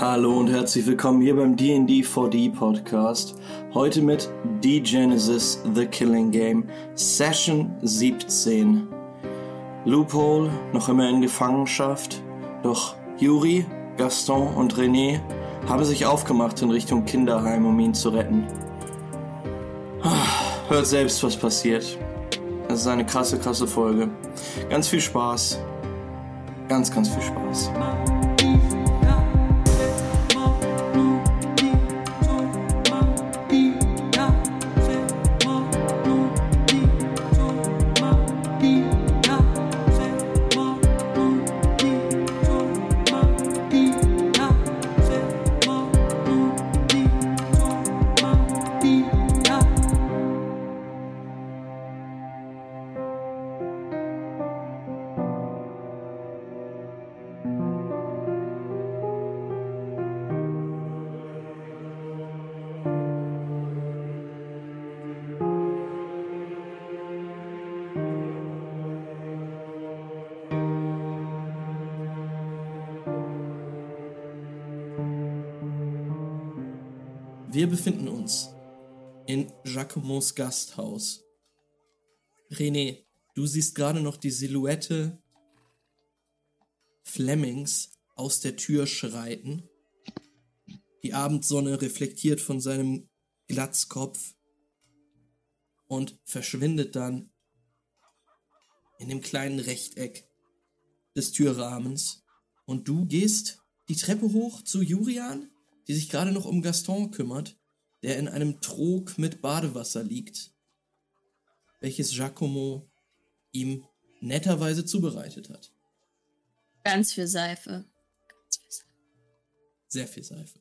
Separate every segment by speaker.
Speaker 1: Hallo und herzlich willkommen hier beim D&D 4D Podcast. Heute mit D-Genesis The Killing Game, Session 17. Loophole noch immer in Gefangenschaft, doch Yuri, Gaston und René haben sich aufgemacht in Richtung Kinderheim, um ihn zu retten. Ah, hört selbst, was passiert. Es ist eine krasse, krasse Folge. Ganz viel Spaß. Ganz, ganz viel Spaß. Befinden uns in Jacquemons Gasthaus. René, du siehst gerade noch die Silhouette Flemings aus der Tür schreiten. Die Abendsonne reflektiert von seinem Glatzkopf und verschwindet dann in dem kleinen Rechteck des Türrahmens. Und du gehst die Treppe hoch zu Jurian? die sich gerade noch um Gaston kümmert, der in einem Trog mit Badewasser liegt, welches Giacomo ihm netterweise zubereitet hat.
Speaker 2: Ganz viel Seife. Ganz viel Seife.
Speaker 1: Sehr viel Seife.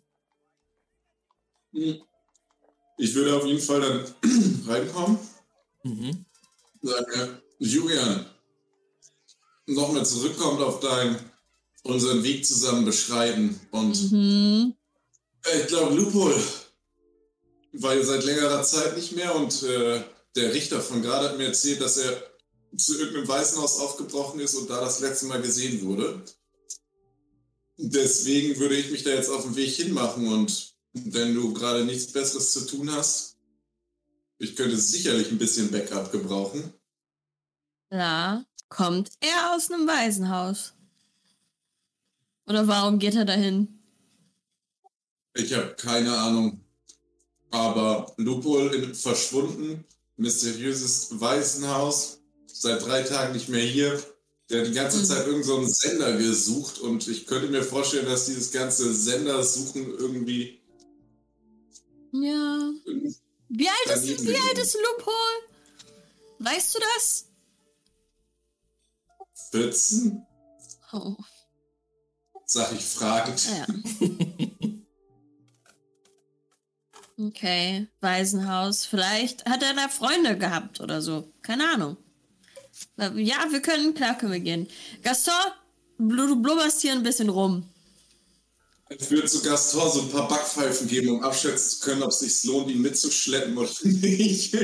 Speaker 3: Hm. Ich würde auf jeden Fall dann reinkommen.
Speaker 1: Mhm.
Speaker 3: Sagen, Julian, nochmal zurückkommt auf deinen, unseren Weg zusammen beschreiben und
Speaker 2: Mhm.
Speaker 3: Ich glaube, Loophole war ja seit längerer Zeit nicht mehr und äh, der Richter von gerade hat mir erzählt, dass er zu irgendeinem Waisenhaus aufgebrochen ist und da das letzte Mal gesehen wurde. Deswegen würde ich mich da jetzt auf den Weg hinmachen und wenn du gerade nichts Besseres zu tun hast, ich könnte sicherlich ein bisschen Backup gebrauchen.
Speaker 2: Ja, kommt er aus einem Waisenhaus? Oder warum geht er dahin?
Speaker 3: Ich habe keine Ahnung. Aber in- verschwunden, mysteriöses Waisenhaus, seit drei Tagen nicht mehr hier. Der hat die ganze
Speaker 2: Mhm.
Speaker 3: Zeit irgendeinen so einen Sender gesucht und ich könnte mir vorstellen, dass dieses ganze Sendersuchen irgendwie.
Speaker 2: Ja. Wie alt ist, wie alt ist Loophole? Weißt du das?
Speaker 3: 14,
Speaker 2: Oh,
Speaker 3: sag ich fragend.
Speaker 2: ja. Okay, Waisenhaus. Vielleicht hat er da Freunde gehabt oder so. Keine Ahnung. Ja, wir können, klar können wir gehen. Gaston, du blubberst hier ein bisschen rum.
Speaker 3: Ich würde zu Gaston so ein paar Backpfeifen geben, um abschätzen zu können, ob es sich lohnt, ihn mitzuschleppen oder nicht.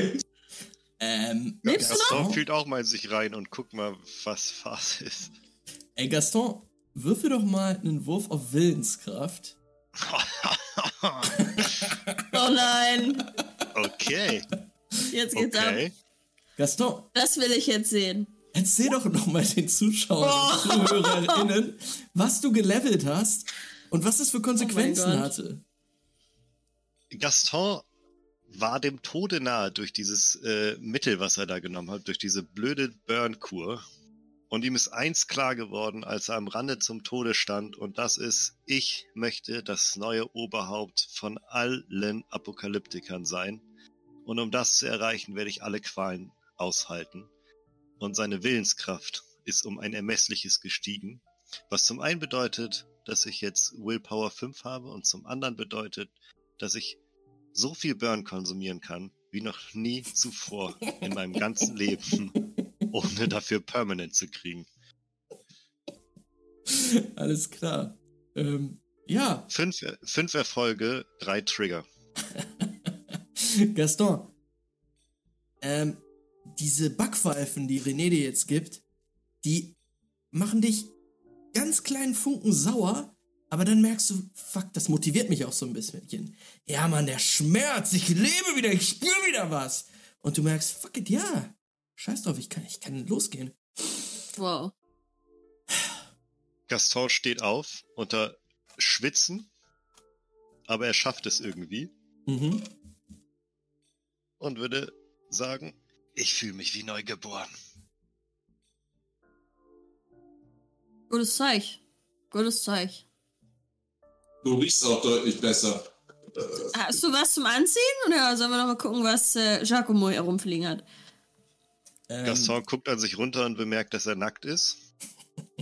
Speaker 1: Ähm,
Speaker 2: noch?
Speaker 4: Gaston fühlt auch mal in sich rein und guckt mal, was Phase ist.
Speaker 1: ey Gaston, würfel doch mal einen Wurf auf Willenskraft.
Speaker 2: Oh nein,
Speaker 4: okay,
Speaker 2: jetzt geht's ab.
Speaker 4: okay.
Speaker 1: Gaston,
Speaker 2: Das will ich jetzt sehen.
Speaker 1: erzähl doch noch mal den Zuschauern und
Speaker 2: Oh.
Speaker 1: ZuhörerInnen, was du gelevelt hast und was das für Konsequenzen
Speaker 2: Gott.
Speaker 1: hatte.
Speaker 4: Gaston war dem Tode nahe durch dieses äh, Mittel, was er da genommen hat, durch diese blöde Burn-Kur. Und ihm ist eins klar geworden, als er am Rande zum Tode stand, und das ist, ich möchte das neue Oberhaupt von allen Apokalyptikern sein. Und um das zu erreichen, werde ich alle Qualen aushalten. Und seine Willenskraft ist um ein ermessliches gestiegen, was zum einen bedeutet, dass ich jetzt Willpower 5 habe und zum anderen bedeutet, dass ich so viel Burn konsumieren kann, wie noch nie zuvor in meinem ganzen Leben, ohne dafür Permanent zu kriegen.
Speaker 1: Alles klar. Ähm, ja,
Speaker 4: Fünf, fünf Erfolge, drei Trigger.
Speaker 1: Gaston, ähm, diese Backpfeifen, die René dir jetzt gibt, die machen dich ganz kleinen Funken sauer, Aber dann merkst du, fuck, das motiviert mich auch so ein bisschen. Ja, Mann, der Schmerz, ich lebe wieder, ich spüre wieder was. Und du merkst, fuck it, ja. Scheiß drauf, ich kann, ich kann losgehen.
Speaker 2: Wow.
Speaker 4: Gaston steht auf unter Schwitzen, aber er schafft es irgendwie
Speaker 1: Mhm.
Speaker 4: und würde sagen, ich fühle mich wie neugeboren.
Speaker 2: Gutes Zeug. Gutes Zeug.
Speaker 3: Du riechst auch deutlich besser.
Speaker 2: Hast du was zum Anziehen? Oder sollen wir noch mal gucken, was äh, Giacomo hier rumfliegen hat?
Speaker 1: Ähm,
Speaker 4: Gaston guckt an sich runter und bemerkt, dass er nackt ist.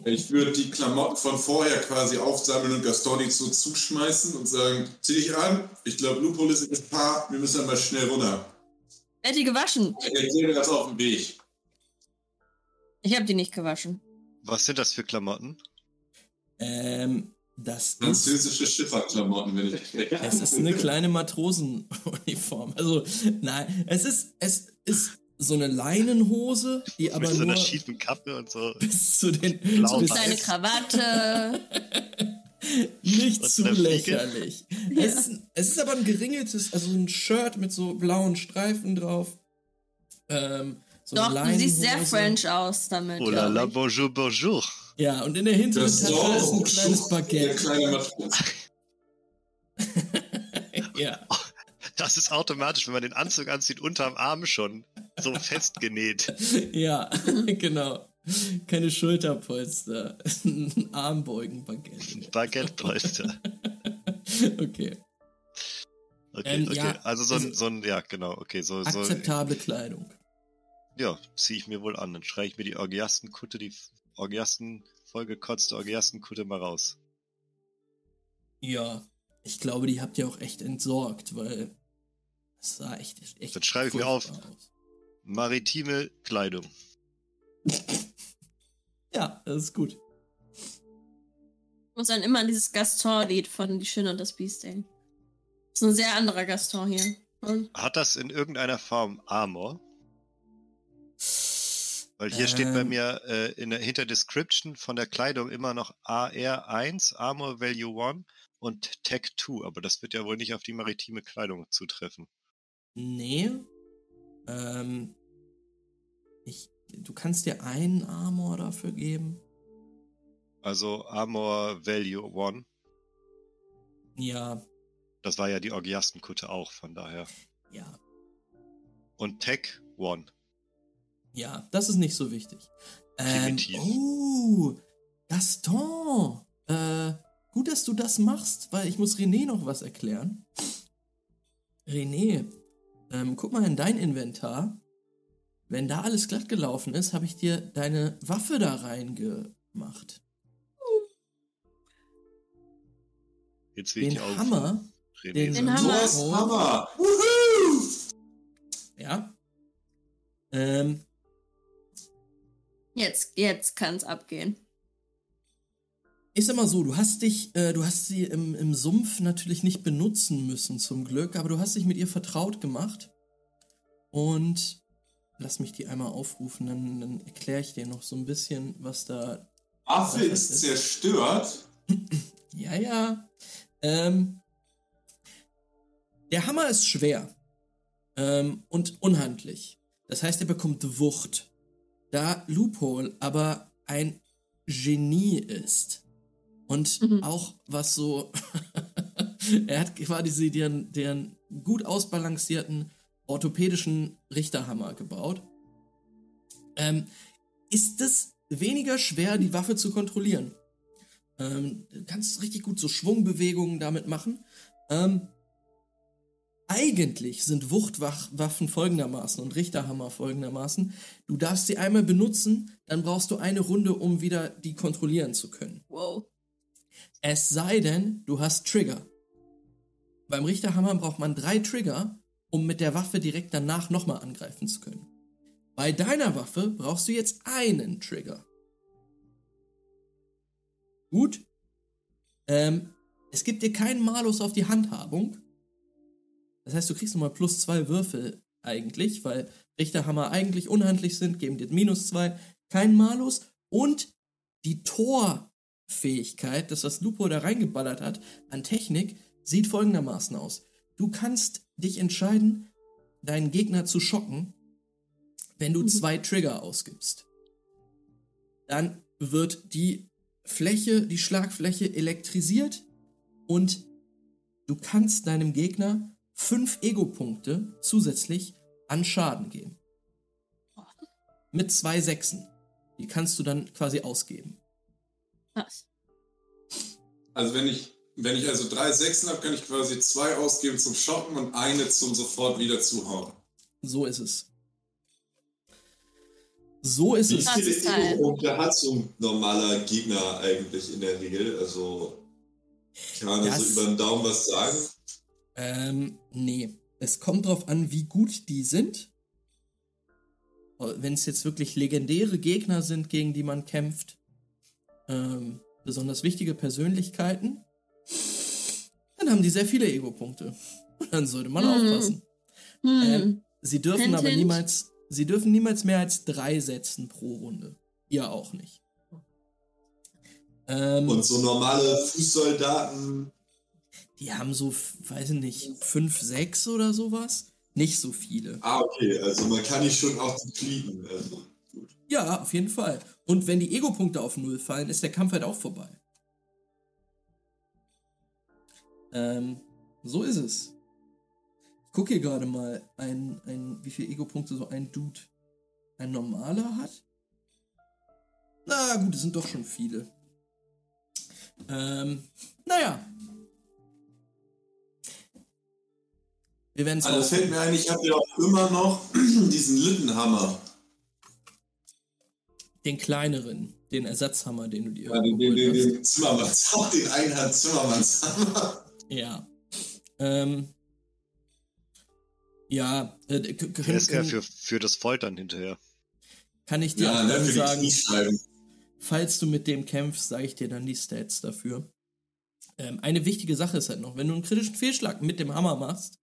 Speaker 3: Ich würde die Klamotten von vorher quasi aufsammeln und Gaston die so zuschmeißen und sagen, zieh dich an, ich glaube Lupol ist in Gefahr, wir müssen mal schnell runter.
Speaker 2: Wer hat die gewaschen?
Speaker 3: Ich erkläre das auf dem Weg.
Speaker 2: Ich habe die nicht gewaschen.
Speaker 4: Was sind das für Klamotten?
Speaker 1: ähm, das
Speaker 3: Französische Schifferklamotten, wenn ich
Speaker 1: es ist eine kleine Matrosenuniform. Also, nein, es ist, es ist so eine Leinenhose, die aber
Speaker 4: Mit so
Speaker 1: nur
Speaker 4: einer schiefen Kappe und so.
Speaker 1: bis zu den,
Speaker 4: Blau-
Speaker 1: bis,
Speaker 2: Deine Krawatte.
Speaker 1: nicht zu lächerlich. Es, ist, es ist aber ein geringeltes, also ein Shirt mit so blauen Streifen drauf. Ähm, so
Speaker 2: Doch,
Speaker 1: eine
Speaker 2: du siehst sehr. French aus damit.
Speaker 4: Oh la la, bonjour, bonjour.
Speaker 1: Ja, und in der hinteren Tasche ist ein
Speaker 3: so,
Speaker 1: kleines Baguette. ja.
Speaker 4: Das ist automatisch, wenn man den Anzug anzieht, unterm Arm schon so festgenäht.
Speaker 1: Ja, genau. Keine Schulterpolster. Ein Armbeugen-Baguette.
Speaker 4: Baguettepolster.
Speaker 1: Okay.
Speaker 4: Okay,
Speaker 1: Ähm,
Speaker 4: okay.
Speaker 1: ja,
Speaker 4: also so ein,
Speaker 1: also-
Speaker 4: so ein, ja, genau, okay, so, so,
Speaker 1: Akzeptable Kleidung.
Speaker 4: ja, ziehe ich mir wohl an. Dann schreie ich mir die Orgiastenkutte, die Orgiasten, vollgekotzte Orgiastenkutte mal raus.
Speaker 1: Ja, ich glaube, die habt ihr auch echt entsorgt, weil es sah echt, echt
Speaker 4: Dann schreibe ich mir auf.
Speaker 1: aus.
Speaker 4: Maritime Kleidung.
Speaker 1: Ja, das ist gut.
Speaker 2: Ich muss dann immer an dieses Gaston-Lied von Die Schöne und das Biest denken. Das ist ein sehr anderer Gaston hier. Und
Speaker 4: Hat das in irgendeiner Form Armor? Weil hier steht bei
Speaker 1: Ähm.
Speaker 4: mir äh, in der hinter Description von der Kleidung immer noch AR1, Armor Value 1 und Tech 2, aber das wird ja wohl nicht auf die maritime Kleidung zutreffen.
Speaker 1: Nee. Ähm, ich, du kannst dir einen Armor dafür geben.
Speaker 4: Also Armor Value 1,
Speaker 1: Ja,
Speaker 4: das war ja die Orgiastenkutte auch, von daher.
Speaker 1: ja,
Speaker 4: Und Tech 1.
Speaker 1: ja, das ist nicht so wichtig. Ähm, oh, Gaston. Äh, gut, dass du das machst, weil ich muss René noch was erklären. René, ähm, guck mal in dein Inventar. Wenn da alles glatt gelaufen ist, habe ich dir deine Waffe da reingemacht.
Speaker 4: Jetzt will ich
Speaker 1: Den Hammer, den
Speaker 2: Den. Hammer.
Speaker 3: Hast Hammer. Woohoo!
Speaker 1: ja. Ähm,
Speaker 2: jetzt, jetzt kann es abgehen.
Speaker 1: Ich sag mal so, du hast dich, äh, du hast sie im, im Sumpf natürlich nicht benutzen müssen zum Glück, aber du hast dich mit ihr vertraut gemacht. Und lass mich die einmal aufrufen, dann, dann erkläre ich dir noch so ein bisschen, was da.
Speaker 3: Affe ist zerstört.
Speaker 1: Ja, ja. Ähm, der Hammer ist schwer ähm, und unhandlich. Das heißt, er bekommt Wucht. Da Loophole aber ein Genie ist und
Speaker 2: Mhm.
Speaker 1: auch was so, er hat quasi deren, deren gut ausbalancierten orthopädischen Richterhammer gebaut, ähm, ist es weniger schwer, die Waffe zu kontrollieren. Ähm, du kannst richtig gut so Schwungbewegungen damit machen. Ähm, eigentlich sind Wuchtwaffen folgendermaßen und Richterhammer folgendermaßen. Du darfst sie einmal benutzen, dann brauchst du eine Runde, um wieder die kontrollieren zu können.
Speaker 2: Wow.
Speaker 1: Es sei denn, du hast Trigger. Beim Richterhammer braucht man drei Trigger, um mit der Waffe direkt danach nochmal angreifen zu können. Bei deiner Waffe brauchst du jetzt einen Trigger. Gut. Ähm, es gibt dir keinen Malus auf die Handhabung. Das heißt, du kriegst nochmal plus zwei Würfel eigentlich, weil Richterhammer eigentlich unhandlich sind, geben dir minus zwei, kein Malus. Und die Tor Fähigkeit, das was Lupo da reingeballert hat an Technik, sieht folgendermaßen aus. Du kannst dich entscheiden, deinen Gegner zu schocken, wenn du zwei Trigger ausgibst. Dann wird die Fläche, die Schlagfläche elektrisiert und du kannst deinem Gegner fünf Ego-Punkte zusätzlich an Schaden geben. Mit zwei Sechsen. Die kannst du dann quasi ausgeben.
Speaker 2: Was?
Speaker 3: Also wenn ich, wenn ich also drei Sechsen habe, kann ich quasi zwei ausgeben zum Schocken und eine zum sofort wieder zuhauen.
Speaker 1: So ist es. So ist
Speaker 5: Wie
Speaker 1: es.
Speaker 2: Das
Speaker 5: viele. Ego-Punkte hat so ein normaler Gegner eigentlich in der Regel? Also, kann man
Speaker 1: Das-
Speaker 5: so über den Daumen was sagen?
Speaker 1: Ähm, nee. Es kommt drauf an, wie gut die sind. Wenn es jetzt wirklich legendäre Gegner sind, gegen die man kämpft, ähm, besonders wichtige Persönlichkeiten, dann haben die sehr viele Ego-Punkte. Und dann sollte man
Speaker 2: Hm.
Speaker 1: aufpassen.
Speaker 2: Hm.
Speaker 1: Ähm, sie dürfen
Speaker 2: Hint,
Speaker 1: aber
Speaker 2: hint.
Speaker 1: niemals, sie dürfen niemals mehr als drei setzen pro Runde. Ihr auch nicht. Ähm,
Speaker 5: Und so normale Fußsoldaten,
Speaker 1: die haben so, weiß ich nicht, fünf, sechs oder sowas. Nicht so viele.
Speaker 5: ah, okay, also man kann die schon auch depleten. Also.
Speaker 1: Ja, auf jeden Fall. Und wenn die Ego-Punkte auf Null fallen, ist der Kampf halt auch vorbei. Ähm, so ist es. Ich gucke hier gerade mal, ein, ein, wie viele Ego-Punkte so ein Dude, ein normaler hat. Na gut, es sind doch schon viele. Ähm, naja. Wir werden es
Speaker 3: Also fällt mir ein, ich habe ja auch immer noch diesen Littenhammer.
Speaker 1: Den kleineren, den Ersatzhammer, den du dir
Speaker 3: Ja, den, den,
Speaker 1: geholt
Speaker 3: den,
Speaker 1: hast.
Speaker 3: den Zimmermanns, auch den Einhand-Zimmermannshammer.
Speaker 1: Ja. Ähm. Ja, äh,
Speaker 4: Der ist eher für, für das Foltern hinterher.
Speaker 1: kann ich dir
Speaker 3: Ja,
Speaker 1: auch dann sagen, falls du mit dem kämpfst, sage ich dir dann die Stats dafür. Ähm, eine wichtige Sache ist halt noch, wenn du einen kritischen Fehlschlag mit dem Hammer machst,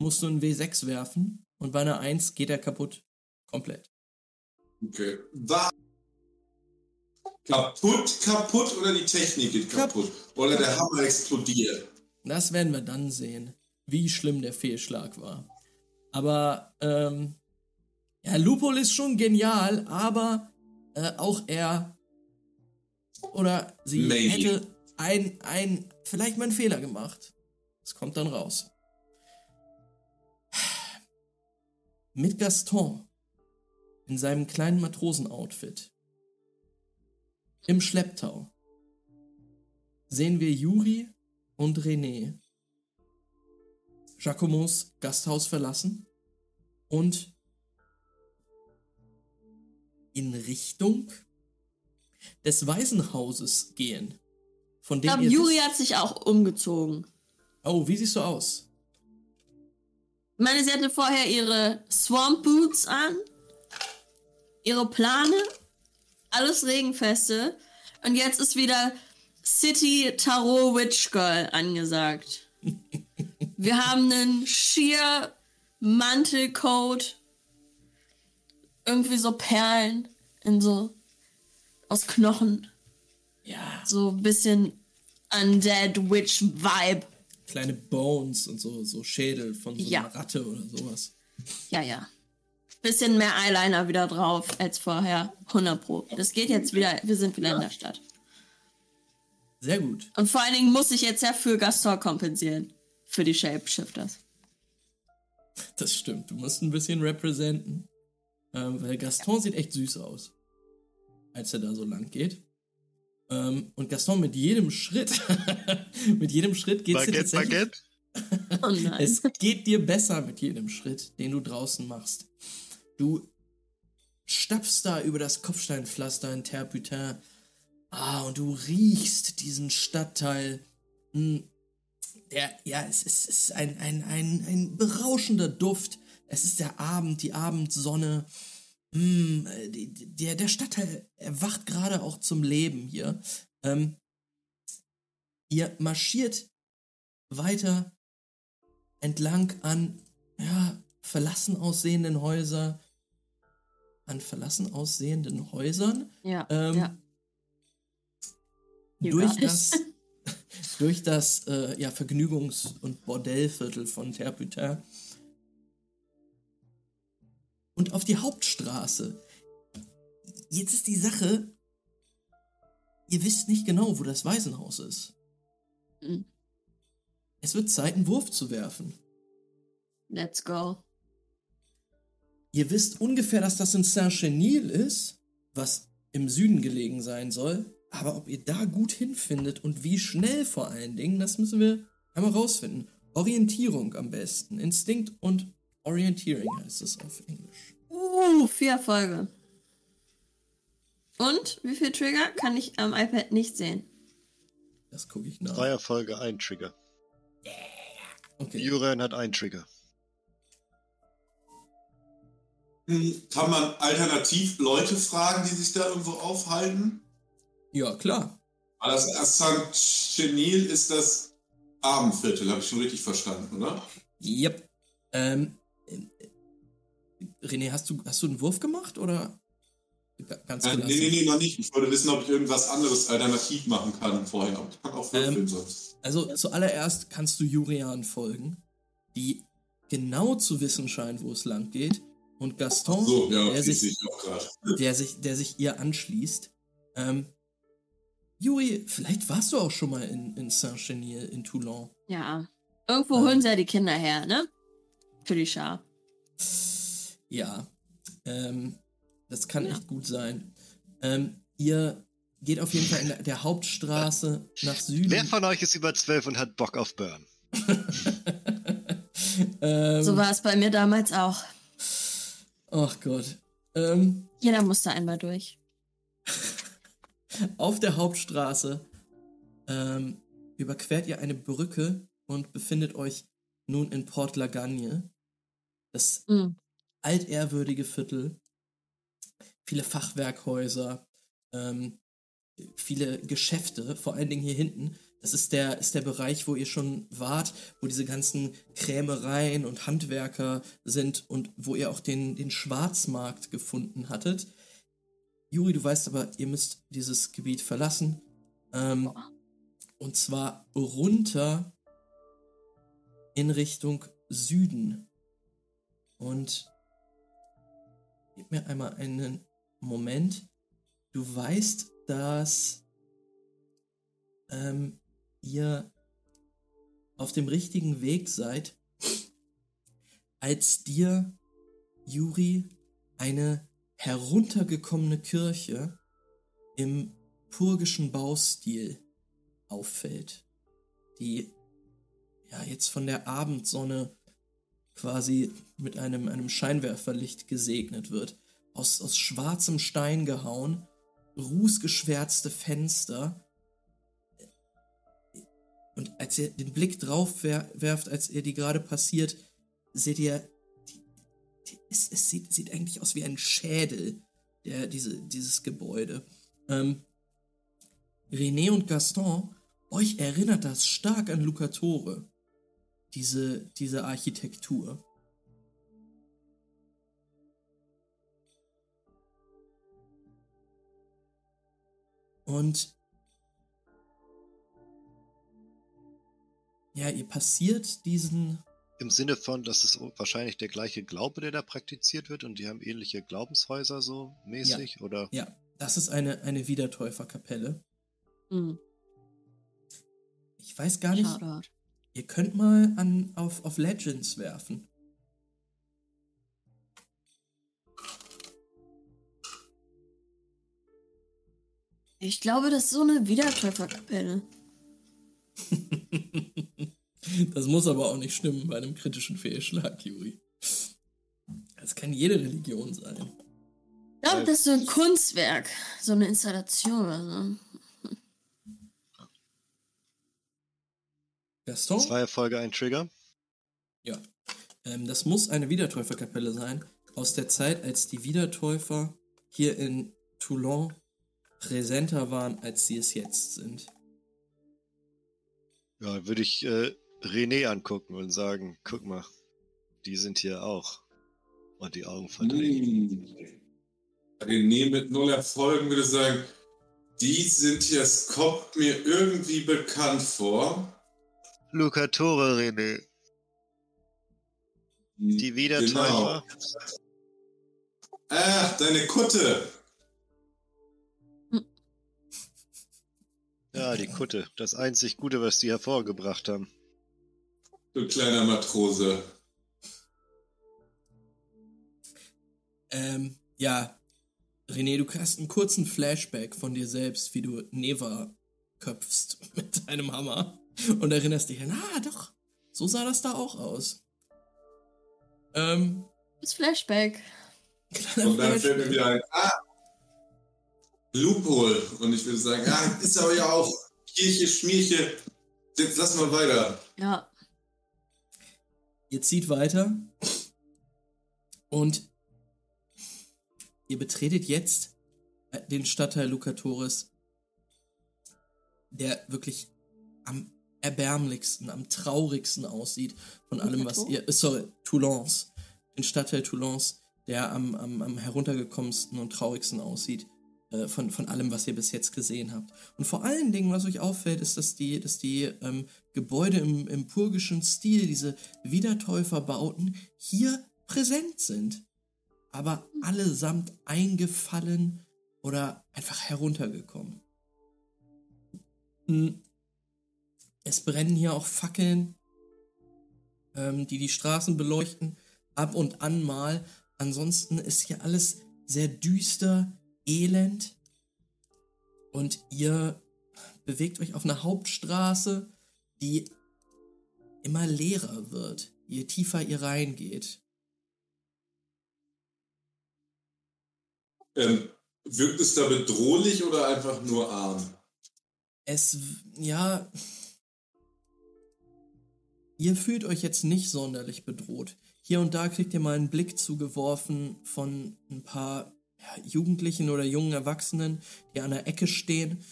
Speaker 1: musst du einen W6 werfen und bei einer 1 geht er kaputt. Komplett.
Speaker 3: Okay. War kaputt, kaputt oder die Technik geht
Speaker 1: Kap-
Speaker 3: kaputt? Oder der Hammer explodiert?
Speaker 1: Das werden wir dann sehen, wie schlimm der Fehlschlag war. Aber, ähm, ja, Lupol ist schon genial, aber äh, auch er oder sie
Speaker 3: Maybe.
Speaker 1: hätte ein, ein, vielleicht mal einen Fehler gemacht. Das kommt dann raus. Mit Gaston in seinem kleinen Matrosenoutfit im Schlepptau sehen wir Juri und René Jacomos Gasthaus verlassen und in Richtung des Waisenhauses gehen. Von
Speaker 2: Ich
Speaker 1: dem
Speaker 2: glaube,
Speaker 1: ihr
Speaker 2: Juri hat sich auch umgezogen.
Speaker 1: Oh, wie siehst du aus?
Speaker 2: Ich meine, sie hatte vorher ihre Swamp Boots an, ihre Plane, alles Regenfeste. Und jetzt ist wieder City Tarot Witch Girl angesagt. Wir haben einen Sheer Mantelcoat, irgendwie so Perlen in so aus Knochen,
Speaker 1: Ja,
Speaker 2: so ein bisschen Undead Witch Vibe.
Speaker 1: kleine Bones und so, so Schädel von so
Speaker 2: Ja.
Speaker 1: einer Ratte oder sowas.
Speaker 2: Ja, ja. Bisschen mehr Eyeliner wieder drauf als vorher. 100 Pro. Das geht jetzt wieder, wir sind wieder in der Stadt.
Speaker 1: Sehr gut.
Speaker 2: Und vor allen Dingen muss ich jetzt ja für Gaston kompensieren. Für die Shapeshifters.
Speaker 1: Das stimmt. Du musst ein bisschen representen. Ähm, weil Gaston sieht echt süß aus. Als er da so lang geht. Ähm, und Gaston mit jedem Schritt, mit jedem Schritt geht's dir
Speaker 4: Baguette,
Speaker 1: tatsächlich.
Speaker 4: Baguette.
Speaker 2: Oh nein.
Speaker 1: Es geht dir besser mit jedem Schritt, den du draußen machst. Du stapfst da über das Kopfsteinpflaster in Terputin. Ah, und du riechst diesen Stadtteil. Hm, Der, ja, es ist, es ist ein, ein, ein, ein berauschender Duft. Es ist der Abend, die Abendsonne. Hm, der, der Stadtteil erwacht gerade auch zum Leben hier. Ähm, ihr marschiert weiter entlang an ja, verlassen aussehenden Häuser, an verlassen aussehenden Häusern.
Speaker 2: ja,
Speaker 1: Ähm,
Speaker 2: ja.
Speaker 1: Durch das, durch das äh, ja, Vergnügungs- und Bordellviertel von Terputin und auf die Hauptstraße. Jetzt ist die Sache, ihr wisst nicht genau, wo das Waisenhaus ist.
Speaker 2: Mhm.
Speaker 1: Es wird Zeit, einen Wurf zu werfen.
Speaker 2: Let's go.
Speaker 1: Ihr wisst ungefähr, dass das in Saint-Chenil ist, was im Süden gelegen sein soll. Aber ob ihr da gut hinfindet und wie schnell vor allen Dingen, das müssen wir einmal rausfinden. Orientierung am besten. Instinkt und Orienteering heißt es auf Englisch.
Speaker 2: Uh, vier Erfolge. Und wie viel Trigger kann ich am iPad nicht sehen?
Speaker 1: Das gucke ich nach.
Speaker 4: Drei Erfolge, ein Trigger.
Speaker 1: Okay.
Speaker 4: Jurian hat einen Trigger.
Speaker 3: Kann man alternativ Leute fragen, die sich da irgendwo aufhalten?
Speaker 1: Ja, klar.
Speaker 3: Das Saint-Chenil ist das Abendviertel, habe ich schon richtig verstanden, oder?
Speaker 1: Yep. Ähm, äh, René, hast du, hast du einen Wurf gemacht oder Ga- ganz
Speaker 3: Äh, nee, nee, nee, noch nicht. Ich wollte wissen, ob ich irgendwas anderes alternativ machen kann vorher. Ich kann auch würfeln
Speaker 1: Ähm,
Speaker 3: sonst.
Speaker 1: Also zuallererst kannst du Jurian folgen, die genau zu wissen scheint, wo es lang geht. Und Gaston,
Speaker 3: So, ja,
Speaker 1: der, sich, der, sich, der sich ihr anschließt. Ähm, Juri, vielleicht warst du auch schon mal in, in Saint-Chenil in Toulon.
Speaker 2: Ja. Irgendwo holen sie ja die Kinder her, ne? Für die Schar.
Speaker 1: Ja, ähm, das kann
Speaker 2: Ja.
Speaker 1: echt gut sein. Ähm, ihr geht auf jeden Fall in der, der Hauptstraße nach Süden.
Speaker 4: Wer von euch ist über zwölf und hat Bock auf Burn?
Speaker 1: ähm,
Speaker 2: So war es bei mir damals auch.
Speaker 1: Ach Gott. Ähm,
Speaker 2: Jeder musste einmal durch.
Speaker 1: Auf der Hauptstraße ähm, überquert ihr eine Brücke und befindet euch nun in Port Lagagne. Das
Speaker 2: Mhm.
Speaker 1: altehrwürdige Viertel. Viele Fachwerkhäuser, ähm, viele Geschäfte, vor allen Dingen hier hinten. Das ist der, ist der Bereich, wo ihr schon wart, wo diese ganzen Krämereien und Handwerker sind und wo ihr auch den, den Schwarzmarkt gefunden hattet. Juri, du weißt aber, ihr müsst dieses Gebiet verlassen. Ähm, und zwar runter in Richtung Süden. Und gib mir einmal einen Moment. Du weißt, dass ähm, ihr auf dem richtigen Weg seid, als dir, Juri, eine heruntergekommene Kirche im purgischen Baustil auffällt, die ja jetzt von der Abendsonne quasi mit einem, einem Scheinwerferlicht gesegnet wird. Aus, aus schwarzem Stein gehauen, rußgeschwärzte Fenster. Und als ihr den Blick drauf wer werft, als ihr die gerade passiert, seht ihr, die, die, es, es sieht, sieht eigentlich aus wie ein Schädel, der, diese, dieses Gebäude. Ähm, René und Gaston, euch erinnert das stark an Lucatore, diese, diese Architektur. Und ja, ihr passiert diesen.
Speaker 4: Im Sinne von, dass es wahrscheinlich der gleiche Glaube, der da praktiziert wird und die haben ähnliche Glaubenshäuser so mäßig, oder?
Speaker 1: Ja, das ist eine, eine Wiedertäuferkapelle.
Speaker 2: Mhm.
Speaker 1: Ich weiß gar nicht.
Speaker 2: Shoutout.
Speaker 1: Ihr könnt mal an, auf, auf Legends werfen.
Speaker 2: Ich glaube, das ist so eine Wiedertäuferkapelle.
Speaker 1: das muss aber auch nicht stimmen bei einem kritischen Fehlschlag, Juri. Das kann jede Religion sein.
Speaker 2: Ich glaube, das ist so ein Kunstwerk. So eine Installation oder so.
Speaker 1: Gaston?
Speaker 4: Zwei Erfolge, ein Trigger.
Speaker 1: Ja. Ähm, das muss eine Wiedertäuferkapelle sein. Aus der Zeit, als die Wiedertäufer hier in Toulon präsenter waren, als sie es jetzt sind.
Speaker 4: Ja, würde ich äh, René angucken und sagen, guck mal, die sind hier auch. Und die Augen verdrehen.
Speaker 3: Hm. René mit null Erfolgen würde sagen, Die sind hier, es kommt mir irgendwie bekannt vor.
Speaker 4: Lucatore, René. Die Wiedertäufer.
Speaker 3: Genau. Ah, deine Kutte.
Speaker 4: Ja, die Kutte. Das einzig Gute, was die hervorgebracht haben.
Speaker 3: Du kleiner Matrose.
Speaker 1: Ähm, ja. René, du hast einen kurzen Flashback von dir selbst, wie du Neva köpfst mit deinem Hammer und erinnerst dich an, ah, doch, so sah das da auch aus. Ähm,
Speaker 2: Das Flashback.
Speaker 1: kleiner
Speaker 3: Und dann fällt mir
Speaker 1: Flashback.
Speaker 3: wieder ein, ah, Loophole. Und ich würde sagen, ah, ist aber ja auch Kirche, Schmierche. Jetzt lass mal weiter.
Speaker 2: Ja.
Speaker 1: Ihr zieht weiter und ihr betretet jetzt äh, den Stadtteil Lucatoris, der wirklich am erbärmlichsten, am traurigsten aussieht von allem, was ihr. äh, Sorry, Toulons. Den Stadtteil Toulons, der am, am, am heruntergekommensten und traurigsten aussieht äh, von, von allem, was ihr bis jetzt gesehen habt. Und vor allen Dingen, was euch auffällt, ist, dass die, dass die ähm, Gebäude im, im purgischen Stil, diese Wiedertäuferbauten, hier präsent sind. Aber allesamt eingefallen oder einfach heruntergekommen. Hm. Es brennen hier auch Fackeln, ähm, die die Straßen beleuchten, ab und an mal. Ansonsten ist hier alles sehr düster, elend. Und ihr bewegt euch auf einer Hauptstraße, die immer leerer wird, je tiefer ihr reingeht.
Speaker 3: Ähm, wirkt es da bedrohlich oder einfach nur arm?
Speaker 1: Es, ja. Ihr fühlt euch jetzt nicht sonderlich bedroht. Hier und da kriegt ihr mal einen Blick zugeworfen von ein paar Jugendlichen oder jungen Erwachsenen, die an der Ecke stehen.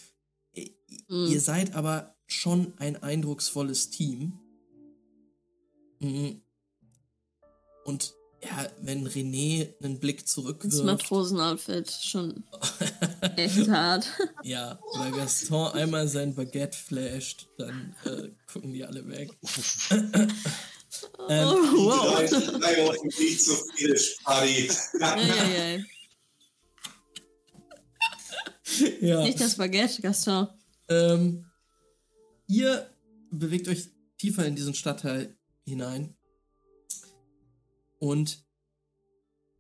Speaker 1: I-
Speaker 2: Mhm.
Speaker 1: Ihr seid aber schon ein eindrucksvolles Team. Mhm. Und ja, wenn René einen Blick
Speaker 2: Das
Speaker 1: zurückwirft.
Speaker 2: Matrosenoutfit schon echt hart.
Speaker 1: Ja, oder Gaston einmal sein Baguette flasht, dann äh, gucken die alle weg. ähm,
Speaker 2: Oh, wow.
Speaker 3: Drei, dem Krieg zu viel Party.
Speaker 2: Eieiei.
Speaker 1: ja.
Speaker 2: Nicht das Baguette, Gaston.
Speaker 1: Ähm, ihr bewegt euch tiefer in diesen Stadtteil hinein und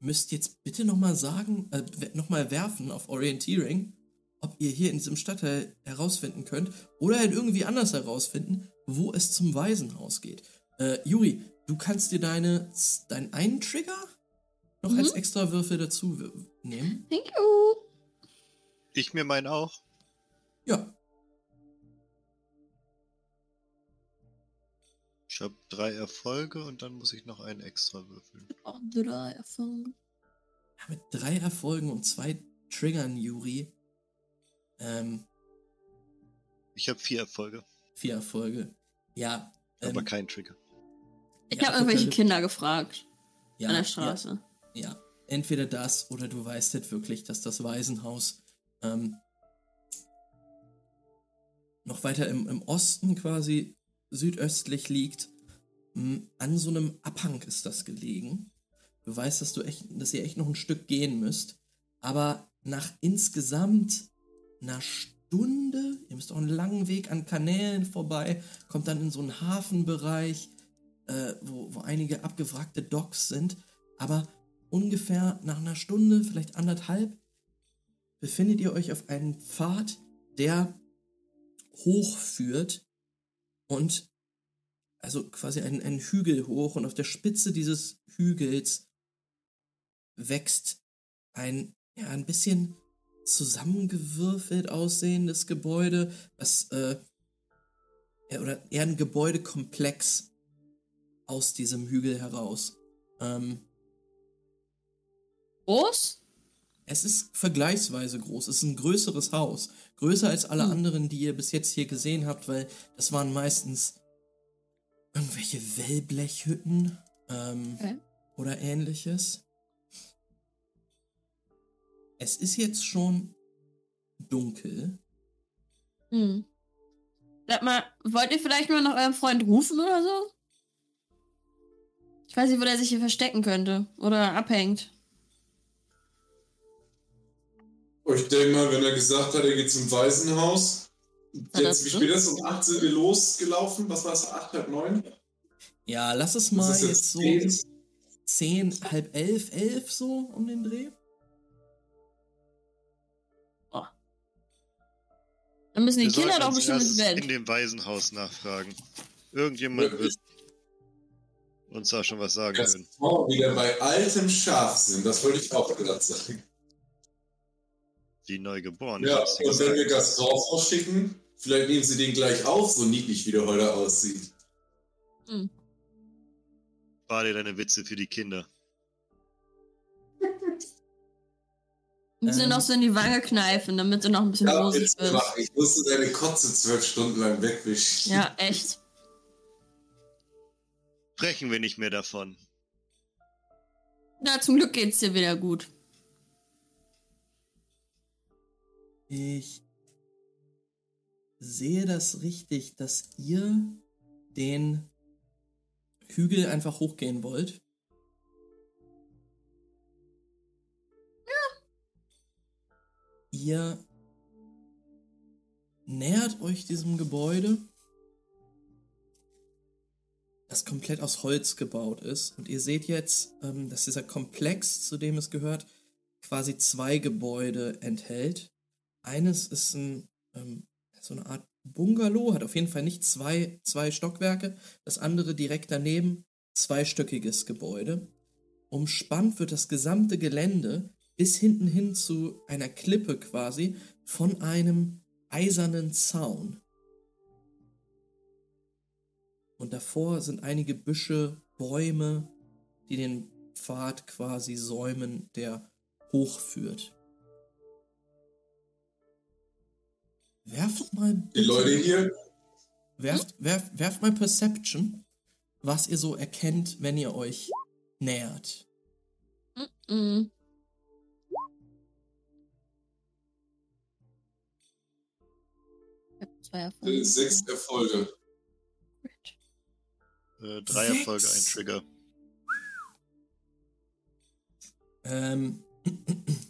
Speaker 1: müsst jetzt bitte nochmal sagen, äh, nochmal werfen auf Orienteering, ob ihr hier in diesem Stadtteil herausfinden könnt oder halt irgendwie anders herausfinden, wo es zum Waisenhaus geht. Äh, Juri, du kannst dir deine, deinen einen Trigger noch
Speaker 2: Mhm.
Speaker 1: als extra Würfel dazu nehmen.
Speaker 2: Thank you.
Speaker 4: Ich mir meinen auch.
Speaker 1: Ja,
Speaker 4: Ich habe drei Erfolge und dann muss ich noch einen extra würfeln.
Speaker 2: Oh, drei Erfolge.
Speaker 1: Ja, mit drei Erfolgen und zwei Triggern, Juri. Ähm,
Speaker 4: Ich habe vier Erfolge,
Speaker 1: vier Erfolge. Ja. Ähm,
Speaker 4: aber kein Trigger.
Speaker 2: Ich
Speaker 1: Ja,
Speaker 2: habe irgendwelche. Kinder gefragt.
Speaker 1: ja,
Speaker 2: an der Straße.
Speaker 1: Ja, ja. Entweder das oder du weißt halt wirklich, dass das Waisenhaus ähm, noch weiter im, im Osten quasi südöstlich liegt. Mm, An so einem Abhang ist das gelegen. Du weißt, dass du echt, dass ihr echt noch ein Stück gehen müsst. Aber nach insgesamt einer Stunde, ihr müsst auch einen langen Weg an Kanälen vorbei, kommt dann in so einen Hafenbereich, äh, wo, wo einige abgewrackte Docks sind. Aber ungefähr nach einer Stunde, vielleicht anderthalb, befindet ihr euch auf einem Pfad, der hochführt und also quasi einen, einen Hügel hoch und auf der Spitze dieses Hügels wächst ein, ja, ein bisschen zusammengewürfelt aussehendes Gebäude, was, äh, oder eher ein Gebäudekomplex aus diesem Hügel heraus. Ähm,
Speaker 2: Groß?
Speaker 1: Es ist vergleichsweise groß. Es ist ein größeres Haus. Größer als alle
Speaker 2: Hm.
Speaker 1: anderen, die ihr bis jetzt hier gesehen habt, weil das waren meistens irgendwelche Wellblechhütten ähm,
Speaker 2: Okay.
Speaker 1: oder ähnliches. Es ist jetzt schon dunkel.
Speaker 2: Hm. Sag mal, wollt ihr vielleicht mal nach eurem Freund rufen oder so? Ich weiß nicht, wo der sich hier verstecken könnte. Oder abhängt.
Speaker 3: Ich denke mal, wenn er gesagt hat, er geht zum Waisenhaus. Jetzt, wie spät ist es? Um 8 sind wir losgelaufen. Was war es? 8, halb 9?
Speaker 1: Ja, lass es mal
Speaker 3: ist
Speaker 1: jetzt so
Speaker 3: 10.
Speaker 1: 10, halb elf, elf so um den Dreh.
Speaker 2: Dann müssen die
Speaker 4: Wir
Speaker 2: Kinder
Speaker 4: sollten
Speaker 2: doch bestimmt ins Bett.
Speaker 4: in dem Waisenhaus nachfragen. Irgendjemand wird uns da schon was sagen können.
Speaker 3: Frau wieder bei altem Schafsinn. Das wollte ich auch gerade sagen.
Speaker 4: Wie neu geboren.
Speaker 3: Ja, und wenn wir
Speaker 4: gesagt.
Speaker 3: das rausschicken, vielleicht nehmen sie den gleich auf, so niedlich wie der heute aussieht.
Speaker 4: Spar dir deine Witze für die Kinder.
Speaker 2: Müssen sie
Speaker 1: Ähm.
Speaker 2: noch so in die Wange kneifen, damit sie noch ein bisschen
Speaker 3: Ja,
Speaker 2: rosig.
Speaker 3: Ich musste deine Kotze zwölf Stunden lang wegwischen.
Speaker 2: Ja, echt.
Speaker 4: Sprechen wir nicht mehr davon.
Speaker 2: Na, zum Glück geht's dir wieder gut.
Speaker 1: Ich sehe das richtig, dass ihr den Hügel einfach hochgehen wollt. Ihr nähert euch diesem Gebäude, das komplett aus Holz gebaut ist. Und ihr seht jetzt, ähm, dass dieser Komplex, zu dem es gehört, quasi zwei Gebäude enthält. Eines ist ein, ähm, so eine Art Bungalow, hat auf jeden Fall nicht zwei, zwei Stockwerke. Das andere direkt daneben, zweistöckiges Gebäude. Umspannt wird das gesamte Gelände bis hinten hin zu einer Klippe quasi von einem eisernen Zaun. Und davor sind einige Büsche, Bäume, die den Pfad quasi säumen, der hochführt. Werft mal.
Speaker 3: Die Leute hier,
Speaker 1: Werft, werft, werft mal Perception, was ihr so erkennt, wenn ihr euch nähert.
Speaker 2: Ich hab zwei
Speaker 3: äh,
Speaker 2: Erfolge.
Speaker 3: sechs Erfolge.
Speaker 4: Äh, drei
Speaker 1: Sechs.
Speaker 4: Erfolge, ein Trigger.
Speaker 1: Ähm.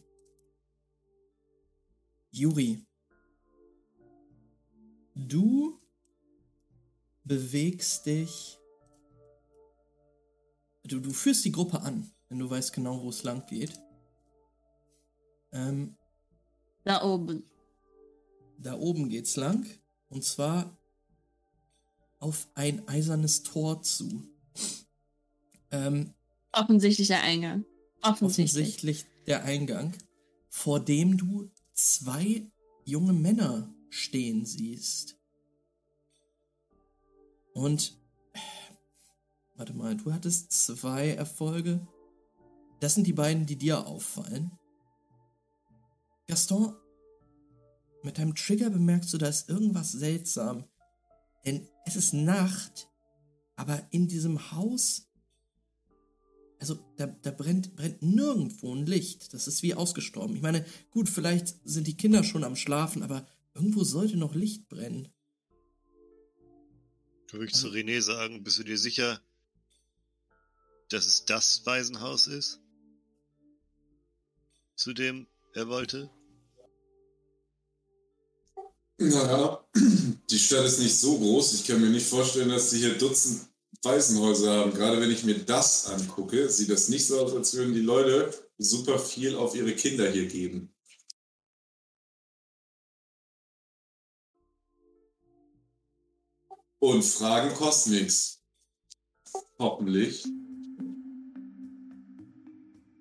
Speaker 1: Juri. Du bewegst dich. Du, du führst die Gruppe an, wenn du weißt genau, wo es lang geht. Ähm,
Speaker 2: Da oben.
Speaker 1: da oben geht's lang. Und zwar auf ein eisernes Tor zu. Ähm,
Speaker 2: Offensichtlich der Eingang. Offensichtlich.
Speaker 1: offensichtlich der Eingang, vor dem du zwei junge Männer stehen siehst. Und warte mal, du hattest zwei Erfolge. Das sind die beiden, die dir auffallen. Gaston, mit deinem Trigger bemerkst du, da ist irgendwas seltsam. Denn es ist Nacht, aber in diesem Haus also da, da brennt, brennt nirgendwo ein Licht. Das ist wie ausgestorben. Ich meine, gut, vielleicht sind die Kinder schon am Schlafen, aber irgendwo sollte noch Licht brennen.
Speaker 4: Würde ich zu René sagen, bist du dir sicher, dass es das Waisenhaus ist? Zu dem er wollte?
Speaker 3: Naja, die Stadt ist nicht so groß. Ich kann mir nicht vorstellen, dass sie hier Dutzend Waisenhäuser haben. Gerade wenn ich mir das angucke, sieht das nicht so aus, als würden die Leute super viel auf ihre Kinder hier geben. Und Fragen kosten nichts. Hoffentlich.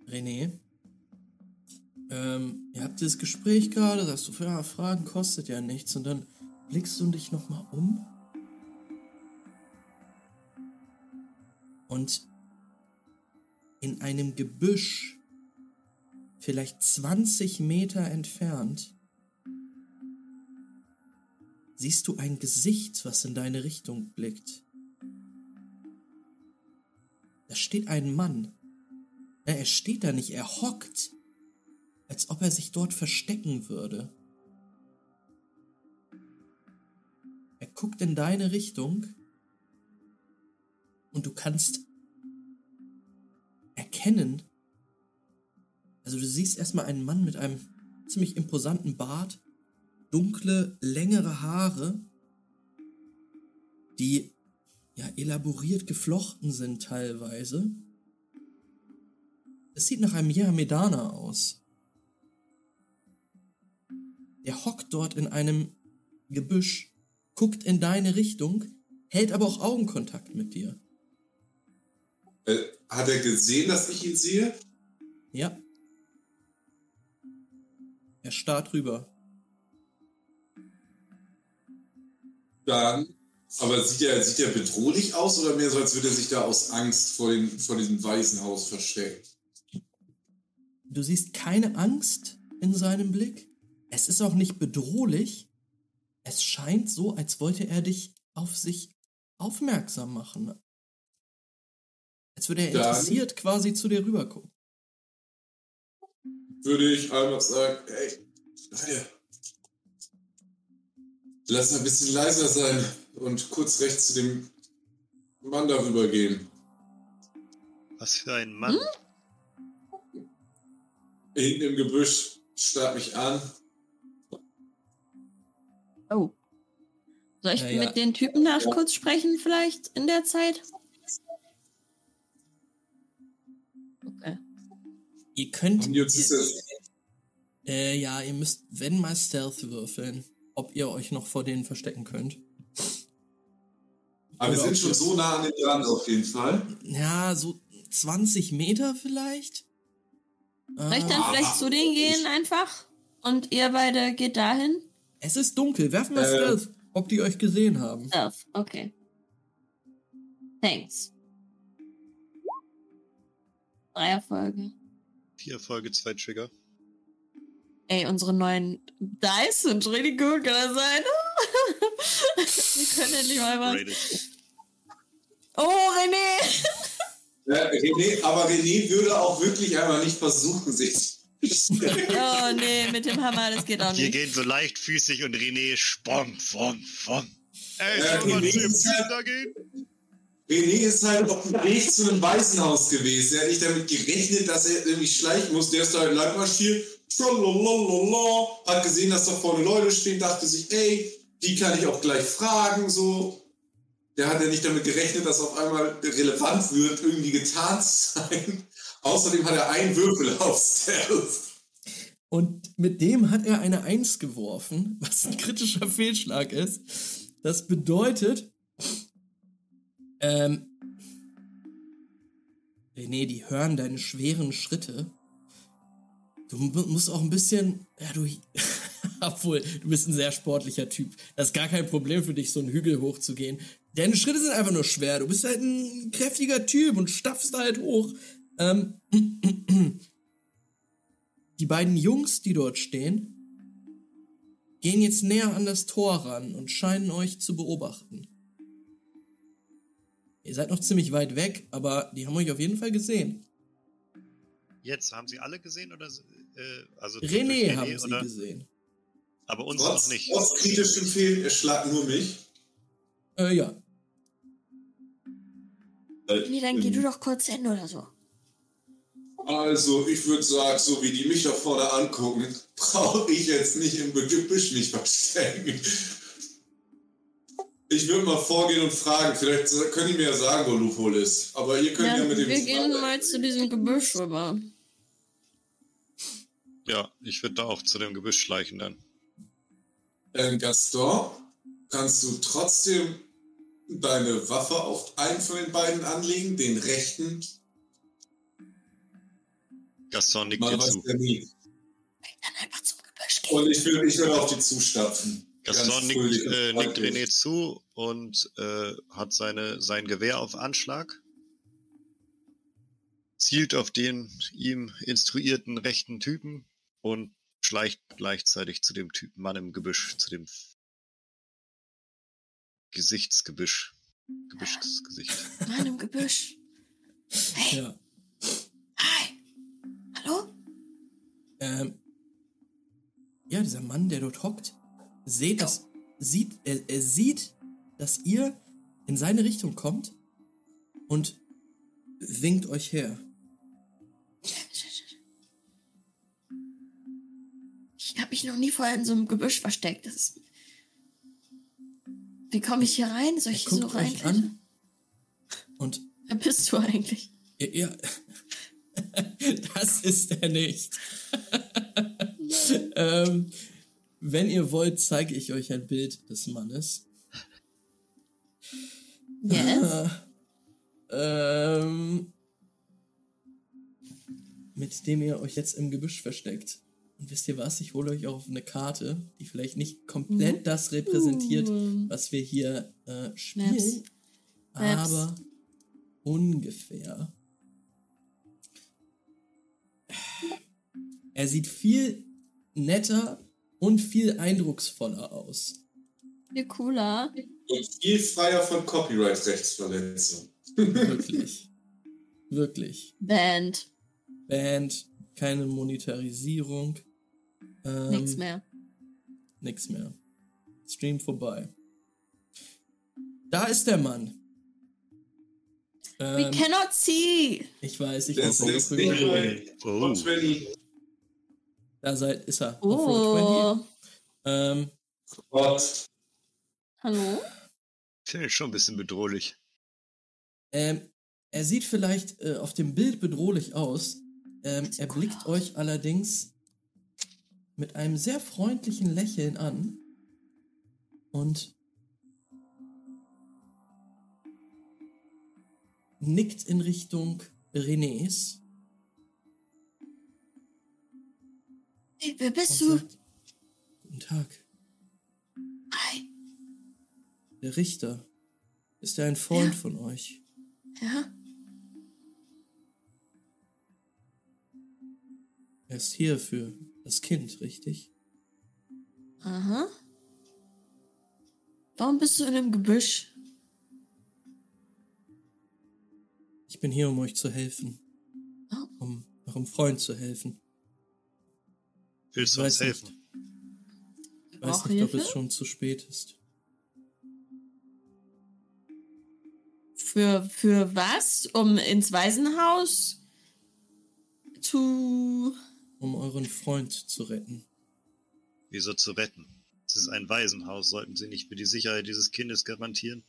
Speaker 1: René, ähm, ihr habt dieses Gespräch gerade, sagst du, ja, Fragen kostet ja nichts. Und dann blickst du dich nochmal um. Und in einem Gebüsch, vielleicht 20 Meter entfernt, siehst du ein Gesicht, was in deine Richtung blickt. Da steht ein Mann. Na, er steht da nicht, er hockt, als ob er sich dort verstecken würde. Er guckt in deine Richtung und du kannst erkennen, also du siehst erstmal einen Mann mit einem ziemlich imposanten Bart, dunkle, längere Haare, die ja elaboriert geflochten sind teilweise. Es sieht nach einem Yamedana aus. Der hockt dort in einem Gebüsch, guckt in deine Richtung, hält aber auch Augenkontakt mit dir.
Speaker 3: Äh, hat er gesehen, dass ich ihn sehe?
Speaker 1: Ja. Er starrt rüber.
Speaker 3: Dann. Aber sieht er, sieht er bedrohlich aus oder mehr so, als würde er sich da aus Angst vor, den, vor diesem Waisenhaus verstecken?
Speaker 1: Du siehst keine Angst in seinem Blick. Es ist auch nicht bedrohlich. Es scheint so, als wollte er dich auf sich aufmerksam machen. Als würde er
Speaker 3: Dann-
Speaker 1: interessiert quasi zu dir rübergucken.
Speaker 3: Würde ich einfach sagen, ey, Leute, lass ein bisschen leiser sein und kurz rechts zu dem Mann darüber gehen.
Speaker 4: Was für ein Mann.
Speaker 3: Hinten im Gebüsch starrt mich an.
Speaker 2: Oh. Soll ich
Speaker 1: Ja, ja.
Speaker 2: mit den Typen da kurz sprechen, vielleicht in der Zeit? Okay.
Speaker 1: Ihr könnt.
Speaker 3: Und jetzt ist es.
Speaker 1: Äh, ja, ihr müsst, wenn mal Stealth würfeln, ob ihr euch noch vor denen verstecken könnt.
Speaker 3: Aber wir
Speaker 1: Oder
Speaker 3: sind
Speaker 1: ob
Speaker 3: schon so nah an den dran auf jeden Fall.
Speaker 1: Ja, so 20 Meter vielleicht?
Speaker 2: Soll ich
Speaker 1: Ah,
Speaker 2: dann vielleicht zu denen gehen einfach? Und ihr beide geht dahin?
Speaker 1: es ist dunkel, werfen wir
Speaker 3: Äh.
Speaker 1: Stealth, ob die euch gesehen haben.
Speaker 2: Elf, okay. Thanks. Drei Erfolge.
Speaker 4: Vier Erfolge, zwei Trigger.
Speaker 2: Ey, unsere neuen Dice sind richtig gut, kann das sein? Wir können endlich mal was. Oh, René!
Speaker 3: Ja, René, aber René würde auch wirklich einmal nicht versuchen, sich.
Speaker 2: Oh, nee, mit dem Hammer, das geht auch
Speaker 4: Wir
Speaker 2: nicht.
Speaker 4: gehen so leichtfüßig und René spong, vom, vom. Ey,
Speaker 3: Ja,
Speaker 4: soll man
Speaker 3: René
Speaker 4: zu dem
Speaker 3: ist
Speaker 4: Typen
Speaker 3: halt-
Speaker 4: da gehen?
Speaker 3: René ist halt auf dem Weg zu einem Waisenhaus gewesen. Er hat nicht damit gerechnet, dass er irgendwie schleichen muss. Der ist da halt lang marschiert, tralalalala, hat gesehen, dass da vorne Leute stehen, dachte sich, ey, die kann ich auch gleich fragen, so. Der hat ja nicht damit gerechnet, dass auf einmal relevant wird, irgendwie getan zu sein. Außerdem hat er einen Würfel auf Stealth.
Speaker 1: Und mit dem hat er eine Eins geworfen, was ein kritischer Fehlschlag ist. Das bedeutet, ähm, René, die hören deine schweren Schritte. Du mu- musst auch ein bisschen, ja, du, obwohl, du bist ein sehr sportlicher Typ. Das ist gar kein Problem für dich, so einen Hügel hochzugehen. Deine Schritte sind einfach nur schwer. Du bist halt ein kräftiger Typ und stapfst halt hoch. Ähm, die beiden Jungs, die dort stehen, gehen jetzt näher an das Tor ran und scheinen euch zu beobachten. Ihr seid noch ziemlich weit weg, aber die haben euch auf jeden Fall gesehen.
Speaker 4: Jetzt, haben sie alle gesehen oder? Äh, also
Speaker 1: René haben sie
Speaker 4: oder?
Speaker 1: gesehen.
Speaker 4: Aber uns
Speaker 3: Trotz,
Speaker 4: noch nicht.
Speaker 3: trotz kritischem er schlagt nur mich.
Speaker 1: Äh, ja.
Speaker 2: Nee, dann geh du doch kurz hin oder so.
Speaker 3: Also, ich würde sagen, so wie die mich da vorne angucken, brauche ich jetzt nicht im Gebüsch mich verstecken. Ich würde mal vorgehen und fragen. Vielleicht können die mir ja sagen, wo Loophole ist. Aber ihr könnt ja,
Speaker 2: Ja,
Speaker 3: mit dem.
Speaker 2: wir gehen mal zu diesem Gebüsch rüber.
Speaker 4: Ja, ich würde da auch zu dem Gebüsch schleichen dann.
Speaker 3: Ähm, Gaston, kannst du trotzdem deine Waffe auf einen von den beiden anlegen, den rechten?
Speaker 4: Gaston nickt
Speaker 3: Man
Speaker 4: dir zu.
Speaker 3: ja nie.
Speaker 2: Dann einfach zum Gebüsch gehen.
Speaker 3: Und ich will, ich will auf die zustapfen.
Speaker 4: Gaston nickt, äh, nickt. René zu und äh, hat seine, sein Gewehr auf Anschlag. Zielt auf den ihm instruierten rechten Typen und schleicht gleichzeitig zu dem Typen Mann im Gebüsch, zu dem Gesichtsgebüsch. Gebüschsgesicht.
Speaker 2: Mann im Gebüsch. Hey,
Speaker 1: ja.
Speaker 2: hi. Hallo?
Speaker 1: Ähm, ja, dieser Mann, der dort hockt, seht das, sieht, er, er sieht, dass ihr in seine Richtung kommt und winkt euch her.
Speaker 2: Mich noch nie vorher in so einem Gebüsch versteckt. Ist Wie komme ich hier rein? Soll ich hier so rein?
Speaker 1: euch an und
Speaker 2: Wer bist du eigentlich?
Speaker 1: Ja, das ist er nicht. ähm, wenn ihr wollt, zeige ich euch ein Bild des Mannes.
Speaker 2: Yes.
Speaker 1: Ähm, mit dem ihr euch jetzt im Gebüsch versteckt. Und wisst ihr was? Ich hole euch auch auf eine Karte, die vielleicht nicht komplett das repräsentiert,
Speaker 2: Uh.
Speaker 1: was wir hier äh, spielen,
Speaker 2: Maps. Maps.
Speaker 1: aber ungefähr. Er sieht viel netter und viel eindrucksvoller aus.
Speaker 2: Viel cooler.
Speaker 3: Und viel freier von Copyright-Rechtsverletzung.
Speaker 1: Wirklich. Wirklich.
Speaker 2: Band.
Speaker 1: Band, keine Monetarisierung. Ähm,
Speaker 2: Nix mehr.
Speaker 1: Nix mehr. Stream vorbei. Da ist der Mann.
Speaker 2: We
Speaker 1: Ähm,
Speaker 2: cannot see.
Speaker 1: ich weiß, ich
Speaker 3: Das
Speaker 1: muss
Speaker 3: ist
Speaker 1: drüber
Speaker 3: nicht
Speaker 4: Oh.
Speaker 3: 20.
Speaker 1: Da seid, ist er. auf Roll20.
Speaker 2: Oh.
Speaker 1: Ähm,
Speaker 3: Gott.
Speaker 2: Hallo?
Speaker 4: Finde ich schon ein bisschen bedrohlich.
Speaker 1: ähm, er sieht vielleicht äh, auf dem Bild bedrohlich aus. Ähm, er blickt euch allerdings mit einem sehr freundlichen Lächeln an. Und nickt in Richtung Renés.
Speaker 2: Hey, wer bist du?
Speaker 1: sagt, Guten Tag,
Speaker 2: Hi.
Speaker 1: der Richter. Ist er ein Freund
Speaker 2: Ja.
Speaker 1: von euch?
Speaker 2: Ja?
Speaker 1: Er ist hier für das Kind, richtig?
Speaker 2: Aha. Warum bist du in einem Gebüsch?
Speaker 1: Ich bin hier, um euch zu helfen.
Speaker 2: Oh.
Speaker 1: Um eurem Freund zu helfen.
Speaker 4: Willst du uns
Speaker 1: weiß nicht.
Speaker 4: helfen?
Speaker 1: Ich weiß nicht, ob
Speaker 2: Hilfe?
Speaker 1: es schon zu spät ist.
Speaker 2: Für, für was? Um ins Waisenhaus zu.
Speaker 1: Um euren Freund zu retten.
Speaker 4: Wieso zu retten? Es ist ein Waisenhaus. Sollten Sie nicht für die Sicherheit dieses Kindes garantieren?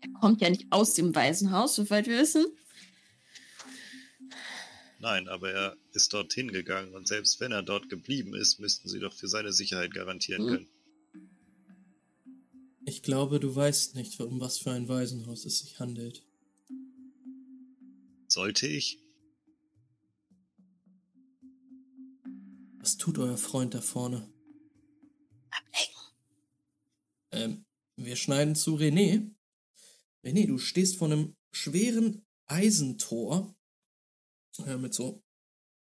Speaker 2: Er kommt ja nicht aus dem Waisenhaus, soweit wir wissen.
Speaker 4: Nein, aber er ist dorthin gegangen und selbst wenn er dort geblieben ist, müssten Sie doch für seine Sicherheit garantieren
Speaker 2: Hm.
Speaker 4: können.
Speaker 1: Ich glaube, du weißt nicht, um was für ein Waisenhaus es sich handelt.
Speaker 4: Sollte ich?
Speaker 1: Was tut euer Freund da vorne?
Speaker 2: Ablenken.
Speaker 1: Ähm, wir schneiden zu René. René, du stehst vor einem schweren Eisentor äh, mit so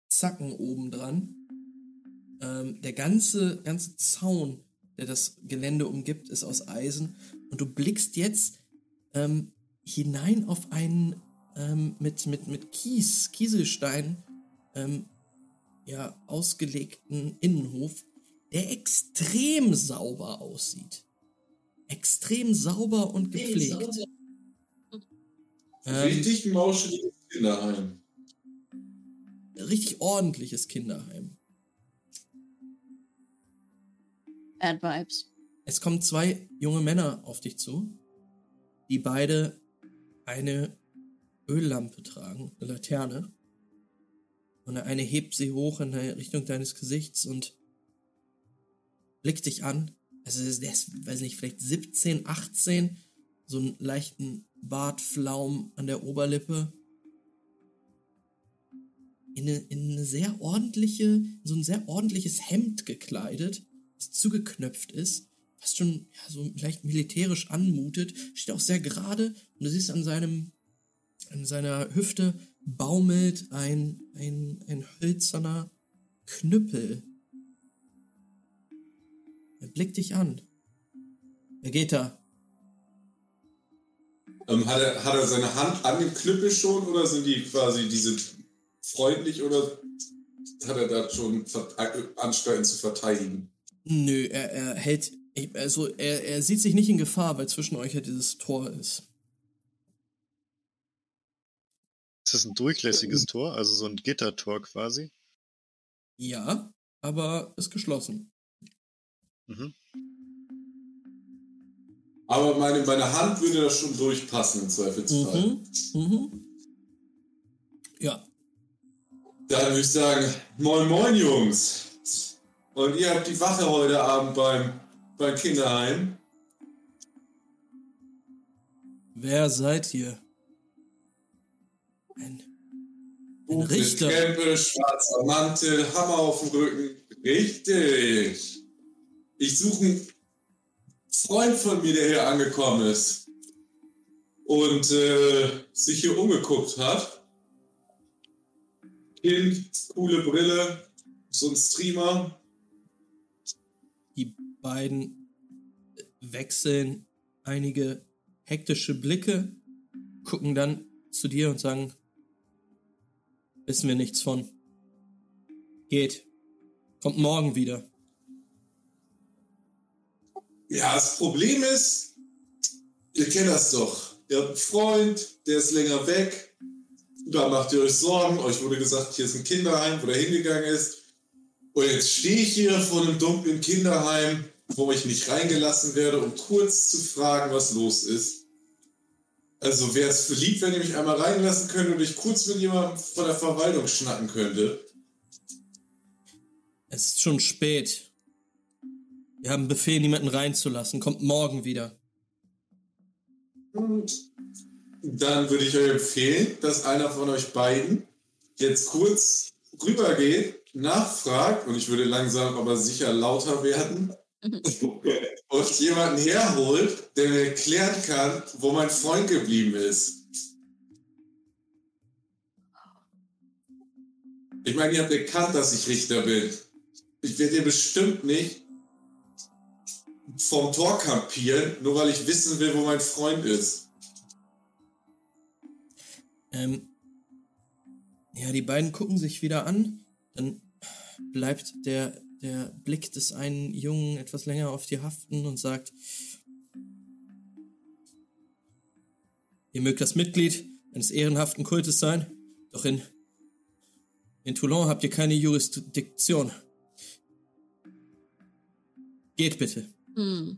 Speaker 1: Zacken oben dran. Ähm, der ganze, ganze Zaun, der das Gelände umgibt, ist aus Eisen. Und du blickst jetzt ähm, hinein auf einen ähm, mit, mit, mit Kies, Kieselstein ähm, ja, ausgelegten Innenhof, der extrem sauber aussieht. Extrem sauber und gepflegt. Ähm,
Speaker 3: Richtig mauscheliges Kinderheim.
Speaker 1: richtig ordentliches Kinderheim.
Speaker 2: Bad Vibes.
Speaker 1: Es kommen zwei junge Männer auf dich zu, die beide eine Öllampe tragen, eine Laterne. Und der eine hebt sie hoch in Richtung deines Gesichts und blickt dich an. Also der ist, weiß nicht, vielleicht 17, 18, so einen leichten Bartflaum an der Oberlippe. In eine, in eine sehr ordentliche, so ein sehr ordentliches Hemd gekleidet, das zugeknöpft ist, fast schon ja, so leicht militärisch anmutet, steht auch sehr gerade und du siehst an seinem, an seiner Hüfte baumelt ein, ein, ein hölzerner Knüppel. Er blickt dich an. Wer geht da?
Speaker 3: Ähm, hat, er, hat er seine Hand an dem Knüppel schon oder sind die quasi diese freundlich oder hat er da schon Anstalten zu verteidigen?
Speaker 1: Nö, er, er hält. Also er, er sieht sich nicht in Gefahr, weil zwischen euch ja dieses Tor ist.
Speaker 4: Ist das ein durchlässiges Tor, also so ein Gittertor quasi?
Speaker 1: Ja, aber ist geschlossen.
Speaker 4: Mhm.
Speaker 3: Aber meine, meine Hand würde da schon durchpassen im Zweifelsfall.
Speaker 1: Mhm. Mhm. Ja.
Speaker 3: Dann würde ich sagen, moin moin Jungs. Und ihr habt die Wache heute Abend beim, beim Kinderheim.
Speaker 1: Wer seid ihr? Ein, ein Richter.
Speaker 3: Krempe, schwarzer Mantel, Hammer auf dem Rücken. Richtig. Ich suche einen Freund von mir, der hier angekommen ist. Und äh, sich hier umgeguckt hat. Kind, coole Brille, so ein Streamer.
Speaker 1: Die beiden wechseln einige hektische Blicke, gucken dann zu dir und sagen, wissen wir nichts von. Geht. Kommt morgen wieder.
Speaker 3: Ja, das Problem ist, ihr kennt das doch. Ihr habt einen Freund, der ist länger weg. Da macht ihr euch Sorgen. Euch wurde gesagt, hier ist ein Kinderheim, wo der hingegangen ist. Und jetzt stehe ich hier vor einem dunklen Kinderheim, wo ich nicht reingelassen werde, um kurz zu fragen, was los ist. Also wäre es lieb, wenn ihr mich einmal reinlassen könnt und ich kurz mit jemandem von der Verwaltung schnacken könnte.
Speaker 1: Es ist schon spät. Wir haben Befehl, niemanden reinzulassen. Kommt morgen wieder.
Speaker 3: Und dann würde ich euch empfehlen, dass einer von euch beiden jetzt kurz rübergeht, nachfragt, und ich würde langsam aber sicher lauter werden, und jemanden herholt, der mir erklären kann, wo mein Freund geblieben ist. Ich meine, ihr habt erkannt, dass ich Richter bin. Ich werde hier bestimmt nicht vom Tor kampieren, nur weil ich wissen will, wo mein Freund ist.
Speaker 1: Ähm, ja, die beiden gucken sich wieder an. Dann bleibt der, der Blick des einen Jungen etwas länger auf dir haften und sagt, ihr mögt das Mitglied eines ehrenhaften Kultes sein, doch in, in Toulon habt ihr keine Jurisdiktion. Geht bitte.
Speaker 2: Hm.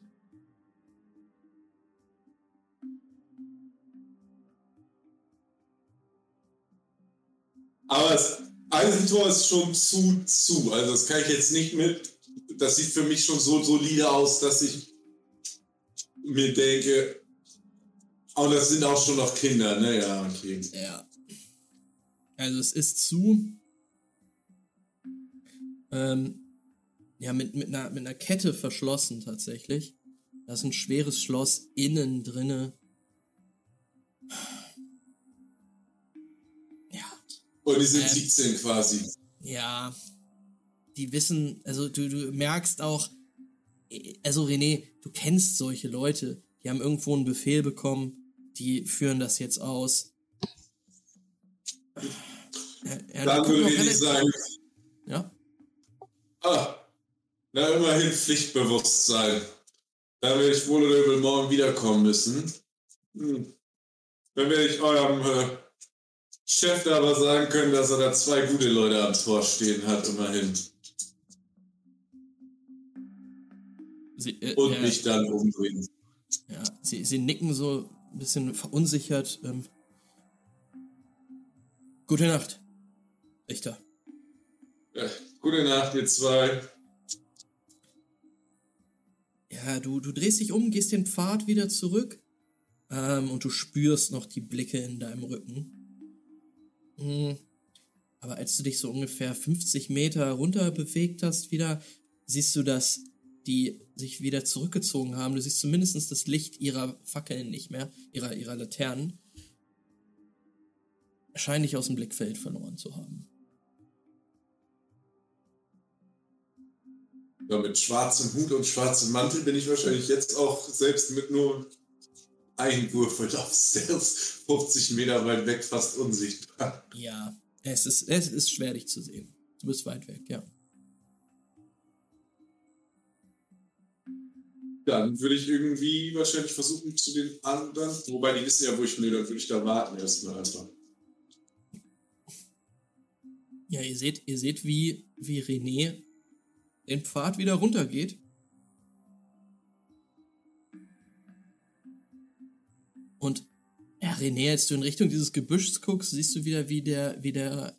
Speaker 3: Aber das Eisentor ist schon zu, zu. Also das kann ich jetzt nicht mit. Das sieht für mich schon so solide aus, dass ich mir denke, oh, das sind auch schon noch Kinder, ne? Ja, okay.
Speaker 1: Ja. Also es ist zu. Ähm, ja, mit, mit, einer, mit einer Kette verschlossen tatsächlich. Da ist ein schweres Schloss innen drinne.
Speaker 3: Und die sind
Speaker 1: Ähm.
Speaker 3: 17 quasi.
Speaker 1: ja. Die wissen, also du, du merkst auch, äh, also René, du kennst solche Leute, die haben irgendwo einen Befehl bekommen, die führen das jetzt aus. Ja,
Speaker 3: Dann würde
Speaker 1: auch
Speaker 3: ich
Speaker 1: relativ-
Speaker 3: sagen,
Speaker 1: Ja,
Speaker 3: ah, na immerhin Pflichtbewusstsein. Dann werde ich wohl oder übel morgen wiederkommen müssen. Hm. Dann werde ich eurem äh, Chef da aber sagen können, dass er da zwei gute Leute am Tor stehen hat, immerhin.
Speaker 1: sie, äh,
Speaker 3: Und
Speaker 1: ja,
Speaker 3: mich dann umbringen.
Speaker 1: Ja, sie, sie nicken so ein bisschen verunsichert. Ähm, Gute Nacht, Richter.
Speaker 3: Ja, gute Nacht, ihr zwei.
Speaker 1: Ja, du, du drehst dich um, gehst den Pfad wieder zurück ähm, und du spürst noch die Blicke in deinem Rücken. Hm. Aber als du dich so ungefähr 50 Meter runter bewegt hast, wieder, siehst du, dass die sich wieder zurückgezogen haben. Du siehst zumindest das Licht ihrer Fackeln nicht mehr, ihrer, ihrer Laternen. Scheinen dich aus dem Blickfeld verloren zu haben.
Speaker 3: Ja, mit schwarzem Hut und schwarzem Mantel bin ich wahrscheinlich jetzt auch selbst mit nur Einwürfeln auf Stealth 50 Meter weit weg fast unsichtbar.
Speaker 1: Ja, es ist, es ist schwer, dich zu sehen. Du bist weit weg, ja.
Speaker 3: Dann würde ich irgendwie wahrscheinlich versuchen zu den anderen, wobei die wissen ja, wo ich bin, dann würde ich da warten erstmal einfach.
Speaker 1: Ja, ihr seht, ihr seht, wie, wie René den Pfad wieder runtergeht. Und ja, René, als du in Richtung dieses Gebüschs guckst, siehst du wieder, wie der, wie der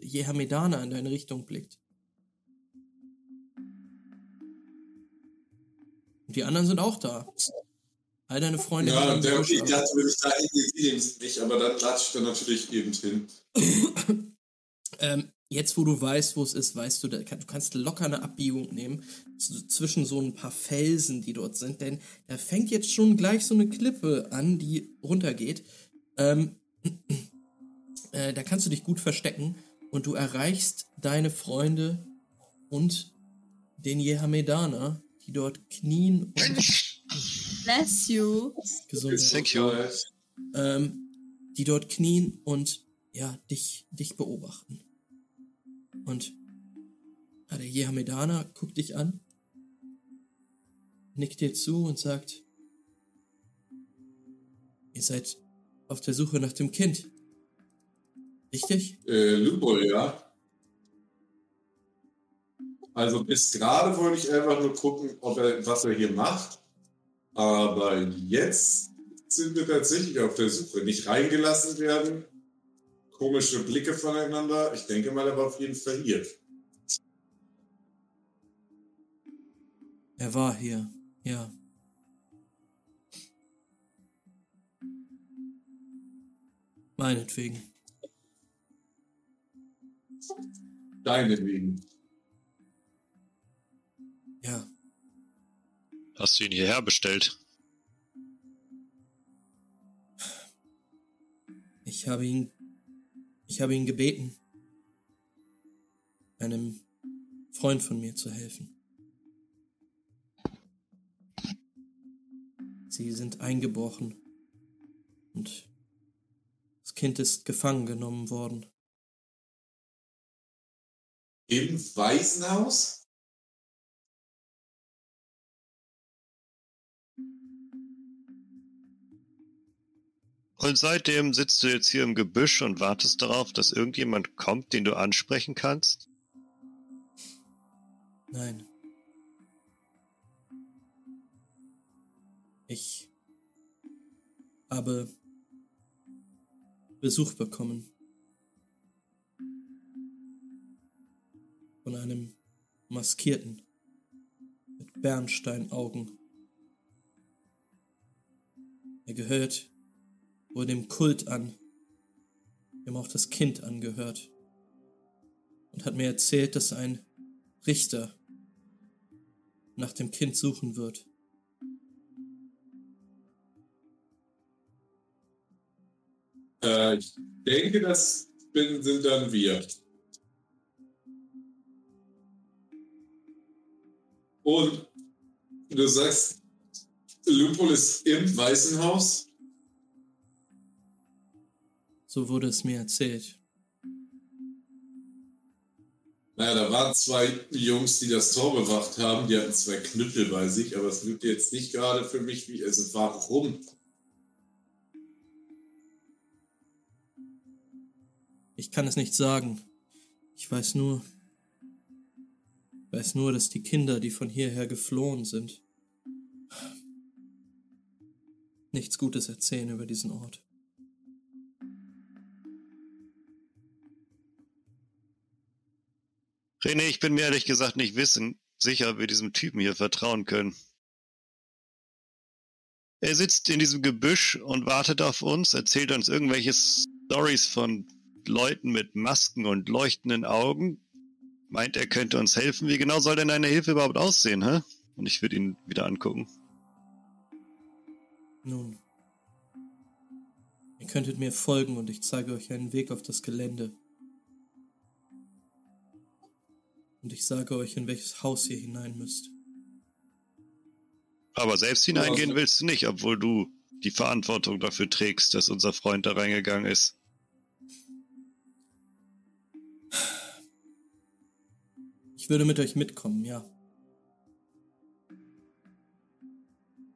Speaker 1: Jehamedaner in deine Richtung blickt. Und die anderen sind auch da. All deine Freunde
Speaker 3: Ja, der,
Speaker 1: Gebüsch,
Speaker 3: ich dachte, wenn ich da hingehe, sie nicht, aber dann latsche ich da natürlich eben hin.
Speaker 1: Ähm, jetzt, wo du weißt, wo es ist, weißt du, du kannst locker eine Abbiegung nehmen zwischen so ein paar Felsen, die dort sind, denn da fängt jetzt schon gleich so eine Klippe an, die runtergeht. Ähm, äh, da kannst du dich gut verstecken und du erreichst deine Freunde und den Jehamedaner, die dort knien und
Speaker 2: Bless you.
Speaker 1: Gesundheit.
Speaker 4: Thank you.
Speaker 1: ähm, die dort knien und ja, dich, dich beobachten. Und ja, der Jehamedaner guckt dich an, nickt dir zu und sagt, ihr seid auf der Suche nach dem Kind. Richtig?
Speaker 3: Äh, Lupol, ja. Also bis gerade wollte ich einfach nur gucken, ob er, was er hier macht. Aber jetzt sind wir tatsächlich auf der Suche. Nicht reingelassen werden. Komische Blicke voneinander. Ich denke mal, er war auf jeden Fall hier.
Speaker 1: Er war hier, ja. Meinetwegen.
Speaker 3: Deinetwegen.
Speaker 1: Ja,
Speaker 4: Hast du ihn hierher bestellt?
Speaker 1: Ich habe ihn, ich habe ihn gebeten, einem Freund von mir zu helfen. Sie sind eingebrochen und das Kind ist gefangen genommen worden.
Speaker 3: Im Waisenhaus?
Speaker 4: Und seitdem sitzt du jetzt hier im Gebüsch und wartest darauf, dass irgendjemand kommt, den du ansprechen kannst?
Speaker 1: Nein. Ich habe Besuch bekommen von einem Maskierten mit Bernsteinaugen. Er gehört wohl dem Kult an, dem auch das Kind angehört, und hat mir erzählt, dass ein Richter nach dem Kind suchen wird.
Speaker 3: Äh, ich denke, das bin, sind dann wir. Und du sagst, Lupol ist im Weißen Haus?
Speaker 1: So wurde es mir erzählt.
Speaker 3: Naja, da waren zwei Jungs, die das Tor bewacht haben. Die hatten zwei Knüppel bei sich, aber es wirkt jetzt nicht gerade für mich wie, also warum?
Speaker 1: Ich kann es nicht sagen. Ich weiß nur, ich weiß nur, dass die Kinder, die von hierher geflohen sind, nichts Gutes erzählen über diesen Ort.
Speaker 4: René, ich bin mir ehrlich gesagt nicht wissen, sicher, ob wir diesem Typen hier vertrauen können. Er sitzt in diesem Gebüsch und wartet auf uns, erzählt uns irgendwelche Stories von Leuten mit Masken und leuchtenden Augen. Meint, er könnte uns helfen. Wie genau soll denn deine Hilfe überhaupt aussehen, hä? Und ich würde ihn wieder angucken.
Speaker 1: Nun, ihr könntet mir folgen und ich zeige euch einen Weg auf das Gelände. Und ich sage euch, in welches Haus ihr hinein müsst.
Speaker 4: Aber selbst hineingehen willst du nicht, obwohl du die Verantwortung dafür trägst, dass unser Freund da reingegangen ist.
Speaker 1: Ich würde mit euch mitkommen, ja.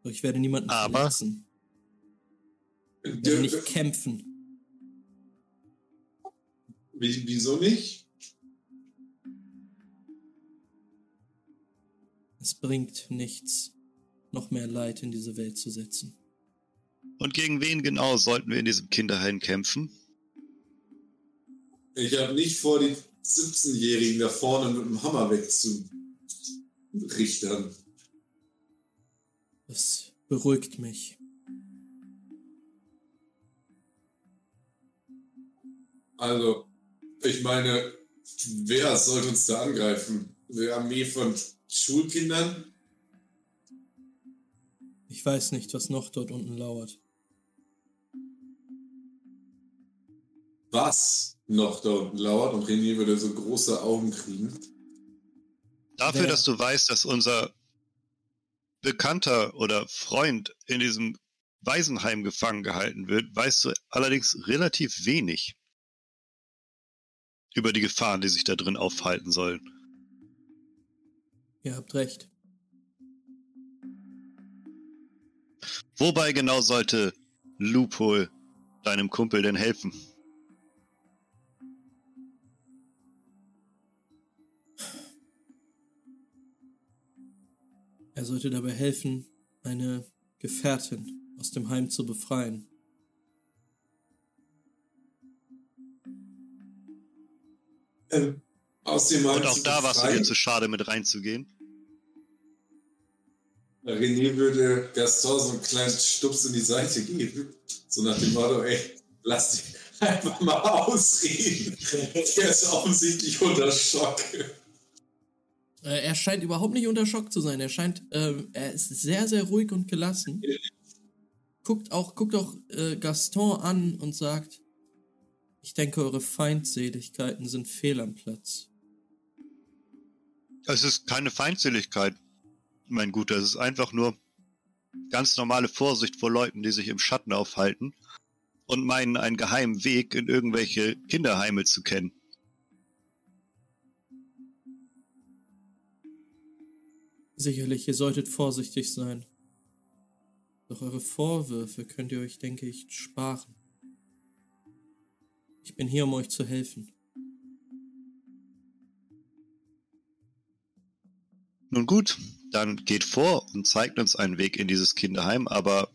Speaker 1: Doch ich werde niemanden
Speaker 4: Aber-
Speaker 1: verletzen. Ich werde nicht kämpfen.
Speaker 3: Wie, wieso nicht?
Speaker 1: Es bringt nichts, noch mehr Leid in diese Welt zu setzen.
Speaker 4: Und gegen wen genau sollten wir in diesem Kinderheim kämpfen?
Speaker 3: Ich habe nicht vor, die 17-Jährigen da vorne mit dem Hammer wegzurichtern.
Speaker 1: Das beruhigt mich.
Speaker 3: Also, ich meine, wer sollte uns da angreifen? Eine Armee von Schulkindern?
Speaker 1: Ich weiß nicht, was noch dort unten lauert.
Speaker 3: Was noch da unten lauert? Und René würde so große Augen kriegen.
Speaker 4: Dafür,
Speaker 1: Wer?
Speaker 4: dass du weißt, dass unser Bekannter oder Freund in diesem Waisenheim gefangen gehalten wird, weißt du allerdings relativ wenig über die Gefahren, die sich da drin aufhalten sollen.
Speaker 1: Ihr habt recht.
Speaker 4: Wobei genau sollte Loophole deinem Kumpel denn helfen?
Speaker 1: Er sollte dabei helfen, eine Gefährtin aus dem Heim zu befreien.
Speaker 3: Ähm, außerdem
Speaker 4: Und auch da warst du dir zu schade, mit reinzugehen.
Speaker 3: René würde Gaston so einen kleinen Stups in die Seite geben. So nach dem Motto, ey, lass dich einfach mal ausreden. Der ist offensichtlich unter Schock.
Speaker 1: Äh, er scheint überhaupt nicht unter Schock zu sein. Er scheint, ähm, er ist sehr, sehr ruhig und gelassen. Guckt auch, guckt auch äh, Gaston an und sagt, ich denke, eure Feindseligkeiten sind fehl am Platz.
Speaker 4: Es ist keine Feindseligkeit, mein Guter. Es ist einfach nur ganz normale Vorsicht vor Leuten, die sich im Schatten aufhalten und meinen, einen geheimen Weg in irgendwelche Kinderheime zu kennen.
Speaker 1: Sicherlich, ihr solltet vorsichtig sein. Doch eure Vorwürfe könnt ihr euch, denke ich, sparen. Ich bin hier, um euch zu helfen.
Speaker 4: Nun gut, dann geht vor und zeigt uns einen Weg in dieses Kinderheim, aber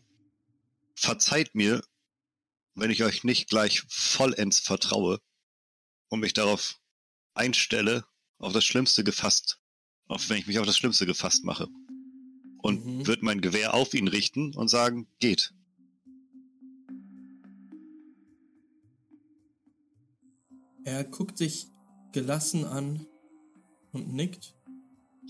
Speaker 4: verzeiht mir, wenn ich euch nicht gleich vollends vertraue und mich darauf einstelle, auf das Schlimmste gefasst, auf wenn ich mich auf das Schlimmste gefasst mache. Und
Speaker 1: Mhm.
Speaker 4: wird mein Gewehr auf ihn richten und sagen, geht.
Speaker 1: Er guckt sich gelassen an und nickt.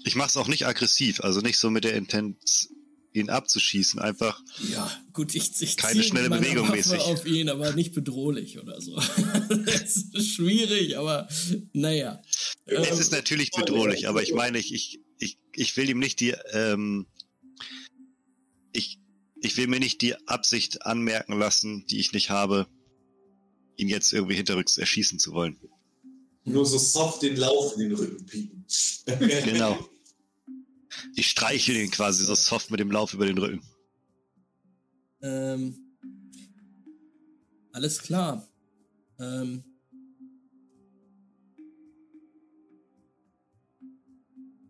Speaker 4: Ich mache es auch nicht aggressiv, also nicht so mit der Intenz, ihn abzuschießen, einfach
Speaker 1: Ja, gut, ich, ich
Speaker 4: Keine schnelle Bewegung
Speaker 1: Waffe
Speaker 4: mäßig.
Speaker 1: auf ihn, aber nicht bedrohlich oder so. Es ist schwierig, aber naja.
Speaker 4: Es
Speaker 1: Ähm,
Speaker 4: ist natürlich bedrohlich, aber ich meine, ich, ich, ich, ich will ihm nicht die, ähm, ich, ich will mir nicht die Absicht anmerken lassen, die ich nicht habe, ihn jetzt irgendwie hinterrücks erschießen zu wollen.
Speaker 5: Nur so soft den Lauf in den Rücken piepen.
Speaker 4: Genau. Ich streichel ihn quasi so soft mit dem Lauf über den Rücken.
Speaker 1: Ähm, alles klar. Ähm,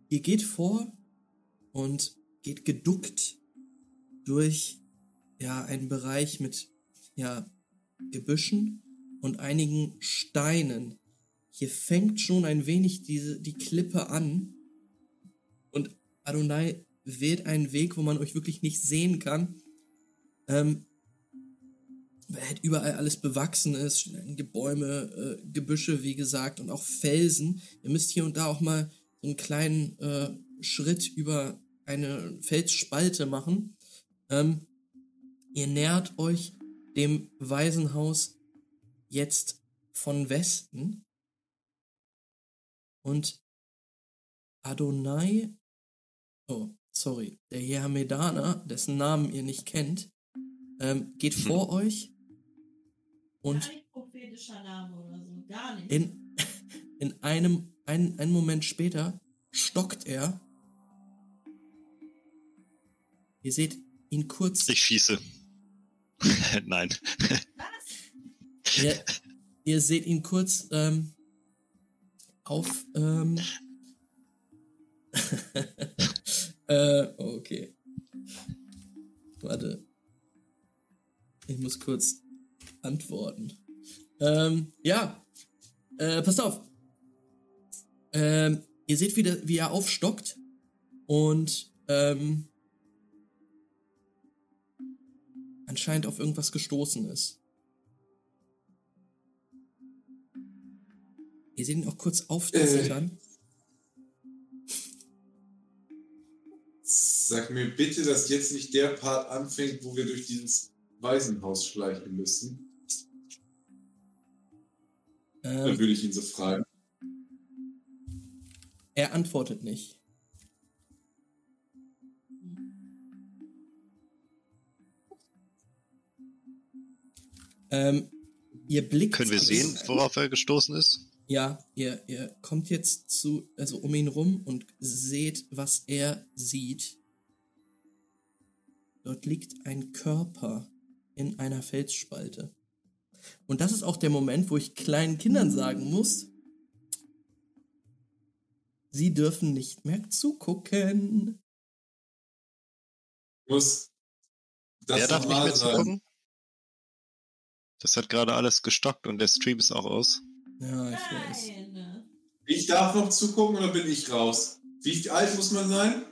Speaker 1: ihr geht vor und geht geduckt durch ja einen Bereich mit ja Gebüschen und einigen Steinen. Hier fängt schon ein wenig diese die Klippe an und Adonai wählt einen Weg, wo man euch wirklich nicht sehen kann. Ähm, weil halt überall alles bewachsen ist, Bäume, äh, Gebüsche, wie gesagt, und auch Felsen. Ihr müsst hier und da auch mal so einen kleinen äh, Schritt über eine Felsspalte machen. Ähm, ihr nähert euch dem Waisenhaus jetzt von Westen und Adonai, oh, sorry, der Jehamedaner, dessen Namen ihr nicht kennt, ähm, geht vor euch und
Speaker 2: Kein prophetischer Name oder so, gar nicht.
Speaker 1: in, in einem, ein, einen Moment später stockt er. Ihr seht ihn kurz.
Speaker 4: Ich schieße. Nein.
Speaker 1: Ihr, ihr seht ihn kurz ähm, auf. Ähm, äh, okay. Warte. Ich muss kurz antworten. Ähm, ja. Äh, passt auf. Ähm, ihr seht, wie, der, wie er aufstockt und ähm, anscheinend auf irgendwas gestoßen ist. Ihr seht ihn auch kurz aufzittern.
Speaker 3: Sag mir bitte, dass jetzt nicht der Part anfängt, wo wir durch dieses Waisenhaus schleichen müssen. Dann
Speaker 1: Ähm,
Speaker 3: würde ich ihn so fragen.
Speaker 1: er antwortet nicht. Ähm, ihr blickt.
Speaker 4: Können wir sehen, worauf er gestoßen ist?
Speaker 1: Ja, ihr, ihr kommt jetzt zu, also um ihn rum und seht, was er sieht. Dort liegt ein Körper in einer Felsspalte. Und das ist auch der Moment, wo ich kleinen Kindern sagen muss, sie dürfen nicht mehr zugucken.
Speaker 3: Muss das
Speaker 4: er darf nicht mehr zugucken. Das hat gerade alles gestockt und der Stream ist auch aus.
Speaker 1: Ja, ich weiß.
Speaker 2: Nein.
Speaker 3: Ich darf noch zugucken oder bin ich raus? Wie alt muss man sein?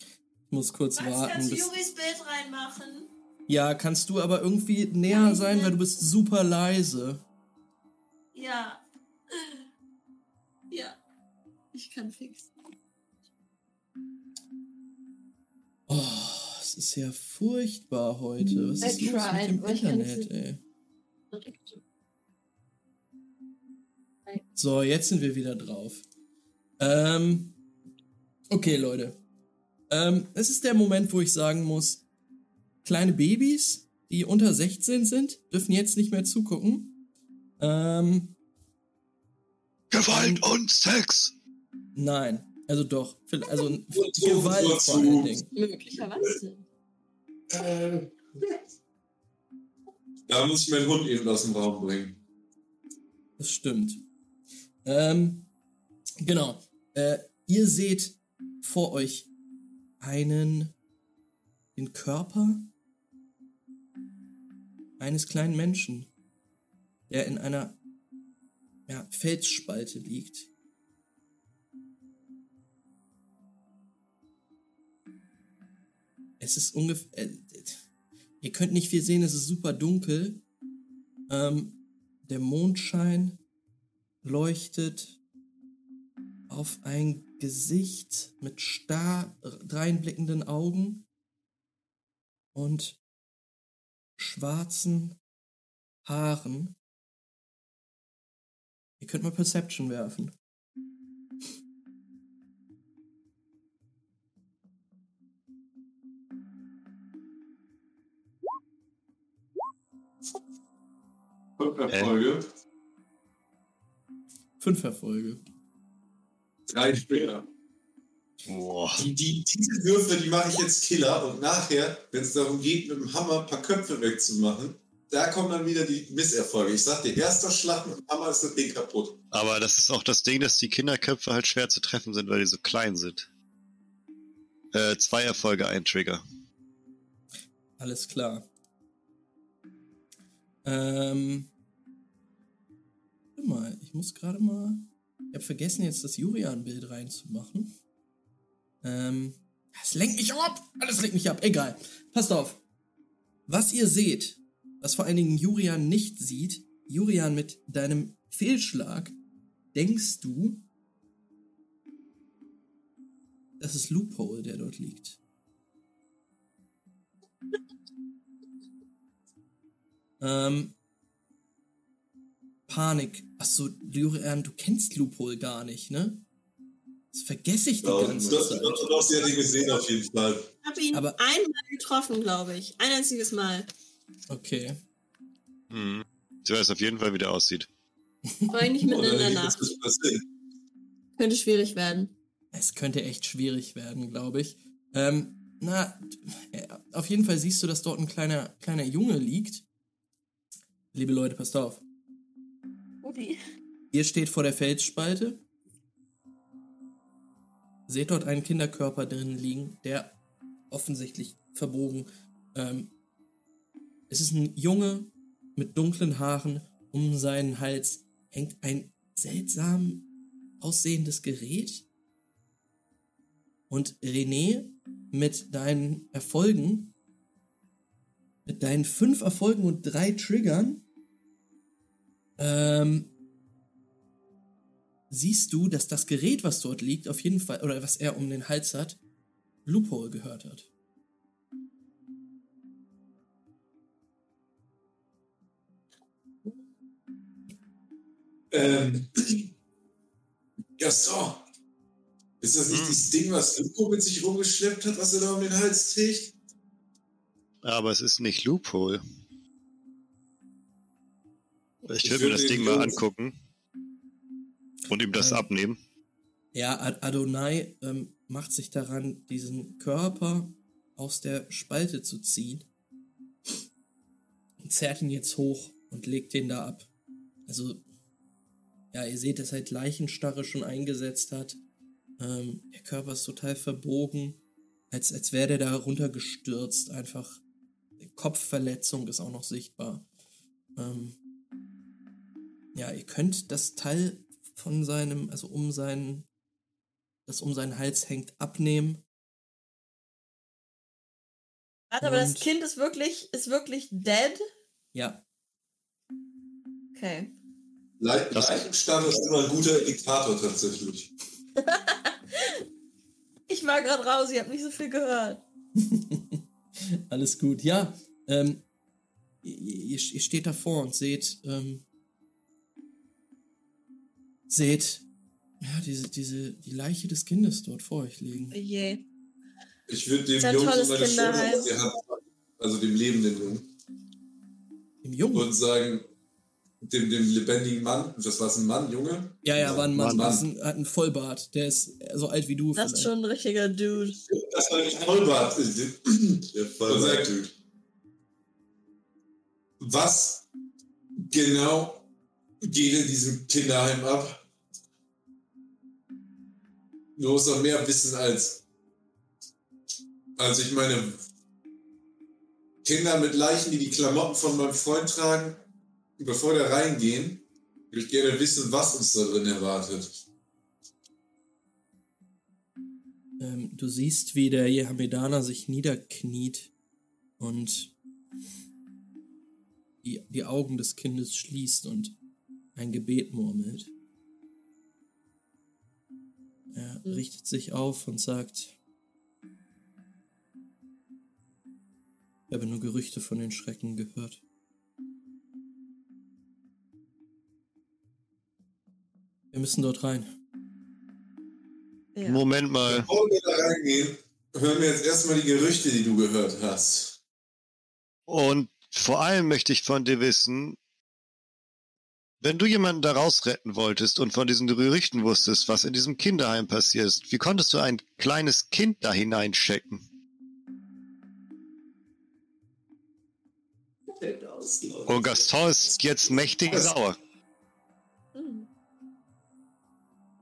Speaker 1: Ich muss kurz
Speaker 2: Was
Speaker 1: warten.
Speaker 2: kannst du Juris Bild reinmachen?
Speaker 1: ja, kannst du aber irgendwie näher
Speaker 2: Nein,
Speaker 1: sein, weil du bist super leise.
Speaker 2: Ja. Ja. Ich kann fix.
Speaker 1: Oh, es ist ja furchtbar heute. Was
Speaker 2: I
Speaker 1: ist los
Speaker 2: tried,
Speaker 1: mit dem Internet,
Speaker 2: es
Speaker 1: ey? So, jetzt sind wir wieder drauf. Ähm, okay, Leute. Ähm, es ist der Moment, wo ich sagen muss, kleine Babys, die unter 16 sind, dürfen jetzt nicht mehr zugucken. Ähm,
Speaker 4: Gewalt und Sex!
Speaker 1: nein. Also doch. Also
Speaker 3: so
Speaker 1: Gewalt vor allen Dingen.
Speaker 2: Möglicherweise.
Speaker 3: Äh, Da muss ich meinen Hund eben aus dem Raum bringen.
Speaker 1: Das stimmt. Ähm, genau. Äh, ihr seht vor euch einen, den Körper eines kleinen Menschen, der in einer ja, Felsspalte liegt. Es ist ungefähr. Äh, ihr könnt nicht viel sehen, es ist super dunkel. Ähm, der Mondschein leuchtet auf ein Gesicht mit starr dreinblickenden Augen und schwarzen Haaren. Ihr könnt mal Perception werfen.
Speaker 3: Erfolge,
Speaker 1: Fünf Erfolge.
Speaker 3: drei später.
Speaker 4: Boah.
Speaker 3: Die, die, diese Würfe, die mache ich jetzt Killer und nachher, wenn es darum geht, mit dem Hammer ein paar Köpfe wegzumachen, da kommen dann wieder die Misserfolge. Ich sag dir, erster Schlag mit dem Hammer ist das Ding kaputt.
Speaker 4: Aber das ist auch das Ding, dass die Kinderköpfe halt schwer zu treffen sind, weil die so klein sind. Äh, zwei Erfolge, ein Trigger.
Speaker 1: Alles klar. Ähm. Warte mal, ich muss gerade mal. Ich habe vergessen, jetzt das Jurian-Bild reinzumachen. Ähm. Das lenkt mich ab! Alles lenkt mich ab. Egal. Passt auf. Was ihr seht, was vor allen Dingen Jurian nicht sieht, Jurian mit deinem Fehlschlag, denkst du, das ist Loophole, der dort liegt. Ähm, Panik. Achso, Jurian, du kennst Loophole gar nicht, ne? Das vergesse ich die
Speaker 3: Ja,
Speaker 1: ganze
Speaker 3: das,
Speaker 1: Zeit.
Speaker 3: das, das, sie hat ihn gesehen auf jeden Fall.
Speaker 2: Ich habe ihn
Speaker 1: Aber-
Speaker 2: einmal getroffen, glaube ich. Ein einziges Mal.
Speaker 1: Okay.
Speaker 4: Mhm. Ich weiß auf jeden Fall, wie der aussieht.
Speaker 2: Ich nicht miteinander nach. Könnte schwierig werden.
Speaker 1: Es könnte echt schwierig werden, glaube ich. Ähm, Na, äh, auf jeden Fall siehst du, dass dort ein kleiner, kleiner Junge liegt. Liebe Leute, passt auf.
Speaker 2: Udi.
Speaker 1: Ihr steht vor der Felsspalte. Seht dort einen Kinderkörper drin liegen, der offensichtlich verbogen. Ähm, es ist ein Junge mit dunklen Haaren. Um seinen Hals hängt ein seltsam aussehendes Gerät. Und René, mit deinen Erfolgen, mit deinen fünf Erfolgen und drei Triggern, ähm, siehst du, dass das Gerät, was dort liegt, auf jeden Fall, oder was er um den Hals hat, Loophole gehört hat.
Speaker 3: Ähm, Gaston, ist das nicht
Speaker 4: Hm.
Speaker 3: dieses Ding, was Lupo mit sich rumgeschleppt hat, was er da um den Hals trägt?
Speaker 4: Aber es ist nicht Loophole. Ich
Speaker 3: Ich
Speaker 4: will mir
Speaker 3: würde
Speaker 4: das Ding mal angucken. Und ihm das abnehmen.
Speaker 1: Ja, Ad- Adonai ähm, macht sich daran, diesen Körper aus der Spalte zu ziehen. Und zerrt ihn jetzt hoch und legt den da ab. Also, ja, ihr seht, dass halt Leichenstarre schon eingesetzt hat. Ähm, der Körper ist total verbogen, als, als wäre der da runtergestürzt. Einfach Kopfverletzung ist auch noch sichtbar. Ähm, ja, ihr könnt das Teil von seinem, also um seinen, das um seinen Hals hängt, abnehmen.
Speaker 2: Warte, aber das Kind ist wirklich, ist wirklich dead?
Speaker 1: Ja,
Speaker 2: Okay.
Speaker 3: Le
Speaker 4: Das-
Speaker 3: Leichenstand ist immer ein guter Indikator tatsächlich.
Speaker 2: Ich war gerade raus, ich habe nicht so viel gehört.
Speaker 1: alles gut. Ja, ähm, ihr, ihr ihr steht davor und seht, ähm, seht, ja, diese, diese, die Leiche des Kindes dort vor euch liegen.
Speaker 2: Oh je.
Speaker 3: Ich würde dem
Speaker 2: tolles
Speaker 3: so meine Schulter
Speaker 2: Kinderheim.
Speaker 3: auf die Hand also dem lebenden Jungen,
Speaker 1: Im Jungen.
Speaker 3: und sagen, dem, dem lebendigen Mann, das war ein Mann, Junge?
Speaker 1: Ja, ja, war ein Mann,
Speaker 3: Mann.
Speaker 1: ein, hat einen Vollbart. Der ist so alt wie du.
Speaker 2: Das ist schon ein richtiger Dude.
Speaker 3: Das war ein Vollbart.
Speaker 5: Der
Speaker 3: sagt, was genau geht in diesem Kinderheim ab? Du musst doch mehr wissen als, als ich meine Kinder mit Leichen, die die Klamotten von meinem Freund tragen, bevor wir reingehen, würde ich gerne wissen, was uns da drin erwartet.
Speaker 1: Ähm, du siehst, wie der Jehamedaner sich niederkniet und die, die Augen des Kindes schließt und ein Gebet murmelt. Er
Speaker 2: Mhm.
Speaker 1: richtet sich auf und sagt, ich habe nur Gerüchte von den Schrecken gehört. Wir müssen dort rein.
Speaker 2: Ja.
Speaker 4: Moment mal.
Speaker 3: Bevor wir da reingehen, hören wir jetzt erstmal die Gerüchte, die du gehört hast.
Speaker 4: Und vor allem möchte ich von dir wissen, wenn du jemanden da rausretten wolltest und von diesen Gerüchten wusstest, was in diesem Kinderheim passiert, wie konntest du ein kleines Kind da hineinchecken? Und Gaston ist jetzt mächtig sauer.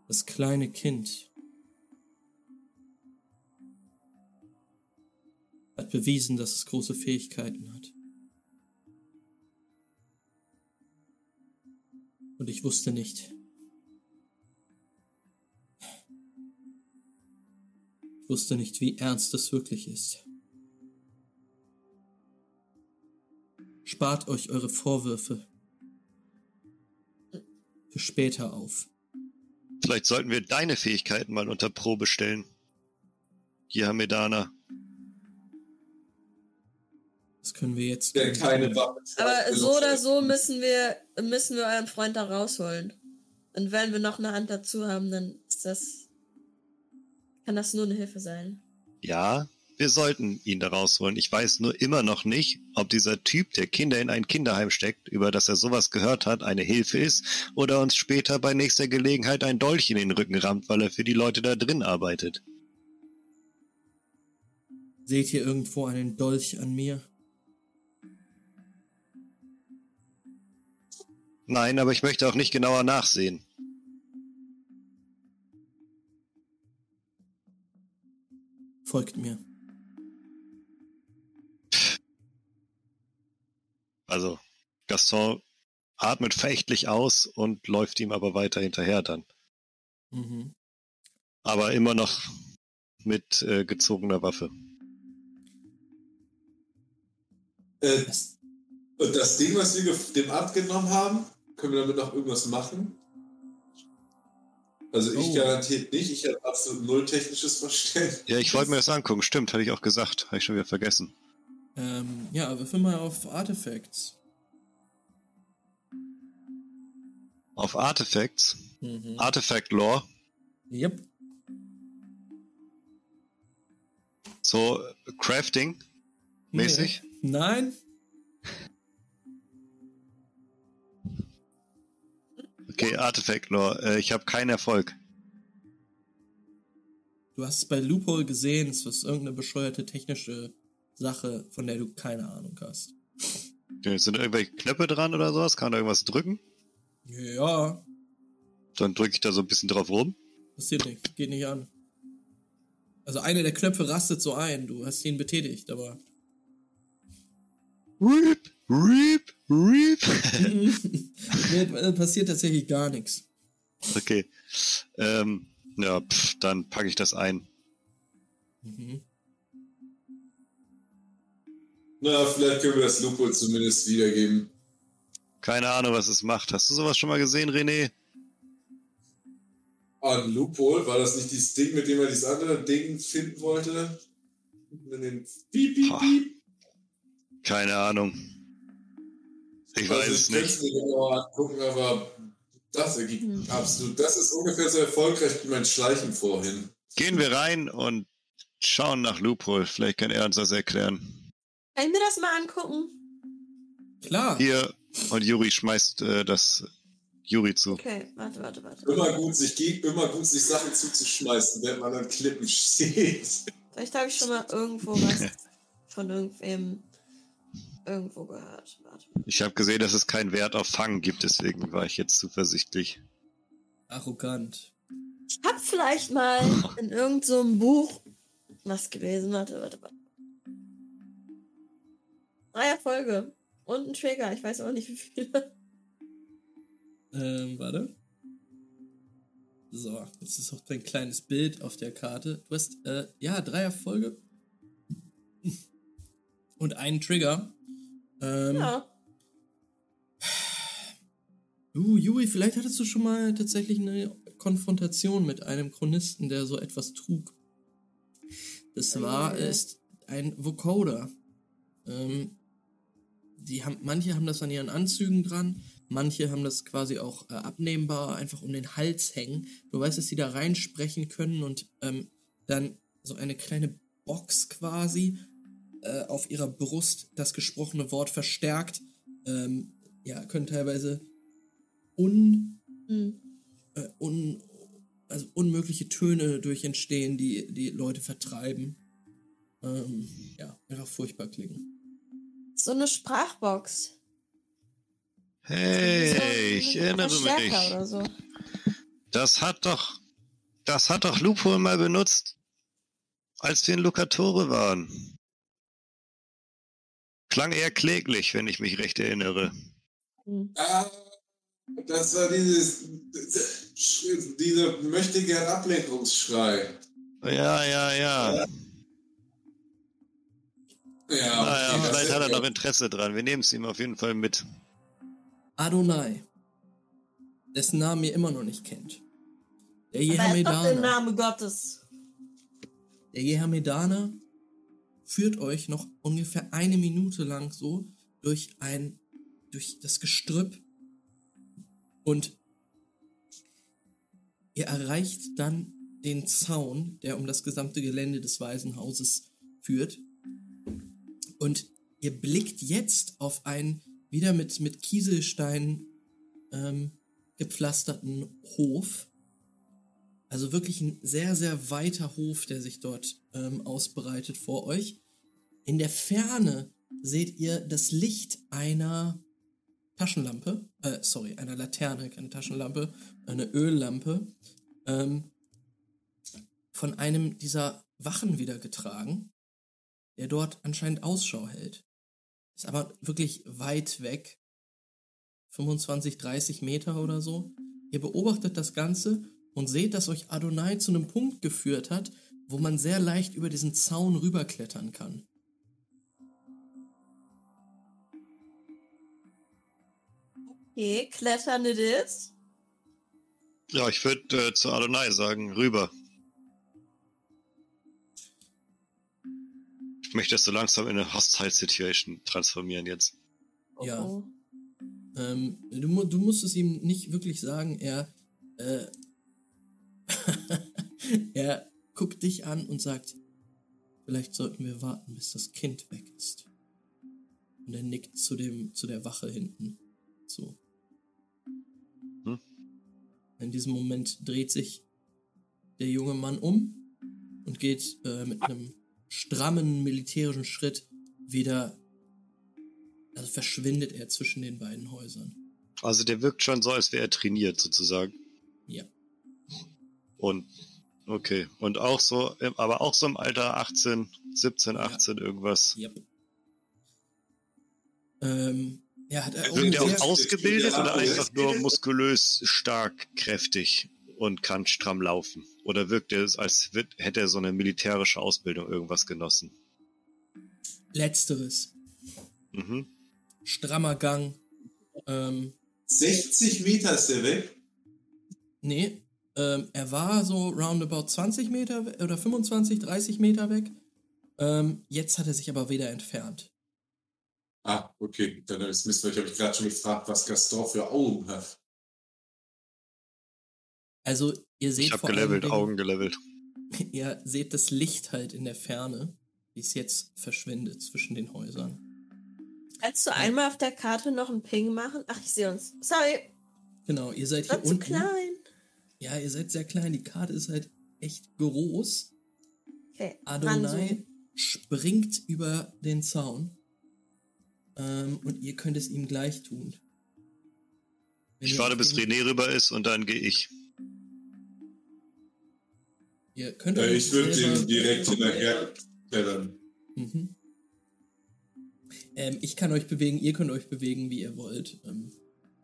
Speaker 1: Das kleine Kind hat bewiesen, dass es große Fähigkeiten hat. Und ich wusste nicht. Ich wusste nicht, wie ernst es wirklich ist. Spart euch eure Vorwürfe für später auf.
Speaker 4: Vielleicht sollten wir deine Fähigkeiten mal unter Probe stellen. Hier, Medana.
Speaker 1: Können wir jetzt.
Speaker 3: Denn keine Waffe.
Speaker 2: Aber so oder so müssen wir, müssen wir euren Freund da rausholen. Und wenn wir noch eine Hand dazu haben, dann ist das. Kann das nur eine Hilfe sein.
Speaker 4: Ja, wir sollten ihn da rausholen. Ich weiß nur immer noch nicht, ob dieser Typ, der Kinder in ein Kinderheim steckt, über das er sowas gehört hat, eine Hilfe ist oder uns später bei nächster Gelegenheit ein Dolch in den Rücken rammt, weil er für die Leute da drin arbeitet.
Speaker 1: Seht ihr irgendwo einen Dolch an mir?
Speaker 4: Nein, aber ich möchte auch nicht genauer nachsehen.
Speaker 1: Folgt mir.
Speaker 4: Also, Gaston atmet verächtlich aus und läuft ihm aber weiter hinterher dann.
Speaker 1: Mhm.
Speaker 4: Aber immer noch mit äh, gezogener Waffe.
Speaker 3: Äh,
Speaker 1: Das,
Speaker 3: und das Ding, was wir dem abgenommen haben, können wir damit noch irgendwas machen? Also ich
Speaker 1: Oh.
Speaker 3: garantiert nicht, ich habe absolut null technisches Verständnis.
Speaker 4: Ja, ich wollte mir das angucken. Stimmt, hatte ich auch gesagt. Habe ich schon wieder vergessen.
Speaker 1: ähm, ja, würfel mal auf Artifacts.
Speaker 4: Auf Artifacts,
Speaker 1: Mhm.
Speaker 4: Artifact Lore,
Speaker 1: Yep.
Speaker 4: so Crafting mäßig.
Speaker 1: Nee. Nein.
Speaker 4: Okay, Artifact Lore. Äh, ich habe keinen Erfolg.
Speaker 1: Du hast es bei Loophole gesehen, es ist irgendeine bescheuerte technische Sache, von der du keine Ahnung hast.
Speaker 4: Okay, Sind irgendwelche Knöpfe dran oder sowas? Kann da irgendwas drücken?
Speaker 1: Ja,
Speaker 4: Dann drücke ich da so ein bisschen drauf rum.
Speaker 1: passiert nichts, geht nicht an. Also einer der Knöpfe rastet so ein, du hast ihn betätigt, aber.
Speaker 4: Reap, reap, reap.
Speaker 1: nee, äh, passiert tatsächlich gar nichts.
Speaker 4: okay. Ähm, ja, pff, dann packe ich das ein.
Speaker 1: Mhm.
Speaker 3: Na, vielleicht können wir das Lupo zumindest wiedergeben.
Speaker 4: Keine Ahnung, was es macht. Hast du sowas schon mal gesehen, René?
Speaker 3: An Loophole, war das nicht dieses Ding, mit dem er dieses andere Ding finden wollte? Mit den Piep, piep, piep.
Speaker 4: Keine Ahnung. Ich weiß
Speaker 3: also
Speaker 4: es
Speaker 3: ich könnte
Speaker 4: nicht.
Speaker 3: es mir genauer angucken, aber das ergibt
Speaker 2: Hm.
Speaker 3: absolut. Das ist ungefähr so erfolgreich wie mein Schleichen vorhin.
Speaker 4: Gehen wir rein und schauen nach Loophole. Vielleicht kann er uns das erklären.
Speaker 2: Kann ich mir das mal angucken?
Speaker 1: Klar.
Speaker 4: Hier, und Juri schmeißt äh, das Juri zu.
Speaker 2: Okay, warte, warte, warte.
Speaker 3: Immer gut, sich, ge- immer gut, sich Sachen zuzuschmeißen, wenn man an Klippen steht.
Speaker 2: Vielleicht habe ich schon mal irgendwo was von irgendwem irgendwo gehört. Warte.
Speaker 4: Ich habe gesehen, dass es keinen Wert auf Fangen gibt, deswegen war ich jetzt zuversichtlich.
Speaker 1: Arrogant.
Speaker 2: Ich hab vielleicht mal in irgendeinem so einem Buch was gelesen. Warte, warte, warte. Drei Erfolge. Und ein Trigger. Ich weiß auch nicht, wie viele.
Speaker 1: Ähm, warte. So, jetzt ist auch dein kleines Bild auf der Karte. Du hast, äh, ja, drei Erfolge. Und einen Trigger. Ähm,
Speaker 2: Ja.
Speaker 1: Uh, Juri, vielleicht hattest du schon mal tatsächlich eine Konfrontation mit einem Chronisten, der so etwas trug. Das war, ist ein Vocoder. Ähm, die haben, manche haben das an ihren Anzügen dran, manche haben das quasi auch äh, abnehmbar einfach um den Hals hängen. Du weißt, dass sie da reinsprechen können und ähm, dann so eine kleine Box quasi äh, auf ihrer Brust das gesprochene Wort verstärkt. Ähm, ja, können teilweise un,
Speaker 2: Hm.
Speaker 1: äh, un, also unmögliche Töne durch entstehen, die die Leute vertreiben. Ähm, ja, einfach furchtbar klingen.
Speaker 2: So eine Sprachbox.
Speaker 4: Hey,
Speaker 2: So
Speaker 4: ich erinnere mich.
Speaker 2: So.
Speaker 4: Das hat doch, das hat doch Loophole mal benutzt, als wir in Lucatore waren. Klang eher kläglich, wenn ich mich recht erinnere.
Speaker 3: Ah, das war dieses, dieser möchte gern Ablenkungsschrei.
Speaker 4: Ja, ja, ja.
Speaker 3: Ja,
Speaker 4: Naja,
Speaker 3: okay, das
Speaker 4: vielleicht hat er
Speaker 3: ja-
Speaker 4: noch Interesse dran. Wir nehmen es ihm auf jeden Fall mit.
Speaker 1: Adonai, dessen Namen ihr immer noch nicht kennt. Der
Speaker 2: er doch der
Speaker 1: Jehamedaner.
Speaker 2: Name Gottes.
Speaker 1: Der Jehamedaner führt euch noch ungefähr eine Minute lang so durch ein, durch das Gestrüpp und ihr erreicht dann den Zaun, der um das gesamte Gelände des Waisenhauses führt. Und ihr blickt jetzt auf einen wieder mit, mit Kieselstein ähm, gepflasterten Hof. Also wirklich ein sehr, sehr weiter Hof, der sich dort ähm, ausbreitet vor euch. In der Ferne seht ihr das Licht einer Taschenlampe, äh, sorry, einer Laterne, keine Taschenlampe, eine Öllampe, ähm, von einem dieser Wachen wieder getragen, der dort anscheinend Ausschau hält. Ist aber wirklich weit weg. 25, 30 Meter oder so. Ihr beobachtet das Ganze und seht, dass euch Adonai zu einem Punkt geführt hat, wo man sehr leicht über diesen Zaun rüberklettern kann.
Speaker 2: Okay, klettern it is.
Speaker 4: Ja, ich würde äh, zu Adonai sagen, rüber. Ich möchte das so langsam in eine Hostile Situation transformieren jetzt.
Speaker 1: Ja.
Speaker 2: Oh.
Speaker 1: Ähm, du, du musst es ihm nicht wirklich sagen. Er, äh, er guckt dich an und sagt, vielleicht sollten wir warten, bis das Kind weg ist. Und er nickt zu dem, zu der Wache hinten zu. In diesem Moment dreht sich der junge Mann um und geht äh, mit einem strammen militärischen Schritt wieder, also verschwindet er zwischen den beiden Häusern.
Speaker 4: Also der wirkt schon so, als wäre er trainiert sozusagen.
Speaker 1: Ja.
Speaker 4: Und okay. Und auch so, aber auch so im Alter 18, 17,
Speaker 1: Ja.
Speaker 4: 18 irgendwas.
Speaker 1: Yep. Ähm, ja, hat er auch
Speaker 4: Wirkt er auch ausgebildet oder einfach nur muskulös, stark, kräftig und kann stramm laufen? Oder wirkt er, als hätte er so eine militärische Ausbildung irgendwas genossen?
Speaker 1: Letzteres.
Speaker 4: Mhm.
Speaker 1: Strammer Gang. Ähm,
Speaker 3: 60 Meter ist der weg.
Speaker 1: nee, ähm, er war so roundabout 20 Meter oder 25, 30 Meter weg. Ähm, jetzt hat er sich aber wieder entfernt.
Speaker 3: Ah, okay. Dann ist Mist, weil ich habe mich gerade schon gefragt, was Gaston für Augen hat.
Speaker 1: Also, ihr seht
Speaker 4: Ich habe gelevelt,
Speaker 1: den-
Speaker 4: Augen gelevelt.
Speaker 1: Ihr seht das Licht halt in der Ferne, wie es jetzt verschwindet zwischen den Häusern.
Speaker 2: Kannst du einmal auf der Karte noch einen Ping machen? Ach, ich sehe uns. Sorry,
Speaker 1: Genau, ihr seid hier
Speaker 2: war zu
Speaker 1: unten.
Speaker 2: klein.
Speaker 1: Ja, ihr seid sehr klein. Die Karte ist halt echt groß.
Speaker 2: Okay,
Speaker 1: Adonai
Speaker 2: ranzoomen.
Speaker 1: springt über den Zaun. Ähm, und ihr könnt es ihm gleich tun. Wenn
Speaker 4: Ich warte, bis René rüber ist und dann gehe ich.
Speaker 1: Ihr könnt
Speaker 3: Äh,
Speaker 1: euch
Speaker 3: ich würde den direkt hinterher klettern.
Speaker 1: Mhm. Ähm, ich kann euch bewegen, ihr könnt euch bewegen, wie ihr wollt. Ähm,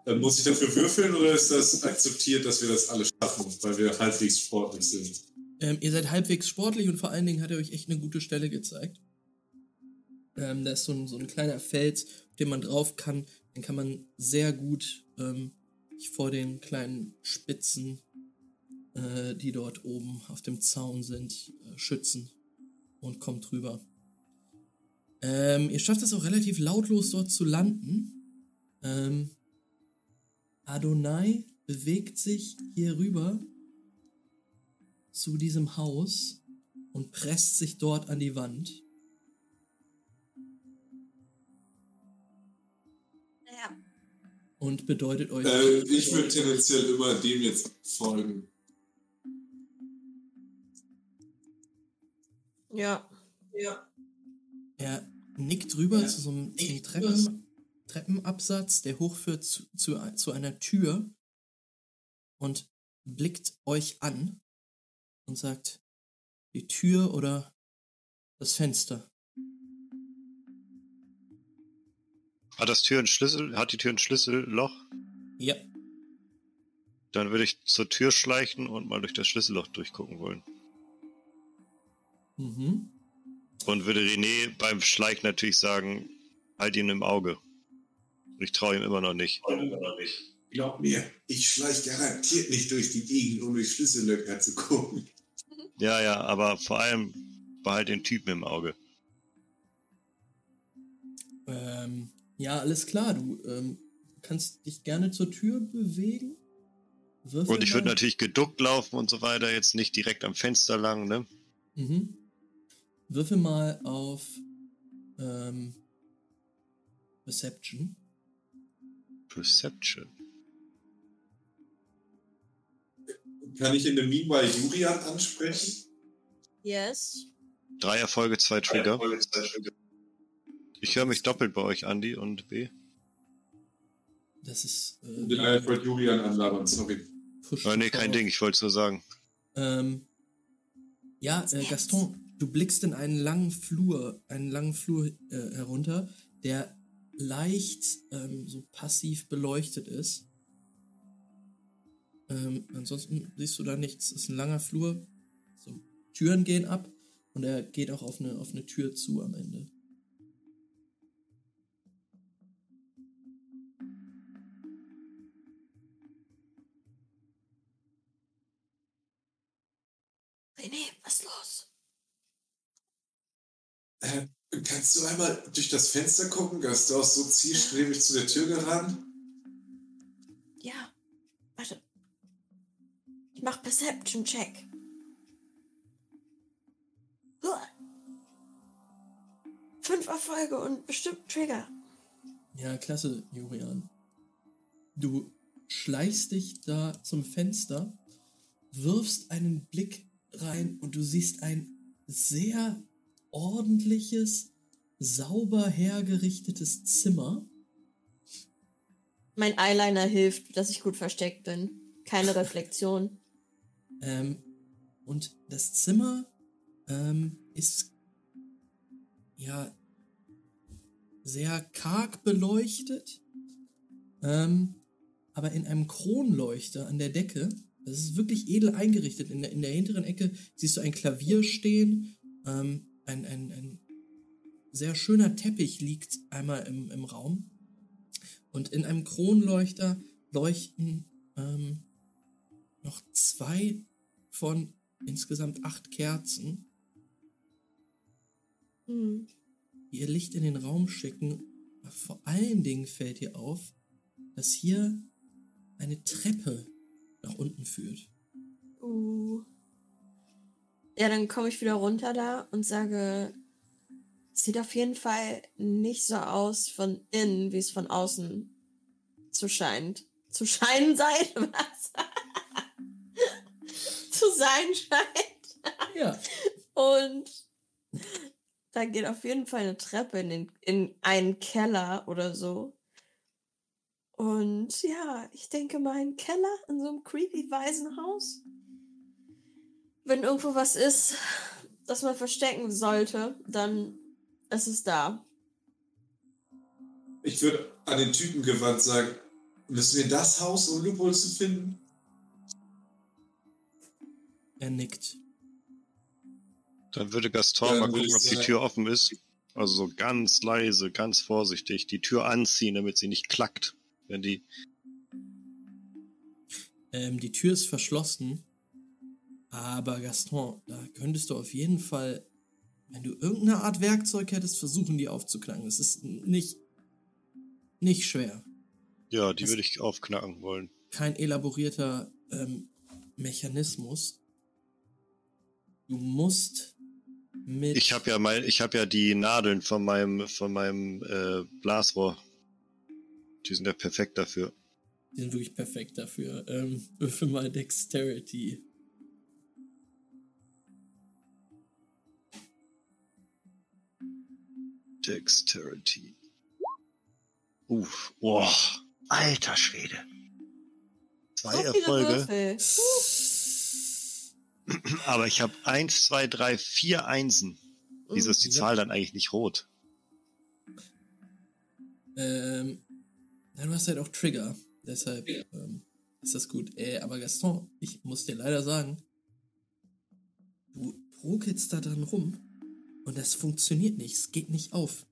Speaker 3: Dann muss ich dafür würfeln oder ist das akzeptiert, dass wir das alle schaffen, weil wir halbwegs sportlich sind?
Speaker 1: ähm, ihr seid halbwegs sportlich und vor allen Dingen hat er euch echt eine gute Stelle gezeigt. Ähm, da ist so ein, so ein kleiner Fels, auf den man drauf kann. Den kann man sehr gut ähm, vor den kleinen Spitzen, äh, die dort oben auf dem Zaun sind, äh, schützen und kommt rüber. Ähm, ihr schafft es auch relativ lautlos dort zu landen. Ähm, Adonai bewegt sich hier rüber zu diesem Haus und presst sich dort an die Wand. Und bedeutet euch.
Speaker 3: Äh, ich würde tendenziell immer dem jetzt folgen.
Speaker 2: Ja. Ja.
Speaker 1: Er nickt rüber zu so einem Treppen, Treppenabsatz, der hochführt zu, zu, zu einer Tür und blickt euch an und sagt, die Tür oder das Fenster.
Speaker 4: Hat das Tür einen Schlüssel? Hat die Tür ein Schlüsselloch?
Speaker 1: Ja,
Speaker 4: Dann würde ich zur Tür schleichen und mal durch das Schlüsselloch durchgucken wollen.
Speaker 1: mhm.
Speaker 4: Und würde René beim Schleichen natürlich sagen, halt ihn im Auge. Ich traue ihm immer noch nicht.
Speaker 3: Glaub mir, ich schleich garantiert nicht durch die Gegend, um durch Schlüssellöcher zu gucken.
Speaker 4: Ja, ja, aber vor allem behalt den Typen im Auge.
Speaker 1: Ähm, ja, alles klar, du ähm, kannst dich gerne zur Tür bewegen. Würfel
Speaker 4: Und ich würde natürlich geduckt laufen und so weiter, jetzt nicht direkt am Fenster lang, ne?
Speaker 1: Mhm. Würfel mal auf ähm, Perception.
Speaker 4: Perception.
Speaker 3: Kann ich in der Meanwhile Julian ansprechen?
Speaker 2: Yes.
Speaker 4: Drei Erfolge, zwei Trigger. Ich höre mich doppelt bei euch, Andi und B.
Speaker 1: Das ist.
Speaker 3: Den
Speaker 1: Äh,
Speaker 3: einen wollte Julian anlabern, sorry.
Speaker 4: Oh, nee, kein. Ding, ich wollte es nur sagen.
Speaker 1: Ähm, ja, äh, Gaston, du blickst in einen langen Flur, einen langen Flur äh, herunter, der leicht ähm, so passiv beleuchtet ist. Ähm, ansonsten siehst du da nichts. Es ist ein langer Flur. So, Türen gehen ab und er geht auch auf eine, auf eine Tür zu am Ende.
Speaker 2: René, was ist los?
Speaker 3: Äh, kannst du einmal durch das Fenster gucken? Hast du auch so zielstrebig zu der Tür gerannt?
Speaker 2: Ja, warte. Ich mach Perception-Check. Uah. Fünf Erfolge und bestimmt Trigger.
Speaker 1: Ja, klasse, Julian. Du schleichst dich da zum Fenster, wirfst einen Blick rein und du siehst ein sehr ordentliches, sauber hergerichtetes Zimmer.
Speaker 2: Mein Eyeliner hilft, dass ich gut versteckt bin. Keine Reflexion.
Speaker 1: Ähm, und das Zimmer ähm, ist ja sehr karg beleuchtet, ähm, aber in einem Kronleuchter an der Decke. Das ist wirklich edel eingerichtet. In der, in der hinteren Ecke siehst du ein Klavier stehen. Ähm, ein, ein, ein sehr schöner Teppich liegt einmal im, im Raum. Und in einem Kronleuchter leuchten ähm, noch zwei von insgesamt acht Kerzen,
Speaker 2: Hm.
Speaker 1: die ihr Licht in den Raum schicken. Aber vor allen Dingen fällt ihr auf, dass hier eine Treppe nach unten führt.
Speaker 2: Uh. Ja, dann komme ich wieder runter da und sage, sieht auf jeden Fall nicht so aus von innen, wie es von außen zu scheint. Zu scheinen sein? Was? zu sein scheint.
Speaker 1: Ja,
Speaker 2: Und da geht auf jeden Fall eine Treppe in, den, in einen Keller oder so. Und ja, ich denke mal, ein Keller in so einem creepy Waisenhaus. Wenn irgendwo was ist, das man verstecken sollte, dann ist es da.
Speaker 3: Ich würde an den Typen gewandt sagen, müssen wir das Haus, um Lupol zu finden?
Speaker 1: er nickt.
Speaker 4: Dann würde Gaston
Speaker 3: Dann
Speaker 4: mal gucken, ob die Tür offen ist. Also so ganz leise, ganz vorsichtig die Tür anziehen, damit sie nicht klackt, wenn die.
Speaker 1: Ähm, die Tür ist verschlossen. Aber Gaston, da könntest du auf jeden Fall, wenn du irgendeine Art Werkzeug hättest, versuchen, die aufzuknacken. Es ist nicht, nicht schwer.
Speaker 4: Ja, die
Speaker 1: Das-
Speaker 4: würde ich aufknacken wollen.
Speaker 1: Kein elaborierter ähm, Mechanismus. Du musst mit.
Speaker 4: Ich habe ja mein, ich habe ja die Nadeln von meinem, von meinem äh, Blasrohr. Die sind ja perfekt dafür.
Speaker 1: Die sind wirklich perfekt dafür. Ähm, würfel mal Dexterity.
Speaker 4: Dexterity. Uff, boah, alter Schwede. Zwei
Speaker 2: So
Speaker 4: Erfolge, aber ich habe eins, zwei, drei, vier Einsen. Wieso ist die
Speaker 1: Ja.
Speaker 4: Zahl dann eigentlich nicht rot?
Speaker 1: Ähm, ja, du hast halt auch Trigger. Deshalb ähm, ist das gut. Äh, aber Gaston, ich muss dir leider sagen, du ruckelst da dran rum und das funktioniert nicht. Es geht nicht auf.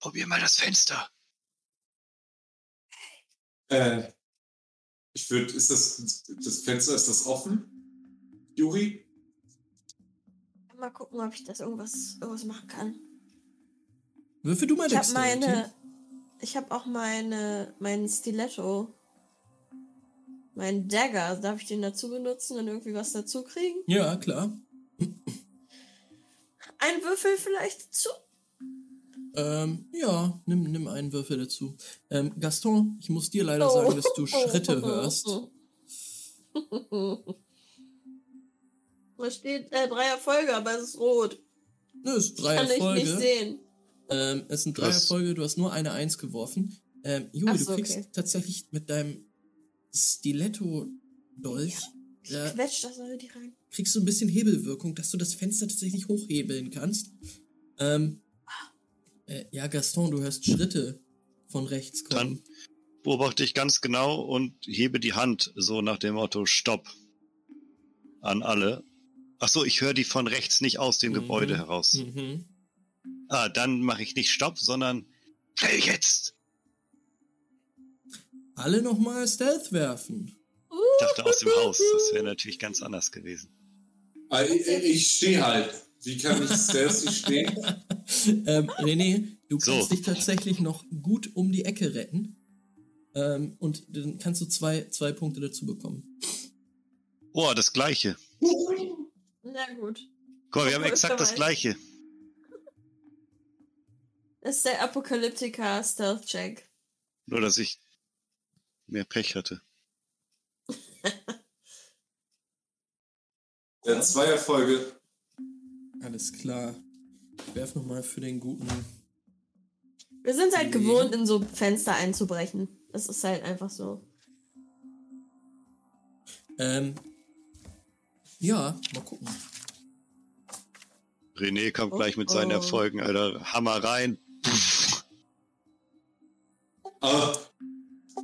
Speaker 4: Probier mal das Fenster.
Speaker 3: Äh, ich würde, ist das, das Fenster, ist das offen? Juri?
Speaker 2: Mal gucken, ob ich das irgendwas, irgendwas machen kann.
Speaker 1: Würfel du mal
Speaker 2: Ich habe
Speaker 1: Dexterity.
Speaker 2: meine. Ich habe auch meine, meinen Stiletto. Mein Dagger. Darf ich den dazu benutzen und irgendwie was dazu kriegen?
Speaker 1: Ja, klar.
Speaker 2: Ein Würfel vielleicht dazu?
Speaker 1: Ähm, ja, nimm, nimm einen Würfel dazu. Ähm, Gaston, ich muss dir leider
Speaker 2: Oh.
Speaker 1: sagen, dass du Schritte hörst.
Speaker 2: Da steht äh, drei Erfolge, aber es ist rot.
Speaker 1: Nö, es ist drei
Speaker 2: Kann ich
Speaker 1: Erfolge.
Speaker 2: nicht sehen.
Speaker 1: Ähm, es sind drei? Erfolge, du hast nur eine Eins geworfen. Ähm, Juri,
Speaker 2: Ach
Speaker 1: du
Speaker 2: so,
Speaker 1: kriegst
Speaker 2: okay.
Speaker 1: tatsächlich mit deinem Stiletto-Dolch, da
Speaker 2: Quetscht das aber die rein.
Speaker 1: kriegst du ein bisschen Hebelwirkung, dass du das Fenster tatsächlich hochhebeln kannst. Ähm, äh, ja, Gaston, du hörst Schritte von rechts kommen.
Speaker 4: Dann beobachte ich ganz genau und hebe die Hand so nach dem Motto Stopp an alle. Ach so, ich höre die von rechts nicht aus dem
Speaker 1: Mhm.
Speaker 4: Gebäude heraus.
Speaker 1: Mhm.
Speaker 4: Ah, dann mache ich nicht Stopp, sondern schnell jetzt.
Speaker 1: Alle nochmal Stealth werfen.
Speaker 4: Ich dachte aus dem Haus. Das wäre natürlich ganz anders gewesen.
Speaker 3: Ich, ich stehe halt. Wie kann ich stealthy stehen?
Speaker 1: ähm, René, du
Speaker 4: So.
Speaker 1: kannst dich tatsächlich noch gut um die Ecke retten. Ähm, und dann kannst du zwei, zwei Punkte dazu bekommen.
Speaker 4: Oh, das gleiche.
Speaker 2: Na gut.
Speaker 4: Guck mal, wir haben exakt das gleiche.
Speaker 2: Das ist der Apokalyptika Stealth Check.
Speaker 4: Nur, dass ich mehr Pech hatte.
Speaker 3: Ja, zwei Erfolge.
Speaker 1: Alles klar. Ich werf nochmal für den guten.
Speaker 2: Wir sind halt
Speaker 1: Nee.
Speaker 2: gewohnt, in so Fenster einzubrechen. Das ist halt einfach so.
Speaker 1: Ähm, ja, mal gucken.
Speaker 4: René kommt
Speaker 2: Oh,
Speaker 4: gleich mit seinen
Speaker 2: oh.
Speaker 4: Erfolgen, Alter. Hammer rein.
Speaker 3: Aber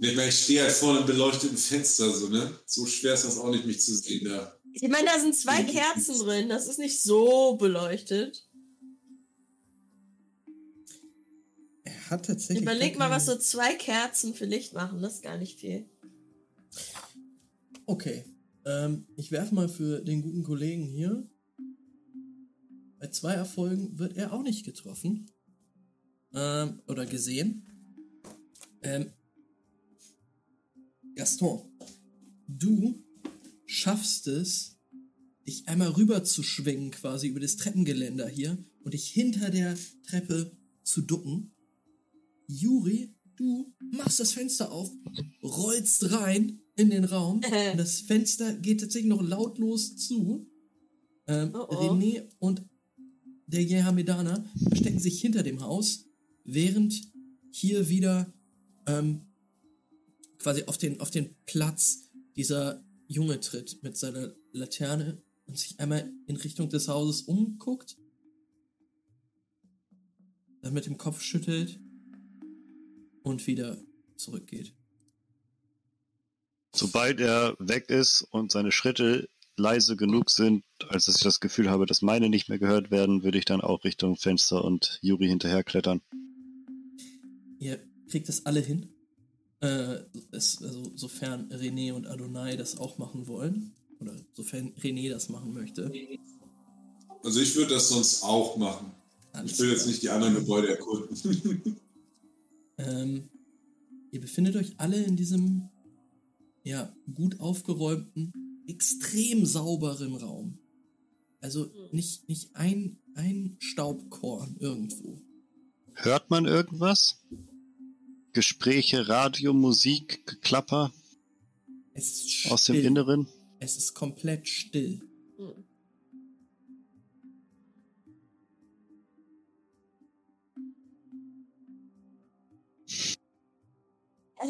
Speaker 3: nee, ich stehe halt vor einem beleuchteten Fenster, so, ne? So schwer ist das auch nicht, mich zu sehen da.
Speaker 2: Ich meine, da sind zwei Kerzen drin. Das ist nicht so beleuchtet.
Speaker 1: Er hat tatsächlich.
Speaker 2: Überleg mal, was so zwei Kerzen für Licht machen. Das ist gar nicht viel.
Speaker 1: Okay. Ähm, ich werf mal für den guten Kollegen hier. Bei zwei Erfolgen wird er auch nicht getroffen. Ähm, oder gesehen. Ähm, Gaston, du schaffst es, dich einmal rüber zu schwingen, quasi über das Treppengeländer hier und dich hinter der Treppe zu ducken. Juri, du machst das Fenster auf, rollst rein in den Raum und das Fenster geht tatsächlich noch lautlos zu. Ähm,
Speaker 2: Oh, oh.
Speaker 1: René und der Jehamedaner verstecken sich hinter dem Haus, während hier wieder ähm, quasi auf den, auf den Platz dieser Junge tritt mit seiner Laterne und sich einmal in Richtung des Hauses umguckt, dann mit dem Kopf schüttelt und wieder zurückgeht.
Speaker 4: Sobald er weg ist und seine Schritte leise genug sind, als dass ich das Gefühl habe, dass meine nicht mehr gehört werden, würde ich dann auch Richtung Fenster und Juri hinterher klettern.
Speaker 1: Ihr kriegt das alle hin. Äh, es, also, sofern René und Adonai das auch machen wollen. Oder sofern René das machen möchte.
Speaker 3: Also ich würde das sonst auch machen.
Speaker 1: Alles
Speaker 3: Ich will jetzt
Speaker 1: klar.
Speaker 3: nicht die anderen Gebäude erkunden.
Speaker 1: Ähm, ihr befindet euch alle in diesem ja, gut aufgeräumten, extrem sauberen Raum. Also nicht, nicht ein, ein Staubkorn irgendwo.
Speaker 4: Hört man irgendwas? Gespräche, Radio, Musik, Geklapper
Speaker 1: Es ist still.
Speaker 4: aus dem Inneren?
Speaker 1: Es ist komplett still.
Speaker 2: Hm.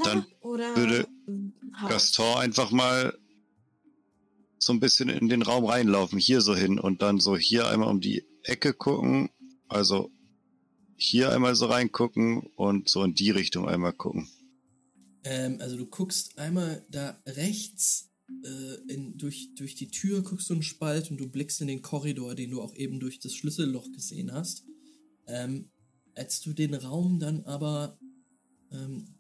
Speaker 4: Dann
Speaker 2: Oder
Speaker 4: würde. Gaston einfach mal so ein bisschen in den Raum reinlaufen, hier so hin und dann so hier einmal um die Ecke gucken, also hier einmal so reingucken und so in die Richtung einmal gucken.
Speaker 1: Ähm, also du guckst einmal da rechts äh, in, durch, durch die Tür, guckst du einen Spalt und du blickst in den Korridor, den du auch eben durch das Schlüsselloch gesehen hast. Ähm, als du den Raum dann aber ähm,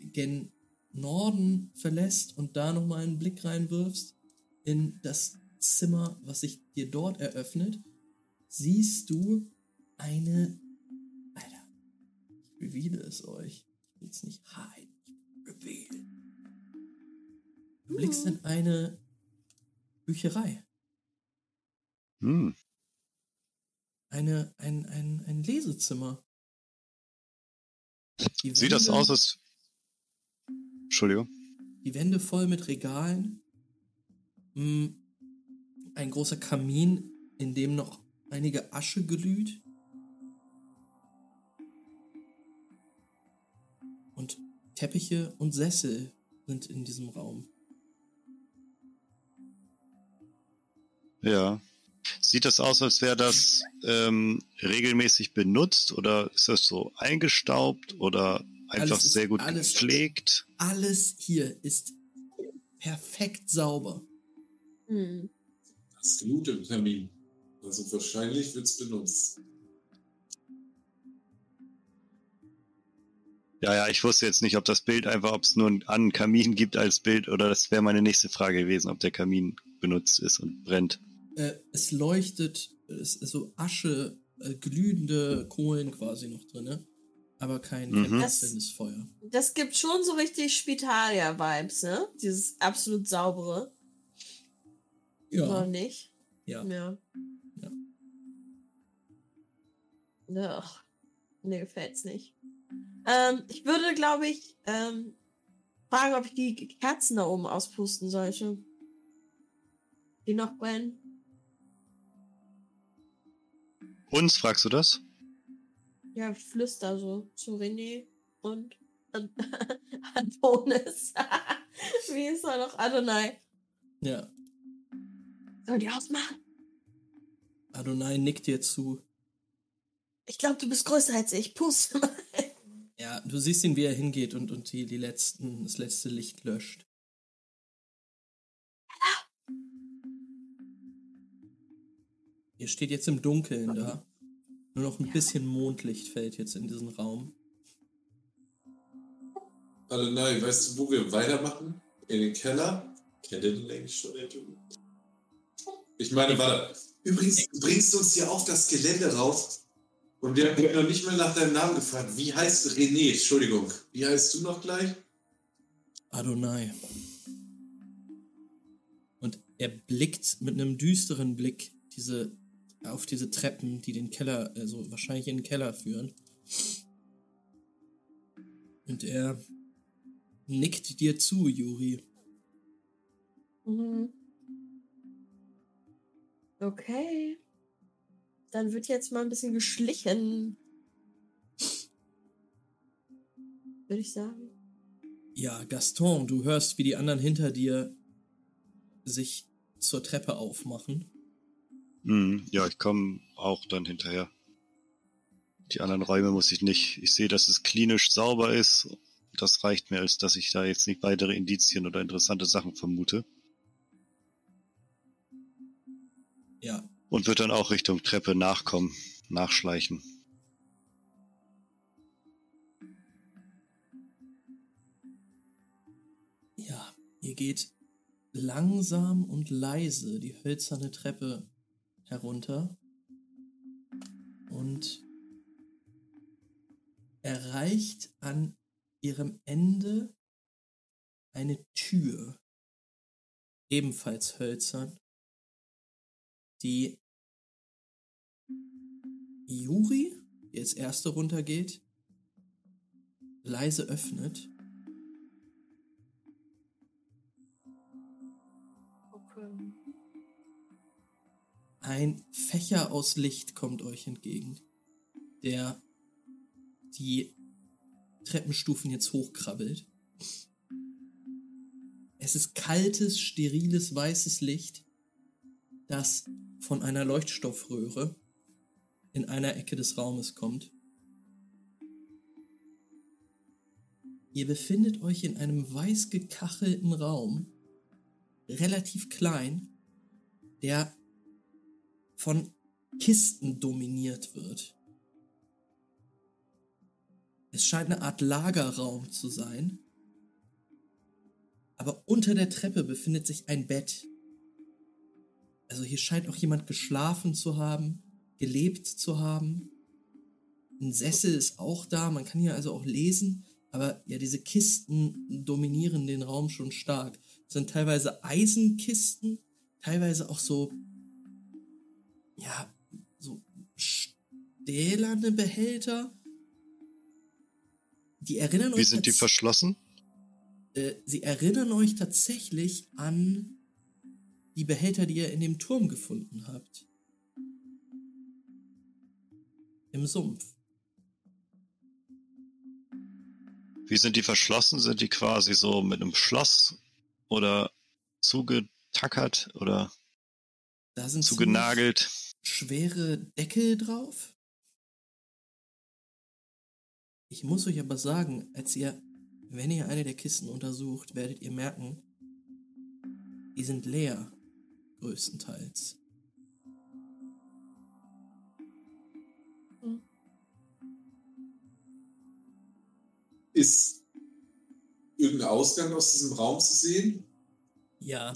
Speaker 1: gen Norden verlässt und da nochmal einen Blick reinwirfst in das Zimmer, was sich dir dort eröffnet, siehst du eine... Reveale es euch. Ich will es nicht hiden. Ich reveal. Du blickst in eine Bücherei.
Speaker 4: Hm,
Speaker 1: Eine, ein, ein, ein Lesezimmer. Die
Speaker 4: sieht das aus, als... Entschuldigung.
Speaker 1: Die Wände voll mit Regalen. Mm, ein großer Kamin, in dem noch einige Asche glüht. Und Teppiche und Sessel sind in diesem Raum.
Speaker 4: Ja. Sieht das aus, als wäre das ähm, regelmäßig benutzt oder ist das so eingestaubt oder einfach
Speaker 1: Alles ist-
Speaker 4: sehr gut
Speaker 1: alles-
Speaker 4: gepflegt?
Speaker 1: Alles hier ist perfekt sauber.
Speaker 2: Hm.
Speaker 3: Das Glut im Kamin. Also wahrscheinlich wird's benutzt.
Speaker 4: Ja, ja, ich wusste jetzt nicht, ob das Bild einfach, ob es nur einen, Kamin gibt als Bild oder das wäre meine nächste Frage gewesen, ob der Kamin benutzt ist und brennt.
Speaker 1: Äh, es leuchtet, es ist so Asche, äh, glühende Kohlen quasi noch drinne, aber kein,
Speaker 4: Mhm.
Speaker 1: brennendes Feuer.
Speaker 2: Das gibt schon so richtig Spitalia-Vibes, ne? Dieses absolut saubere. Oder
Speaker 1: Ja,
Speaker 2: nicht?
Speaker 1: ja.
Speaker 2: Ja.
Speaker 1: Ja.
Speaker 2: Ach, mir gefällt's nicht. Ähm, ich würde, glaube ich, ähm, fragen, ob ich die Kerzen da oben auspusten sollte. Die noch brennen.
Speaker 4: Uns fragst du das?
Speaker 2: Ja, ich flüster so zu René und An Adonis. Wie ist er noch? Adonai.
Speaker 1: Ja.
Speaker 2: Soll die ausmachen?
Speaker 1: Adonai nickt dir zu.
Speaker 2: Ich glaube, du bist größer als ich. Puste mal.
Speaker 1: Ja, du siehst ihn, wie er hingeht und, und die, die letzten, das letzte Licht löscht. Ihr steht jetzt im Dunkeln da. Nur noch ein bisschen Mondlicht fällt jetzt in diesen Raum.
Speaker 3: Also nein, weißt du, wo wir weitermachen? In den Keller? Kennt ihr den eigentlich schon, der Typ? Ich meine, warte. Übrigens, du bringst uns hier auf das Gelände raus und wir haben noch nicht mal nach deinem Namen gefragt. Wie heißt? René? Entschuldigung. Wie heißt du noch gleich?
Speaker 1: Adonai. Und er blickt mit einem düsteren Blick diese, auf diese Treppen, die den Keller, also wahrscheinlich in den Keller führen. Und er nickt dir zu, Juri.
Speaker 2: Mhm. Okay. Dann wird jetzt mal ein bisschen geschlichen. Würde ich sagen.
Speaker 1: Ja, Gaston, du hörst, wie die anderen hinter dir sich zur Treppe aufmachen.
Speaker 4: Hm, ja, ich komme auch dann hinterher. Die anderen Räume muss ich nicht. Ich sehe, dass es klinisch sauber ist. Das reicht mir, als dass ich da jetzt nicht weitere Indizien oder interessante Sachen vermute.
Speaker 1: Ja,
Speaker 4: Und wird dann auch Richtung Treppe nachkommen, nachschleichen.
Speaker 1: ja, ihr geht langsam und leise die hölzerne Treppe herunter und erreicht an ihrem Ende eine Tür, ebenfalls hölzern, die Juri, die als erste runtergeht, leise öffnet.
Speaker 2: Okay.
Speaker 1: Ein Fächer aus Licht kommt euch entgegen, der die Treppenstufen jetzt hochkrabbelt. Es ist kaltes, steriles, weißes Licht, das von einer Leuchtstoffröhre in einer Ecke des Raumes kommt. Ihr befindet euch in einem weiß gekachelten Raum, relativ klein, der von Kisten dominiert wird. Es scheint eine Art Lagerraum zu sein. Aber unter der Treppe befindet sich ein Bett. Also hier scheint auch jemand geschlafen zu haben, gelebt zu haben. Ein Sessel ist auch da, man kann hier also auch lesen. Aber ja, diese Kisten dominieren den Raum schon stark. Es sind teilweise Eisenkisten, teilweise auch so, ja, so stählerne Behälter. Die erinnern
Speaker 4: Wie
Speaker 1: euch
Speaker 4: sind die verschlossen?
Speaker 1: äh, sie erinnern euch tatsächlich an die Behälter, die ihr in dem Turm gefunden habt. Im Sumpf.
Speaker 4: Wie sind die verschlossen? Sind die quasi so mit einem Schloss oder zugetackert oder
Speaker 1: Da sind
Speaker 4: zugenagelt?
Speaker 1: schwere Deckel drauf. Ich muss euch aber sagen, als ihr, wenn ihr eine der Kisten untersucht, werdet ihr merken, die sind leer, größtenteils.
Speaker 3: Ist irgendein Ausgang aus diesem Raum zu sehen?
Speaker 1: Ja,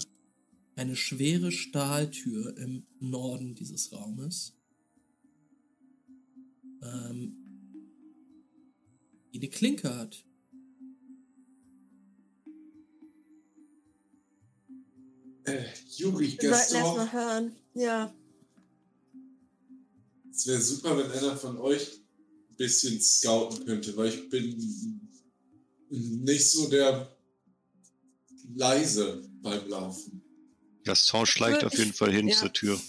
Speaker 1: eine schwere Stahltür im Norden dieses Raumes. Ähm, die eine Klinke hat.
Speaker 3: Äh, Juri,
Speaker 2: Wir sollten
Speaker 3: Gaston,
Speaker 2: erstmal hören. Ja.
Speaker 3: es wäre super, wenn einer von euch ein bisschen scouten könnte, weil ich bin nicht so der leise beim Laufen.
Speaker 4: Gaston schleicht auf jeden Fall hin
Speaker 2: ja.
Speaker 4: zur Tür.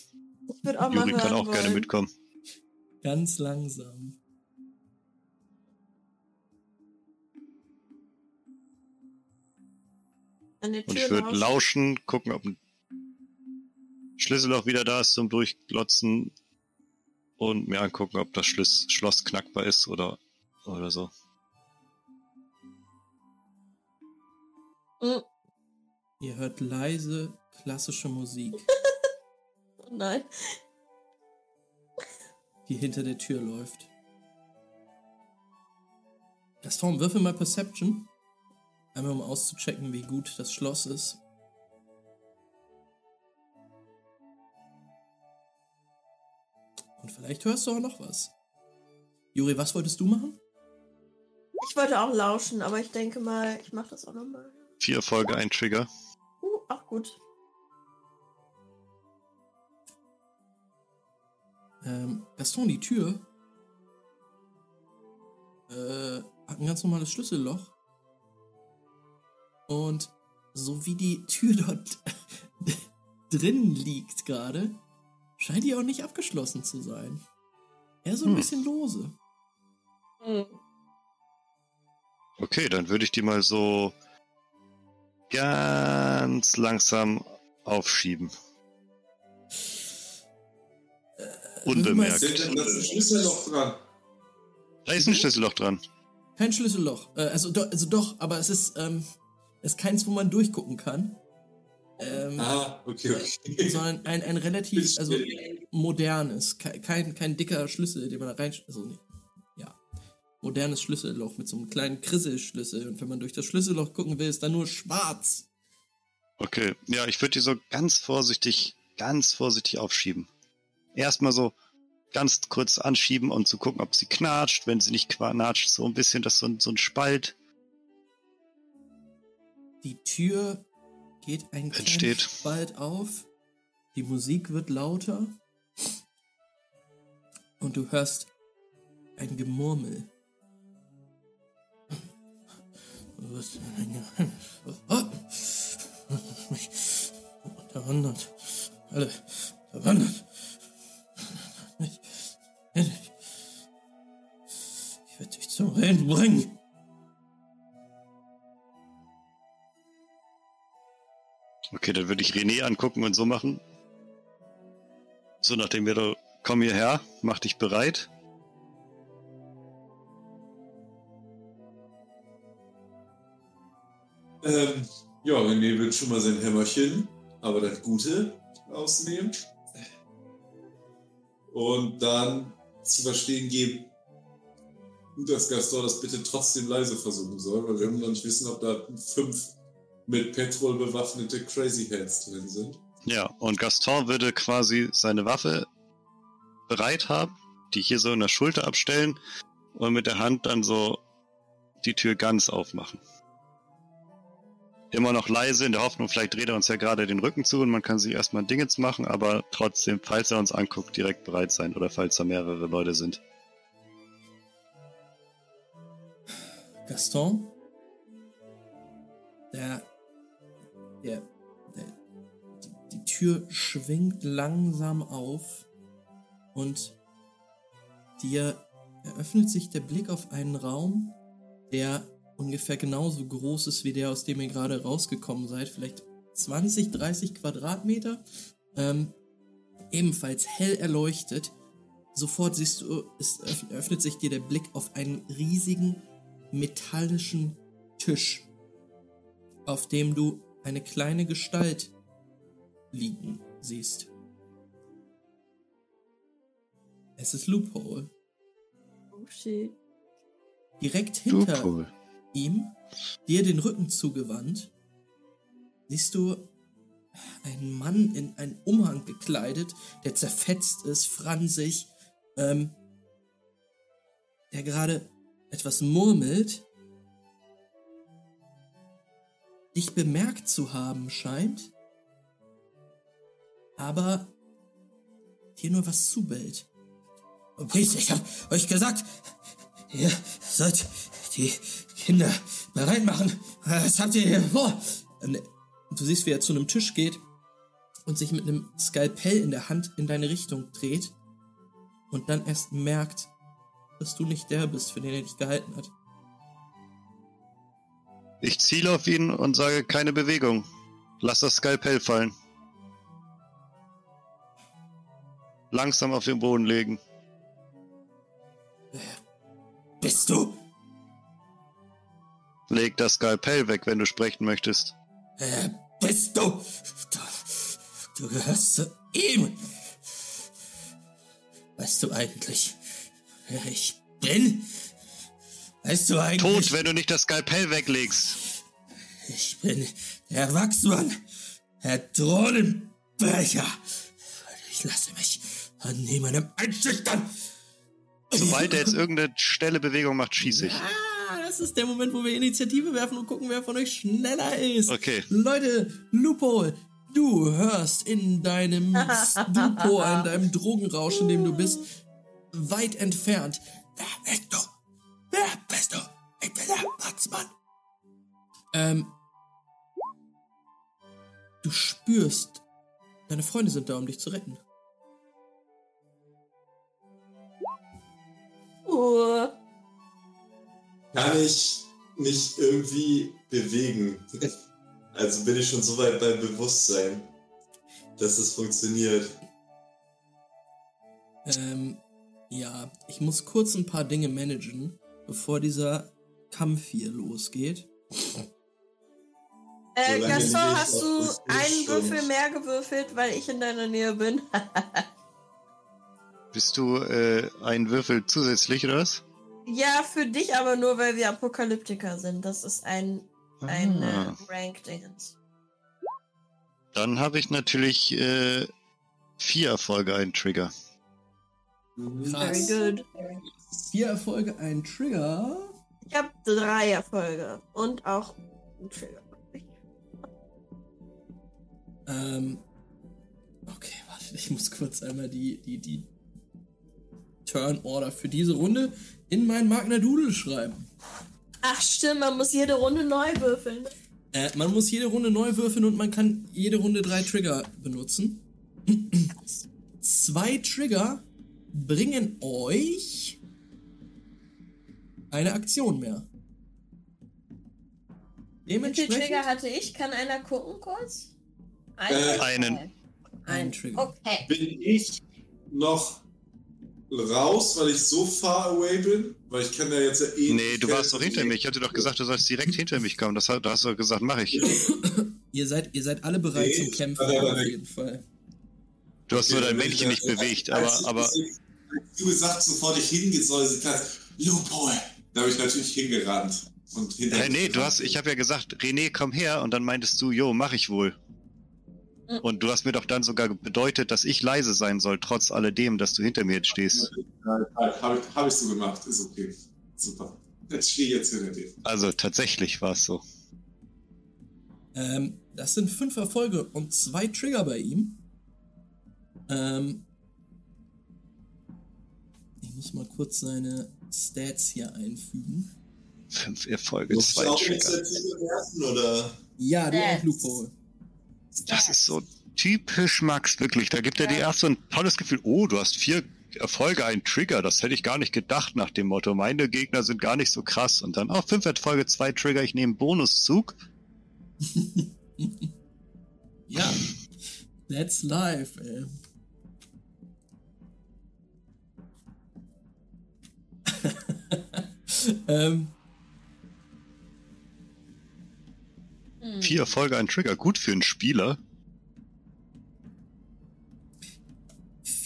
Speaker 2: Auch
Speaker 4: Juri kann auch
Speaker 2: wollen.
Speaker 4: gerne mitkommen.
Speaker 1: Ganz langsam.
Speaker 4: Und ich würde
Speaker 2: lauschen.
Speaker 4: gucken, ob ein Schlüsselloch wieder da ist zum Durchglotzen und mir angucken, ob das Schloss, Schloss knackbar ist oder, oder so.
Speaker 2: Mm,
Speaker 1: Ihr hört leise klassische Musik,
Speaker 2: oh Nein.
Speaker 1: die hinter der Tür läuft. Gaston, würfel mal Perception. Einmal um auszuchecken, wie gut das Schloss ist. Und vielleicht hörst du auch noch was. Juri, was wolltest du machen?
Speaker 2: Ich wollte auch lauschen, aber ich denke mal, ich mache das auch nochmal.
Speaker 4: Vier Erfolge, ein Trigger.
Speaker 2: Uh, auch gut.
Speaker 1: Ähm, Gaston, die Tür äh, hat ein ganz normales Schlüsselloch. Und so wie die Tür dort drin liegt gerade, scheint die auch nicht abgeschlossen zu sein. Eher so ein
Speaker 4: Hm.
Speaker 1: bisschen lose.
Speaker 2: Mm.
Speaker 4: Okay, dann würde ich die mal so ganz langsam aufschieben. Unbemerkt.
Speaker 3: Denn das ein Schlüsselloch dran?
Speaker 4: Da ist ein Schlüsselloch dran.
Speaker 1: Kein Schlüsselloch. Äh, also, do, also doch, aber es ist, ähm, es ist keins, wo man durchgucken kann. Ähm,
Speaker 3: Ah, okay, okay.
Speaker 1: sondern ein, ein relativ, also modernes, ke- kein, kein dicker Schlüssel, den man da rein, also nicht, ja, modernes Schlüsselloch mit so einem kleinen Krisselschlüssel und wenn man durch das Schlüsselloch gucken will, ist da nur schwarz.
Speaker 4: Okay, ja, ich würde die so ganz vorsichtig, ganz vorsichtig aufschieben. Erstmal so ganz kurz anschieben und zu gucken, ob sie knatscht. Wenn sie nicht knatscht, so ein bisschen, das so ein, so ein Spalt
Speaker 1: Die Tür geht ein
Speaker 4: Entsteht.
Speaker 1: Spalt auf, die Musik wird lauter und du hörst ein Gemurmel. Mich unterwandert. Alle verwandert. Ich, werde dich zum Reden bringen.
Speaker 4: Okay, dann würde ich René angucken und so machen. So nach dem Motto, komm hierher, mach dich bereit.
Speaker 3: Ähm, ja, René wird schon mal sein Hämmerchen, aber das Gute ausnehmen. Und dann zu verstehen geben, dass Gaston das bitte trotzdem leise versuchen soll, weil wir noch nicht wissen, ob da fünf mit Petrol bewaffnete Crazy Heads drin sind.
Speaker 4: Ja, und Gaston würde quasi seine Waffe bereit haben, die hier so in der Schulter abstellen und mit der Hand dann so die Tür ganz aufmachen. Immer noch leise, in der Hoffnung, vielleicht dreht er uns ja gerade den Rücken zu und man kann sich erstmal Dingens machen, aber trotzdem, falls er uns anguckt, direkt bereit sein oder falls da mehrere Leute sind.
Speaker 1: Gaston? Der, der, der die, die Tür schwingt langsam auf und dir eröffnet sich der Blick auf einen Raum, der ungefähr genauso groß ist wie der, aus dem ihr gerade rausgekommen seid. Vielleicht 20, 30 Quadratmeter. Ähm, ebenfalls hell erleuchtet. Sofort siehst du, es öffnet sich dir der Blick auf einen riesigen metallischen Tisch, auf dem du eine kleine Gestalt liegen siehst. Es ist Loophole.
Speaker 2: Oh shit.
Speaker 1: Direkt hinter
Speaker 4: Loophole.
Speaker 1: Ihm, dir den Rücken zugewandt, siehst du einen Mann in einen Umhang gekleidet, der zerfetzt ist, fransig, ähm, der gerade etwas murmelt, dich bemerkt zu haben scheint, aber dir nur was zubellt. Priester, ich hab euch gesagt, ihr sollt die Kinder bereit machen. Was habt ihr hier vor? Ähm, Du siehst, wie er zu einem Tisch geht und sich mit einem Skalpell in der Hand in deine Richtung dreht und dann erst merkt, dass du nicht der bist, für den er dich gehalten hat.
Speaker 4: Ich ziele auf ihn und sage keine Bewegung. Lass das Skalpell fallen. Langsam auf den Boden legen.
Speaker 1: Bist du?
Speaker 4: Leg das Skalpell weg, wenn du sprechen möchtest.
Speaker 1: Wer bist du? Du, gehörst zu ihm. Weißt du eigentlich, wer ich bin? Weißt du eigentlich?
Speaker 4: Tot, wenn du nicht das Skalpell weglegst.
Speaker 1: Ich bin der Wachsmann, der Drohnenbrecher. Ich lasse mich an niemandem einschüchtern.
Speaker 4: Sobald er jetzt irgendeine schnelle Bewegung macht, schieße ich.
Speaker 1: Ah, das ist der Moment, wo wir Initiative werfen und gucken, wer von euch schneller ist.
Speaker 4: Okay.
Speaker 1: Leute, Lupo, du hörst in deinem Stupor, in deinem Drogenrausch, in dem du bist, weit entfernt. Wer bist du? Wer bist du? Ich bin der Wachsmann. Ähm, du spürst, deine Freunde sind da, um dich zu retten.
Speaker 2: Uh,
Speaker 5: Kann ich mich irgendwie bewegen? Also bin ich schon so weit beim Bewusstsein, dass es funktioniert.
Speaker 1: Ähm, ja, ich muss kurz ein paar Dinge managen, bevor dieser Kampf hier losgeht.
Speaker 2: äh, Gaston, hast du einen Würfel mehr gewürfelt, weil ich in deiner Nähe bin?
Speaker 4: Bist du äh, ein Würfel zusätzlich oder was?
Speaker 2: Ja, für dich aber nur, weil wir Apokalyptiker sind. Das ist ein, ein
Speaker 4: Ah.
Speaker 2: äh, Rank-Dingens.
Speaker 4: Dann habe ich natürlich äh, vier Erfolge, einen Trigger.
Speaker 2: Very
Speaker 1: Krass.
Speaker 2: good.
Speaker 1: Vier Erfolge, ein Trigger.
Speaker 2: Ich habe drei Erfolge und auch einen Trigger.
Speaker 1: Ähm, okay, warte, ich muss kurz einmal die, die, die Turn Order für diese Runde in mein Magna Doodle schreiben.
Speaker 2: Ach stimmt, man muss jede Runde neu würfeln.
Speaker 1: Äh, man muss jede Runde neu würfeln und man kann jede Runde drei Trigger benutzen. Zwei Trigger bringen euch eine Aktion mehr.
Speaker 2: Wie viele Trigger hatte ich? Kann einer gucken kurz?
Speaker 5: Äh,
Speaker 2: oder
Speaker 4: einen.
Speaker 1: Einen Trigger.
Speaker 2: Okay.
Speaker 3: Bin ich noch raus, weil ich so far away bin? Weil ich kann ja jetzt ja eh.
Speaker 4: Nee, du warst doch hinter mir. Ich hatte doch gesagt, du sollst direkt hinter mich kommen. Das, da hast du doch gesagt, mache ich.
Speaker 1: Ihr seid, ihr seid alle bereit
Speaker 3: Nee,
Speaker 1: zum Kämpfen, auf jeden Fall.
Speaker 4: Du hast nur dein Männchen nicht
Speaker 3: ich-
Speaker 4: bewegt,
Speaker 3: als
Speaker 4: aber,
Speaker 3: ich-
Speaker 4: aber
Speaker 3: als du gesagt, sofort ich soll, ist klar, Lupol. Da habe ich natürlich hingerannt. Und hinter
Speaker 4: Hey, nee, du hast, ich habe ja gesagt, René, komm her, und dann meintest du, jo, mach ich wohl.
Speaker 2: Mhm.
Speaker 4: Und du hast mir doch dann sogar bedeutet, dass ich leise sein soll, trotz alledem, dass du hinter mir jetzt stehst.
Speaker 3: Habe ich, hab ich so gemacht, ist okay. Super. Jetzt stehe ich jetzt hinter dir.
Speaker 4: Also tatsächlich war es so.
Speaker 1: Ähm, das sind fünf Erfolge und zwei Trigger bei ihm. Ähm, ich muss mal kurz seine Stats hier einfügen.
Speaker 4: Fünf Erfolge, zwei
Speaker 5: auch
Speaker 4: Trigger.
Speaker 5: Initiative werfen oder?
Speaker 1: Ja, du auch. Loophole.
Speaker 4: Das ist so typisch Max, wirklich. Da gibt er
Speaker 2: Ja.
Speaker 4: dir erst so ein tolles Gefühl. Oh, du hast vier Erfolge, ein Trigger. Das hätte ich gar nicht gedacht nach dem Motto. Meine Gegner sind gar nicht so krass. Und dann, oh, fünf Erfolge, zwei Trigger, ich nehme einen Bonuszug.
Speaker 1: Ja, that's life, ey. ähm,
Speaker 2: Hm.
Speaker 4: Vier Erfolge, ein Trigger. Gut für einen Spieler.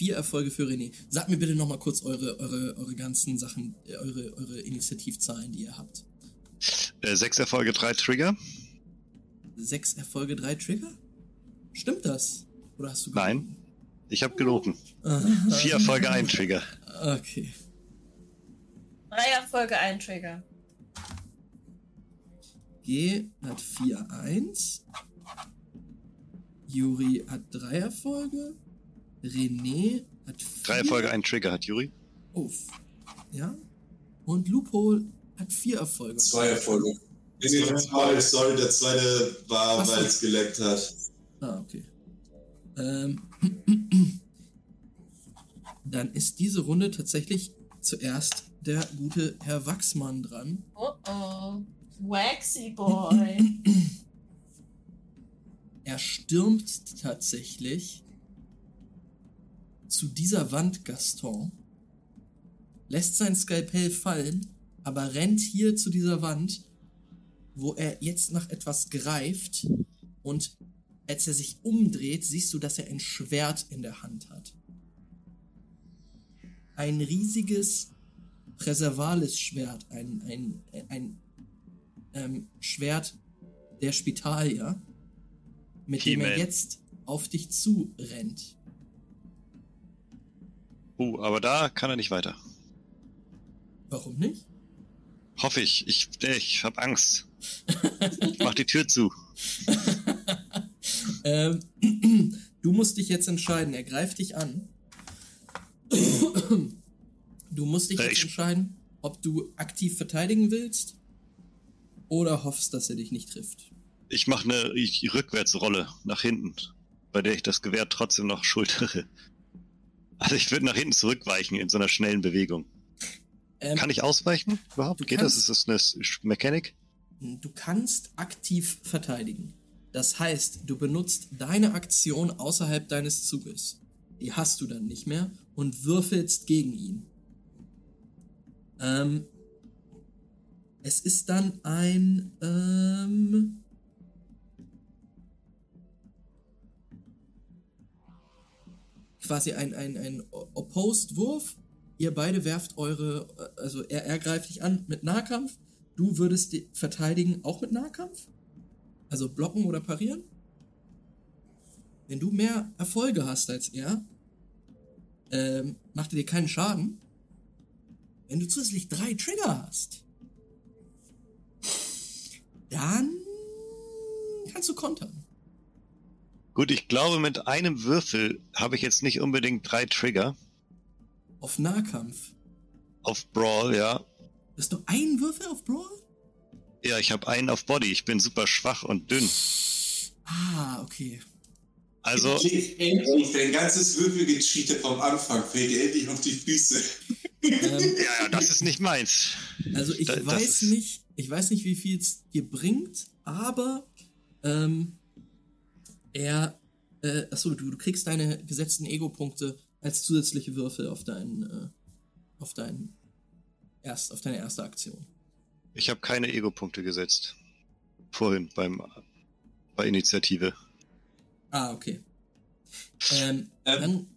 Speaker 1: vier Erfolge für René. Sagt mir bitte nochmal kurz eure, eure, eure ganzen Sachen, äh, eure, eure Initiativzahlen, die ihr habt.
Speaker 4: Äh, sechs Erfolge, drei Trigger.
Speaker 1: Sechs Erfolge, drei Trigger? Stimmt das? Oder hast du
Speaker 4: Nein. Ich habe gelogen.
Speaker 1: gelogen?
Speaker 4: Vier Erfolge, ein Trigger.
Speaker 1: Okay.
Speaker 2: Drei Erfolge, ein Trigger.
Speaker 1: G hat 4, 1. Juri hat drei Erfolge. René hat vier.
Speaker 4: Drei Erfolge, ein Trigger hat Juri.
Speaker 1: Oh. Ja. Und Loophole hat vier Erfolge.
Speaker 3: Zwei Erfolge.
Speaker 5: Nee, nee, sorry, sorry, der zweite war, weil es geleckt hat.
Speaker 1: Ah, okay. Ähm, dann ist diese Runde tatsächlich zuerst der gute Herr Wachsmann dran.
Speaker 2: Oh oh. Waxy Boy.
Speaker 1: Er stürmt tatsächlich zu dieser Wand, Gaston, lässt sein Skalpell fallen, aber rennt hier zu dieser Wand, wo er jetzt nach etwas greift und als er sich umdreht, siehst du, dass er ein Schwert in der Hand hat. Ein riesiges Präservalis-Schwert, ein, ein, ein ähm, Schwert der Spitalier, mit dem er jetzt auf dich zu rennt.
Speaker 4: Uh, aber da kann er nicht weiter.
Speaker 1: Warum nicht?
Speaker 4: Hoffe ich. Ich, ich habe Angst. Ich mach die Tür zu.
Speaker 1: Ähm, du musst dich jetzt entscheiden. Er greift dich an. Du musst dich
Speaker 4: Äh,
Speaker 1: jetzt entscheiden, ob du aktiv verteidigen willst oder hoffst, dass er dich nicht trifft.
Speaker 4: Ich mache eine ich- Rückwärtsrolle nach hinten, bei der ich das Gewehr trotzdem noch schultere. Also ich würde nach hinten zurückweichen in so einer schnellen Bewegung.
Speaker 1: Ähm,
Speaker 4: Kann ich ausweichen überhaupt? Geht das?
Speaker 1: kannst-
Speaker 4: Ist das eine Mechanik?
Speaker 1: Du kannst aktiv verteidigen. Das heißt, du benutzt deine Aktion außerhalb deines Zuges. Die hast du dann nicht mehr und würfelst gegen ihn. Ähm, es ist dann ein ähm, quasi ein, ein, ein Opposed-Wurf. Ihr beide werft eure, also er, er greift dich an mit Nahkampf. Du würdest verteidigen auch mit Nahkampf? Also blocken oder parieren? Wenn du mehr Erfolge hast als er, ähm, macht er dir keinen Schaden. Wenn du zusätzlich drei Trigger hast, dann kannst du kontern.
Speaker 4: Gut, ich glaube, mit einem Würfel habe ich jetzt nicht unbedingt drei Trigger.
Speaker 1: Auf Nahkampf.
Speaker 4: Auf Brawl, ja.
Speaker 1: Hast du einen Würfel auf Brawl?
Speaker 4: Ja, ich habe einen auf Body. Ich bin super schwach und dünn.
Speaker 1: Ah, okay.
Speaker 4: Also,
Speaker 3: endlich, dein ganzes Würfelgecheate vom Anfang fällt dir endlich auf die Füße.
Speaker 1: Ähm,
Speaker 4: ja, ja, das ist nicht meins.
Speaker 1: Also ich
Speaker 4: Da-
Speaker 1: weiß
Speaker 4: ist-
Speaker 1: nicht, ich weiß nicht, wie viel es dir bringt, aber ähm, er, äh, achso, du, du kriegst deine gesetzten Ego-Punkte als zusätzliche Würfel auf deinen, äh, auf deinen erst, auf deine erste Aktion.
Speaker 4: Ich habe keine Ego-Punkte gesetzt. Vorhin beim bei Initiative.
Speaker 1: Ah, okay. Ähm,
Speaker 3: Ähm,
Speaker 1: dann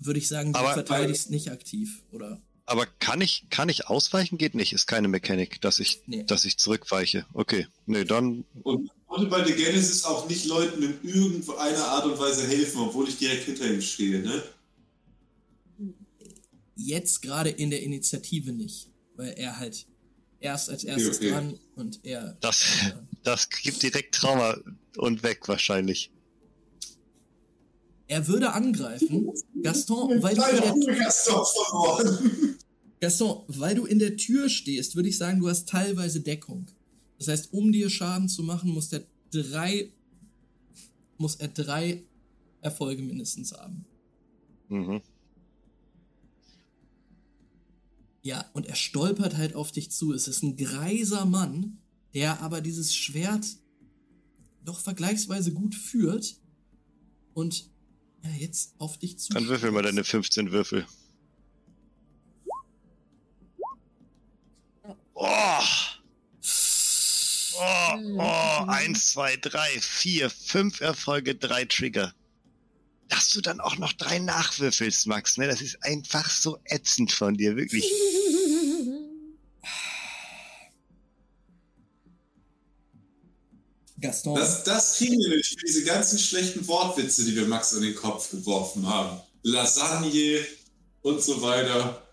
Speaker 1: würde ich sagen, du verteidigst nicht aktiv, oder?
Speaker 4: Aber kann ich kann ich ausweichen? Geht nicht. Ist keine Mechanik, dass ich
Speaker 1: Nee.
Speaker 4: dass ich zurückweiche. Okay, nee, dann
Speaker 3: Und konnte bei The Genesis auch nicht Leuten in irgendeiner Art und Weise helfen, obwohl ich direkt hinter ihm stehe, ne?
Speaker 1: Jetzt gerade in der Initiative nicht, weil er halt erst als erstes
Speaker 3: okay.
Speaker 1: dran und er
Speaker 4: das das gibt direkt Trauma und weg wahrscheinlich.
Speaker 1: Er würde angreifen. Gaston, weil du, der,
Speaker 3: Gaston verloren.
Speaker 1: Gaston, weil du in der Tür stehst, würde ich sagen, du hast teilweise Deckung. Das heißt, um dir Schaden zu machen, muss der drei, muss er drei Erfolge mindestens haben.
Speaker 4: Mhm.
Speaker 1: Ja, und er stolpert halt auf dich zu. Es ist ein greiser Mann, der aber dieses Schwert doch vergleichsweise gut führt und ja, jetzt auf dich zu.
Speaker 4: Dann würfel mal deine 15 Würfel. Oh! Oh, oh, eins, zwei, drei, vier, fünf Erfolge, drei Trigger. Dass du dann auch noch drei nachwürfelst, Max, ne? Das ist einfach so ätzend von dir, wirklich.
Speaker 1: Gaston.
Speaker 3: Das, das kriegen wir nicht für diese ganzen schlechten Wortwitze, die wir Max an den Kopf geworfen haben. Lasagne und so weiter.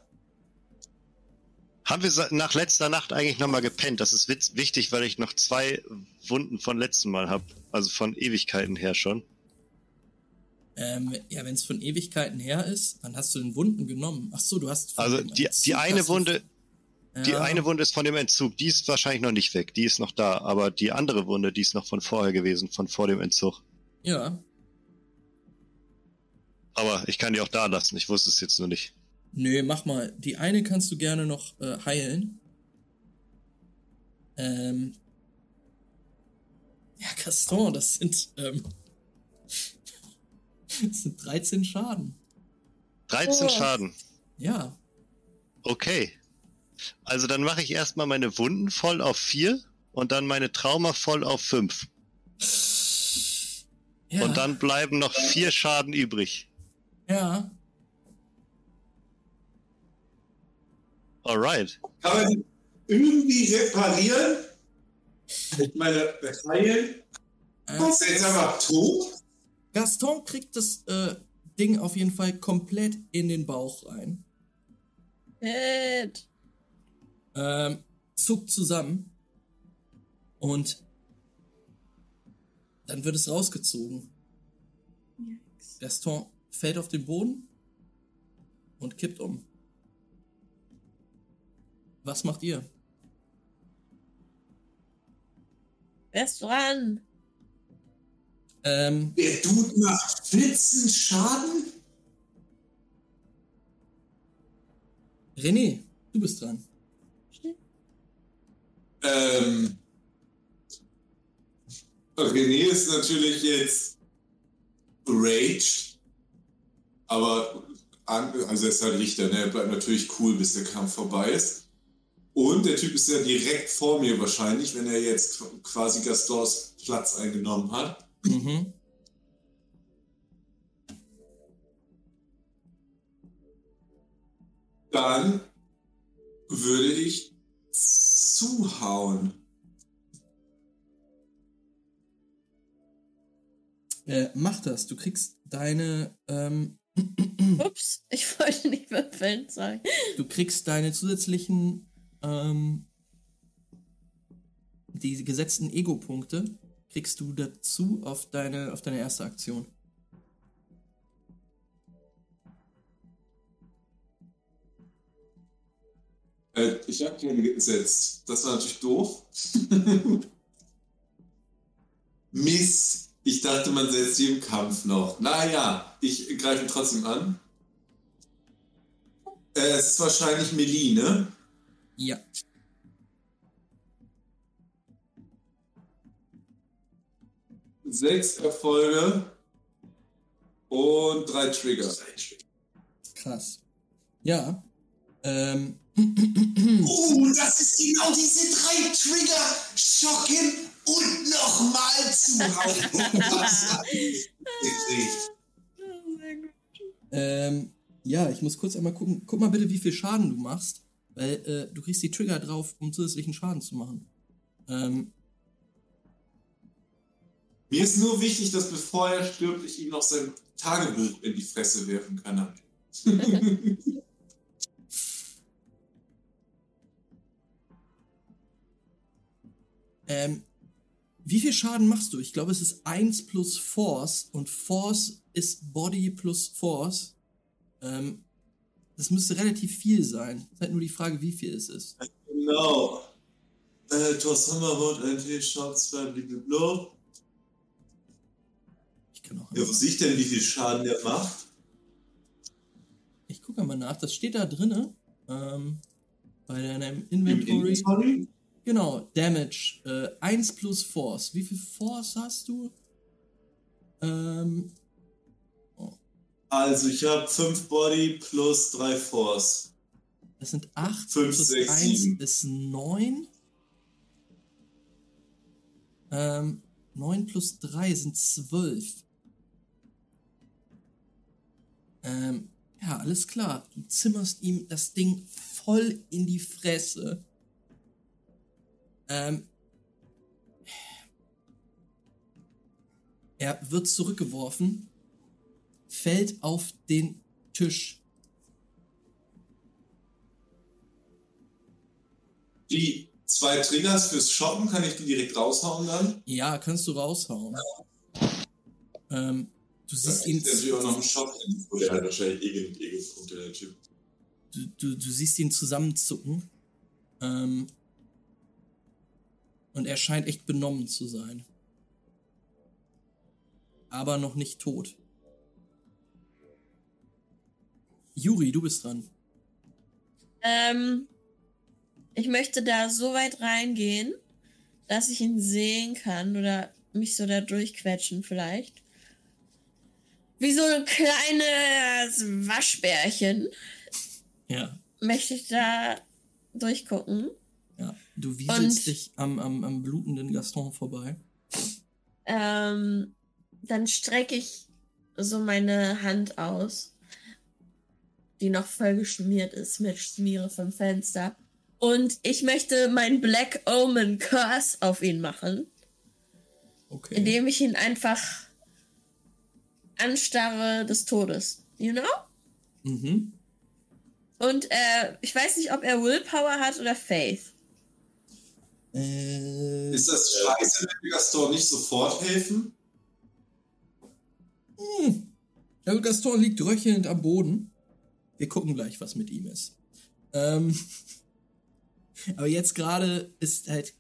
Speaker 4: Haben wir nach letzter Nacht eigentlich nochmal gepennt? Das ist wichtig, weil ich noch zwei Wunden von letztem Mal habe. Also von Ewigkeiten her schon.
Speaker 1: Ähm, ja, wenn es von Ewigkeiten her ist, dann hast du den Wunden genommen. Ach so, du hast.
Speaker 4: Also die,
Speaker 1: Entzug
Speaker 4: die eine Wunde, die
Speaker 1: Ja.
Speaker 4: eine Wunde ist von dem Entzug. Die ist wahrscheinlich noch nicht weg. Die ist noch da. Aber die andere Wunde, die ist noch von vorher gewesen, von vor dem Entzug.
Speaker 1: Ja.
Speaker 4: Aber ich kann die auch da lassen. Ich wusste es jetzt nur nicht.
Speaker 1: Nö, mach mal. Die eine kannst du gerne noch äh, heilen. Ähm. Ja, Gaston, das sind, ähm, das sind 13 Schaden.
Speaker 4: 13
Speaker 2: Oh.
Speaker 4: Schaden.
Speaker 1: Ja.
Speaker 4: Okay. Also dann mache ich erstmal meine Wunden voll auf 4 und dann meine Trauma voll auf 5.
Speaker 1: ja.
Speaker 4: Und dann bleiben noch 4 Schaden übrig.
Speaker 1: Ja.
Speaker 4: Alright.
Speaker 3: Kann man die irgendwie reparieren? Ich meine, heilen?
Speaker 1: Äh,
Speaker 3: Ist er jetzt einfach tot?
Speaker 1: Gaston kriegt das äh, Ding auf jeden Fall komplett in den Bauch rein.
Speaker 2: Shit.
Speaker 1: ähm, zuckt zusammen und dann wird es rausgezogen. Gaston fällt auf den Boden und kippt um. Was macht ihr?
Speaker 2: Wer ist dran?
Speaker 1: Ähm,
Speaker 3: Der Dude macht 14 Schaden?
Speaker 1: René, du bist dran.
Speaker 3: Ähm. René ist natürlich jetzt raged, aber also er ist halt Richter, ne? Er bleibt natürlich cool, bis der Kampf vorbei ist. Und der Typ ist ja direkt vor mir wahrscheinlich, wenn er jetzt quasi Gastors Platz eingenommen hat.
Speaker 1: Mhm.
Speaker 3: Dann würde ich zuhauen.
Speaker 1: Äh, mach das. Du kriegst deine, ähm,
Speaker 2: Ups, ich wollte nicht würfeln sagen.
Speaker 1: du kriegst deine zusätzlichen, ähm, die gesetzten Ego-Punkte kriegst du dazu auf deine, auf deine erste Aktion.
Speaker 3: Äh, ich habe keine gesetzt. Das war natürlich doof. Mist. Ich dachte, man setzt sie im Kampf noch. Naja, ich greife ihn trotzdem an. Äh, es ist wahrscheinlich Melee, ne?
Speaker 1: Ja.
Speaker 3: Sechs Erfolge und drei Trigger.
Speaker 1: Krass. Ja. Ähm,
Speaker 3: Oh, das ist genau diese drei Trigger. Schocken und nochmal zuhauen.
Speaker 1: Ähm, ja, ich muss kurz einmal gucken. Guck mal bitte, wie viel Schaden du machst. Weil äh, du kriegst die Trigger drauf, um zusätzlichen Schaden zu machen. Ähm,
Speaker 3: Mir ist nur wichtig, dass bevor er stirbt, ich ihm noch sein Tagebuch in die Fresse werfen kann.
Speaker 1: ähm, wie viel Schaden machst du? Ich glaube, es ist 1 plus Force und Force ist Body plus Force. Ähm, das müsste relativ viel sein. Es ist halt nur die Frage, wie viel es ist.
Speaker 3: genau. Äh, Thor Summerwood, NT, Shots, blablabla.
Speaker 1: Ich kann auch.
Speaker 5: Ja, wo sehe ich denn, wie viel Schaden der macht?
Speaker 1: Ich gucke mal nach. Das steht da drinne. Ähm, bei deinem Inventory.
Speaker 5: Inventory?
Speaker 1: Genau, Damage. Äh, 1 plus Force. Wie viel Force hast du? Ähm,
Speaker 5: Also ich habe 5 Body plus 3 Force.
Speaker 1: das sind 8
Speaker 5: Fünf,
Speaker 1: plus
Speaker 5: sechs,
Speaker 1: 1
Speaker 5: sieben.
Speaker 1: ist 9. Ähm, 9 plus 3 sind 12. Ähm, ja, alles klar. Du zimmerst ihm das Ding voll in die Fresse. Ähm, er wird zurückgeworfen, fällt auf den Tisch.
Speaker 3: Die zwei Triggers fürs Shoppen, kann ich die direkt raushauen dann?
Speaker 1: Ja, kannst du raushauen. Ähm, du siehst ihn,
Speaker 3: natürlich auch noch ein Shop.
Speaker 5: Der hat wahrscheinlich eh genug Ego-Punkte, der Typ.
Speaker 1: du, du, du siehst ihn zusammenzucken. Ähm, und er scheint echt benommen zu sein. Aber noch nicht tot. Juri, du bist dran.
Speaker 2: Ähm, ich möchte da so weit reingehen, dass ich ihn sehen kann oder mich so da durchquetschen vielleicht. Wie so ein kleines Waschbärchen
Speaker 1: Ja.
Speaker 2: möchte ich da durchgucken.
Speaker 1: Ja. Du wieselst
Speaker 2: Und-
Speaker 1: dich am, am, am blutenden Gaston vorbei.
Speaker 2: Ähm, dann strecke ich so meine Hand aus, die noch voll geschmiert ist mit Schmiere vom Fenster. Und ich möchte mein Black Omen Curse auf ihn machen,
Speaker 1: Okay.
Speaker 2: indem ich ihn einfach anstarre des Todes. You know?
Speaker 1: Mhm.
Speaker 2: Und äh, ich weiß nicht, ob er Willpower hat oder Faith.
Speaker 1: Äh,
Speaker 3: Ist das scheiße, wenn wir Gaston nicht sofort helfen?
Speaker 1: Hm. Gaston liegt röchelnd am Boden. Wir gucken gleich, was mit ihm ist. Ähm, aber jetzt gerade ist halt.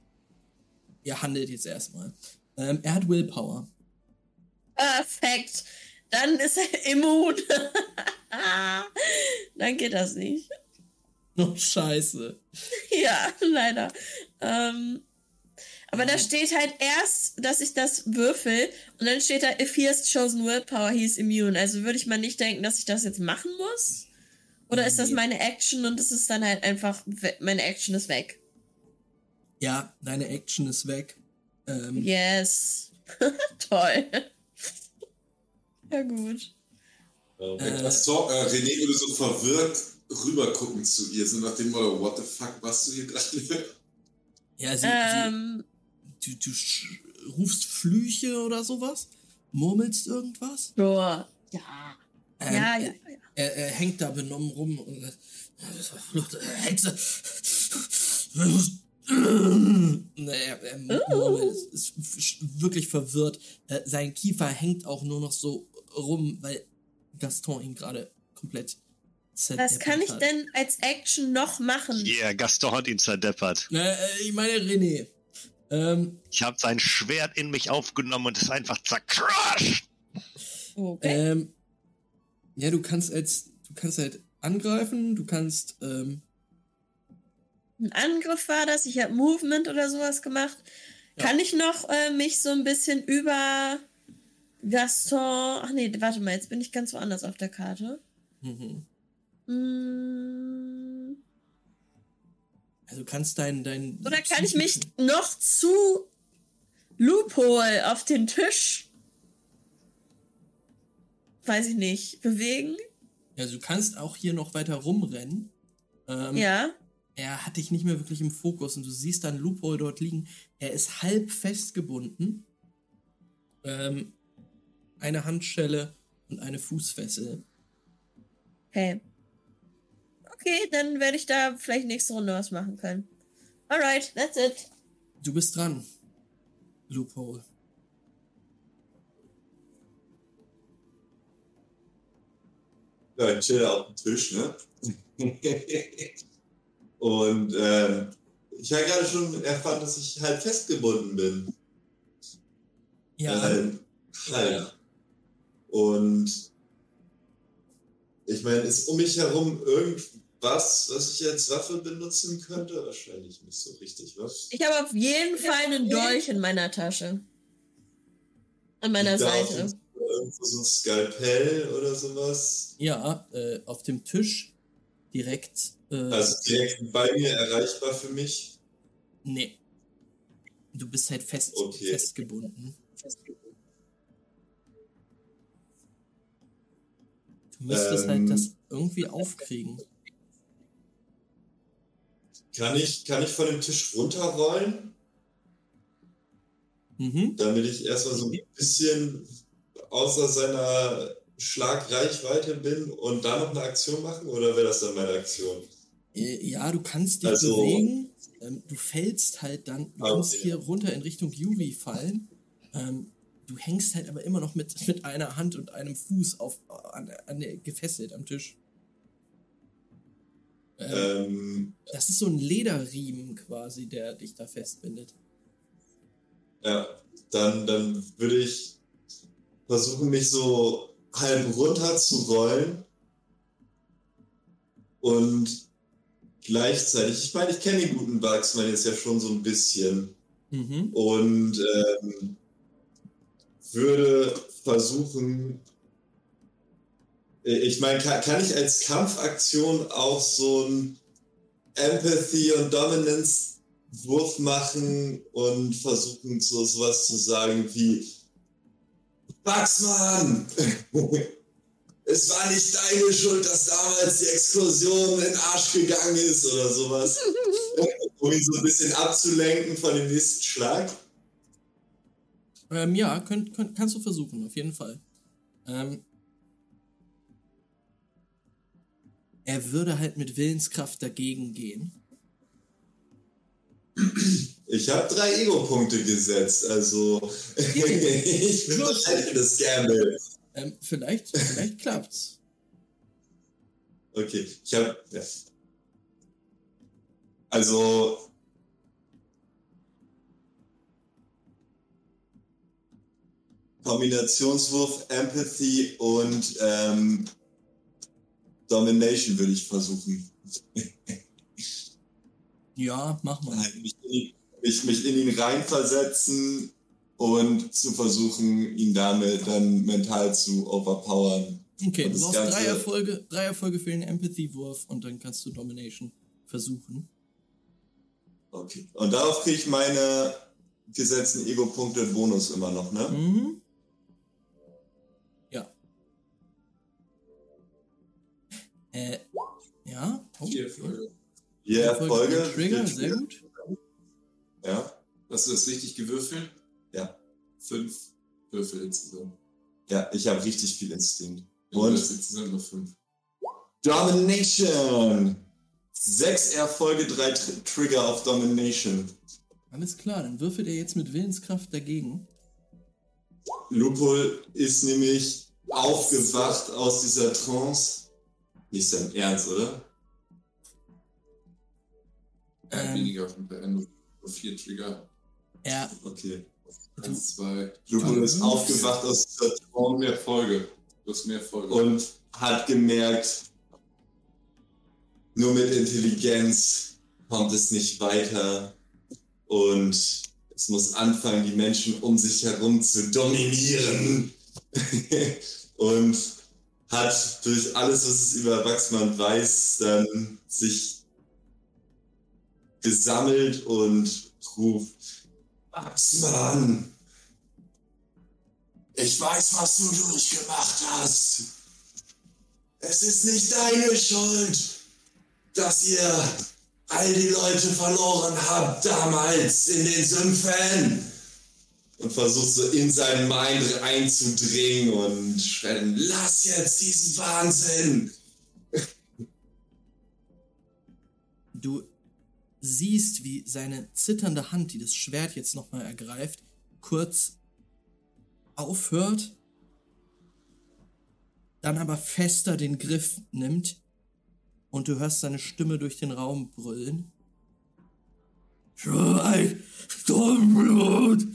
Speaker 1: Er handelt jetzt erstmal. Ähm, er hat Willpower.
Speaker 2: Perfekt. Dann ist er immun. Dann geht das nicht.
Speaker 1: Oh, scheiße.
Speaker 2: Ja, leider. Ähm, aber da steht halt erst, dass ich das würfel und dann steht da, if he has chosen willpower, he is immune. Also würde ich mal nicht denken, dass ich das jetzt machen muss? Oder ist das meine Action und es ist dann halt einfach, meine Action ist weg?
Speaker 1: Ja, deine Action ist weg. Ähm,
Speaker 2: Yes. Toll. ja, gut.
Speaker 5: Oh,
Speaker 1: Äh,
Speaker 3: Gaston, äh, René würde so verwirrt rübergucken zu ihr, so nach dem Motto, what the fuck, was du hier gerade?
Speaker 1: ja, sie,
Speaker 2: Ähm,
Speaker 1: sie, du, du rufst Flüche oder sowas? Murmelst irgendwas?
Speaker 2: sure. Ja.
Speaker 1: Ähm,
Speaker 2: ja, ja, ja.
Speaker 1: Er, er hängt da benommen rum und äh, Hexe. Nee, er, er murmelt, ist, ist wirklich verwirrt. Äh, sein Kiefer hängt auch nur noch so rum, weil Gaston ihn gerade komplett zerdeppert
Speaker 2: Was kann ich
Speaker 1: hat.
Speaker 2: denn als Action noch machen?
Speaker 4: Yeah, Gaston hat ihn zerdeppert.
Speaker 1: Äh, äh, ich meine René. Ähm,
Speaker 4: Ich habe sein Schwert in mich aufgenommen und es einfach zercrushed.
Speaker 2: Okay.
Speaker 1: ähm, ja, du kannst als du kannst halt angreifen, du kannst ähm,
Speaker 2: Ein Angriff war das, ich habe Movement oder sowas gemacht.
Speaker 1: Ja.
Speaker 2: Kann ich noch äh, mich so ein bisschen über Gaston. Ach nee, warte mal, jetzt bin ich ganz woanders auf der Karte.
Speaker 1: mhm.
Speaker 2: Mm,
Speaker 1: also kannst dein dein
Speaker 2: Oder kann ich mich noch zu Loophole auf den Tisch, weiß ich nicht, bewegen?
Speaker 1: Also du kannst auch hier noch weiter rumrennen. Ähm,
Speaker 2: Ja.
Speaker 1: Er hat dich nicht mehr wirklich im Fokus und du siehst dann Loophole dort liegen. Er ist halb festgebunden. Ähm, eine Handschelle und eine Fußfessel.
Speaker 2: Okay. Okay, dann werde ich da vielleicht nächste Runde was machen können. Alright, that's it.
Speaker 1: Du bist dran. Loophole.
Speaker 5: Ja, ich chill auf dem Tisch, ne? Und ähm, ich habe gerade schon erfahren, dass ich halt festgebunden bin.
Speaker 1: Ja,
Speaker 5: Ähm, halt. Und ich meine, ist um mich herum irgendwas, was ich als Waffe benutzen könnte? Wahrscheinlich nicht so richtig, was?
Speaker 2: Ich habe auf jeden Fall einen Dolch in meiner Tasche. An meiner Seite.
Speaker 5: So ein Skalpell oder sowas.
Speaker 1: Ja, äh, auf dem Tisch direkt. Äh,
Speaker 5: Also direkt bei mir erreichbar für mich.
Speaker 1: nee. Du bist halt fest,
Speaker 5: Okay.
Speaker 1: festgebunden. Du müsstest
Speaker 5: Ähm.
Speaker 1: halt das irgendwie aufkriegen.
Speaker 5: Kann ich, kann ich von dem Tisch runterrollen,
Speaker 1: Mhm.
Speaker 5: damit ich erstmal so ein bisschen außer seiner Schlagreichweite bin und da noch eine Aktion machen? Oder wäre das dann meine Aktion?
Speaker 1: Äh, Ja, du kannst dich
Speaker 5: Also-
Speaker 1: bewegen. Ähm, du fällst halt dann, du
Speaker 5: Ah,
Speaker 1: kannst
Speaker 5: okay.
Speaker 1: hier runter in Richtung Yuri fallen. Ähm, du hängst halt aber immer noch mit, mit einer Hand und einem Fuß auf, an, an der, gefesselt am Tisch. Ähm,
Speaker 5: Ähm,
Speaker 1: das ist so ein Lederriemen quasi, der dich da festbindet.
Speaker 5: ja, dann, dann würde ich versuchen, mich so halb runter zu rollen und gleichzeitig, ich meine, ich kenne den guten Bugsman jetzt ja schon so ein bisschen.
Speaker 1: Mhm.
Speaker 5: und ähm, würde versuchen, äh, ich meine, kann, kann ich als Kampfaktion auch so ein Empathy und Dominance Wurf machen und versuchen so sowas zu sagen wie Wachsmann! Es war nicht deine Schuld, dass damals die Explosion in den Arsch gegangen ist oder sowas. um ihn so ein bisschen abzulenken von dem nächsten Schlag.
Speaker 1: Ähm, ja, könnt, könnt, kannst du versuchen, auf jeden Fall. Ähm, er würde halt mit Willenskraft dagegen gehen.
Speaker 5: Ich habe drei Ego-Punkte gesetzt, also ich bin bereit für das Gamble.
Speaker 1: Ähm, vielleicht, vielleicht klappt's.
Speaker 5: Okay, ich habe. Ja. Also. Kombinationswurf, Empathy und ähm, Domination würde ich versuchen.
Speaker 1: Ja, mach mal.
Speaker 5: Mich, mich in ihn reinversetzen und zu versuchen, ihn damit dann mental zu overpowern.
Speaker 1: Okay, du brauchst drei Erfolge, drei Erfolge für den Empathy-Wurf und dann kannst du Domination versuchen.
Speaker 5: Okay. Und darauf kriege ich meine gesetzten Ego-Punkte Bonus immer noch, ne?
Speaker 1: Mhm. Ja. Äh, ja. Oh,
Speaker 3: Vier. Erfolge.
Speaker 5: Je Erfolge.
Speaker 1: Trigger,
Speaker 5: vier
Speaker 1: sehr gut.
Speaker 5: Ja.
Speaker 3: Hast du das richtig gewürfelt?
Speaker 5: Ja.
Speaker 3: Fünf Würfel insgesamt.
Speaker 5: Ja, ich habe richtig viel Instinkt.
Speaker 3: Und insgesamt nur fünf.
Speaker 5: Domination! Sechs Erfolge, drei Tr Trigger auf Domination.
Speaker 1: Alles klar, dann würfelt er jetzt mit Willenskraft dagegen.
Speaker 5: Lupul ist nämlich aufgewacht aus dieser Trance. Nicht sein Ernst, oder?
Speaker 1: Ähm.
Speaker 3: weniger von der Ende. Vier Trigger.
Speaker 1: Er,
Speaker 5: Okay.
Speaker 3: Eins, zwei.
Speaker 5: Lupul ist
Speaker 1: Ups.
Speaker 5: aufgewacht aus dieser
Speaker 3: Und
Speaker 5: Trance
Speaker 3: mehr Folge. Du hast mehr Folge.
Speaker 5: und hat gemerkt, nur mit Intelligenz kommt es nicht weiter und es muss anfangen, die Menschen um sich herum zu dominieren. und hat durch alles, was es über Wachsmann weiß, dann sich gesammelt und ruft, Wachsmann, ich weiß, was du durchgemacht hast. Es ist nicht deine Schuld, dass ihr all die Leute verloren habt damals in den Sümpfen. Und versucht so in seinen Mind einzudringen und schreien, lass jetzt diesen Wahnsinn.
Speaker 1: du siehst, wie seine zitternde Hand, die das Schwert jetzt nochmal ergreift, kurz aufhört, dann aber fester den Griff nimmt und du hörst seine Stimme durch den Raum brüllen. Schweig, Stormblut!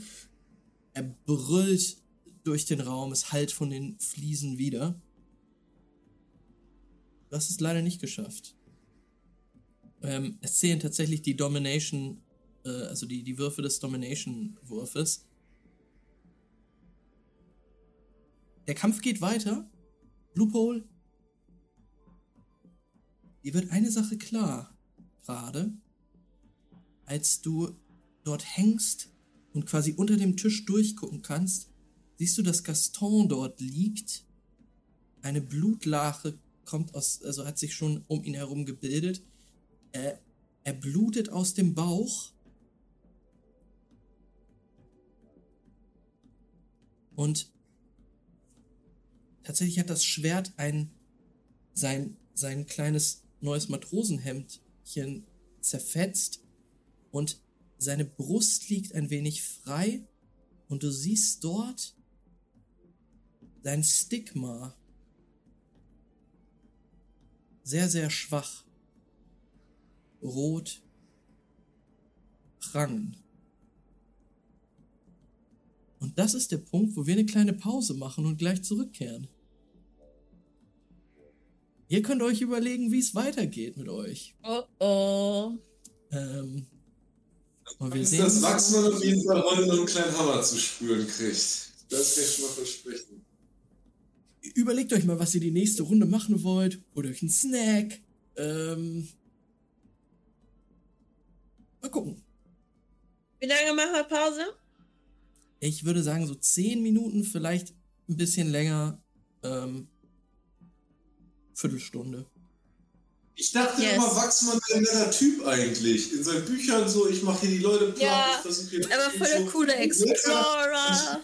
Speaker 1: Er brüllt durch den Raum, es hallt von den Fliesen wieder. Du hast es leider nicht geschafft. Ähm, es zählen tatsächlich die Domination, äh, also die, die Würfe des Domination-Wurfes. Der Kampf geht weiter. Loophole. Dir wird eine Sache klar, gerade, als du dort hängst und quasi unter dem Tisch durchgucken kannst, siehst du, dass Gaston dort liegt. Eine Blutlache kommt aus, also hat sich schon um ihn herum gebildet. Er, er blutet aus dem Bauch. Und tatsächlich hat das Schwert ein sein sein kleines neues Matrosenhemdchen zerfetzt und seine Brust liegt ein wenig frei und du siehst dort sein Stigma. Sehr, sehr schwach. Rot. Prangen. Und das ist der Punkt, wo wir eine kleine Pause machen und gleich zurückkehren. Ihr könnt euch überlegen, wie es weitergeht mit euch.
Speaker 2: Oh oh.
Speaker 1: Ähm, und wir
Speaker 3: Ist
Speaker 1: sehen
Speaker 3: das
Speaker 1: uns-
Speaker 3: Wachsmann auf jeden Fall heute noch einen kleinen Hammer zu spüren kriegt. Das kann ich schon mal versprechen.
Speaker 1: überlegt euch mal, was ihr die nächste Runde machen wollt. Holt euch einen Snack. Ähm, mal gucken.
Speaker 2: Wie lange machen wir Pause?
Speaker 1: Ich würde sagen, so 10 Minuten, vielleicht ein bisschen länger. Ähm, Viertelstunde.
Speaker 3: Ich dachte
Speaker 2: Yes.
Speaker 3: immer, Wachsmann wäre ein netter Typ eigentlich. In seinen Büchern so, ich mache hier die Leute platt,
Speaker 2: Ja,
Speaker 3: ich versuche hier.
Speaker 2: Aber voll der
Speaker 3: so-
Speaker 2: coole Explorer.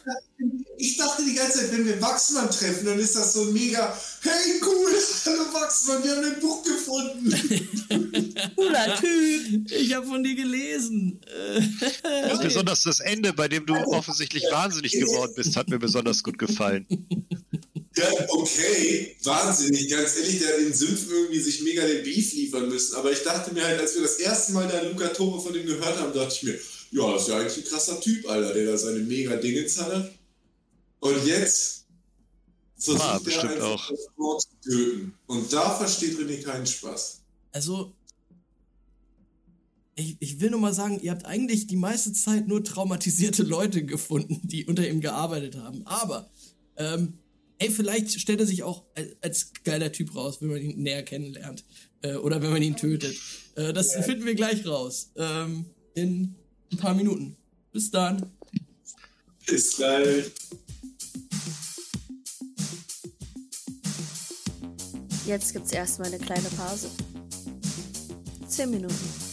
Speaker 3: Ich dachte die ganze Zeit, wenn wir Wachsmann treffen, dann ist das so mega, hey cool, hallo Wachsmann, wir haben ein Buch gefunden.
Speaker 2: Cooler Typ.
Speaker 1: Ich habe von dir gelesen. Äh,
Speaker 4: Besonders das Ende, bei dem du offensichtlich wahnsinnig geworden bist, hat mir besonders gut gefallen.
Speaker 3: Ja, okay, wahnsinnig, ganz ehrlich, der hat in Sümpfen irgendwie sich mega den Beef liefern müssen. Aber ich dachte mir halt, als wir das erste Mal da Luca Tore von dem gehört haben, dachte ich mir, ja, das ist ja eigentlich ein krasser Typ, Alter, der da seine mega Dingens hatte. Und jetzt versucht
Speaker 4: Ah,
Speaker 3: er einfach
Speaker 4: auch.
Speaker 3: das Wort zu töten. Und da versteht René keinen Spaß.
Speaker 1: Also, ich, ich will nur mal sagen, ihr habt eigentlich die meiste Zeit nur traumatisierte Leute gefunden, die unter ihm gearbeitet haben. Aber, ähm, ey, vielleicht stellt er sich auch als, als geiler Typ raus, wenn man ihn näher kennenlernt. Äh, oder wenn man ihn tötet. Äh, das finden wir gleich raus. Ähm, in ein paar Minuten. Bis dann.
Speaker 3: Bis gleich.
Speaker 2: Jetzt gibt's erstmal eine kleine Pause. Zehn Minuten.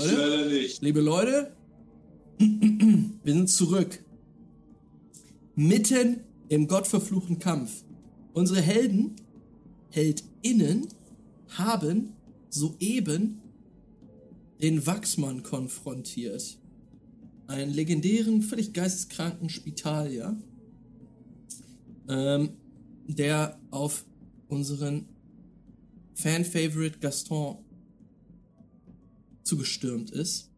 Speaker 1: Leute?
Speaker 3: Leider nicht.
Speaker 1: Liebe Leute, wir sind zurück. Mitten im gottverfluchten Kampf. Unsere Helden, HeldInnen, haben soeben den Wachsmann konfrontiert. Einen legendären, völlig geisteskranken Spitalier, ähm, der auf unseren Fan-Favorite Gaston zugestürmt ist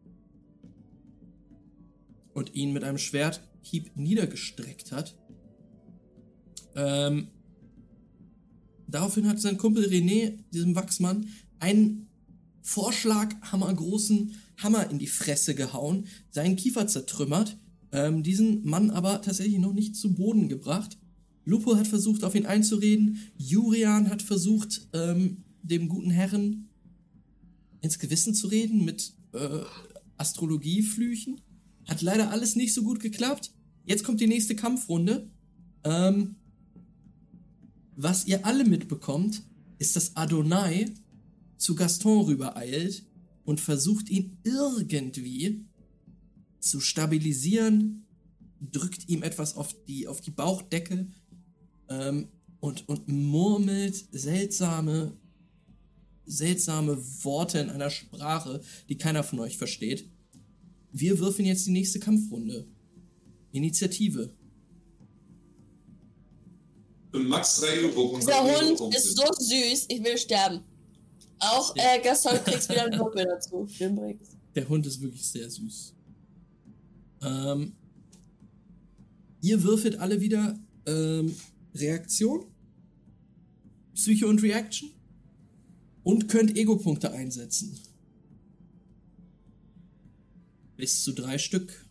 Speaker 1: und ihn mit einem Schwerthieb niedergestreckt hat. Ähm, daraufhin hat sein Kumpel René, diesem Wachsmann, einen vorschlaghammergroßen Hammer in die Fresse gehauen, seinen Kiefer zertrümmert, ähm, diesen Mann aber tatsächlich noch nicht zu Boden gebracht. Lupo hat versucht, auf ihn einzureden. Jurian hat versucht, ähm, dem guten Herren ins Gewissen zu reden mit äh, Astrologieflüchen. Hat leider alles nicht so gut geklappt. Jetzt kommt die nächste Kampfrunde. Ähm, was ihr alle mitbekommt, ist, dass Adonai zu Gaston rübereilt und versucht ihn irgendwie zu stabilisieren, drückt ihm etwas auf die, auf die Bauchdecke ähm, und, und murmelt seltsame seltsame Worte in einer Sprache, die keiner von euch versteht. Wir würfeln jetzt die nächste Kampfrunde. Initiative.
Speaker 3: Max 3 Euro.
Speaker 2: Dieser Hund ist so süß, ich will sterben. Auch äh, Gaston kriegst wieder einen Würfel dazu.
Speaker 1: Der Hund ist wirklich sehr süß. Ähm, ihr würfelt alle wieder ähm, Reaktion, Psycho und Reaction und könnt Ego-Punkte einsetzen. Bis zu drei Stück.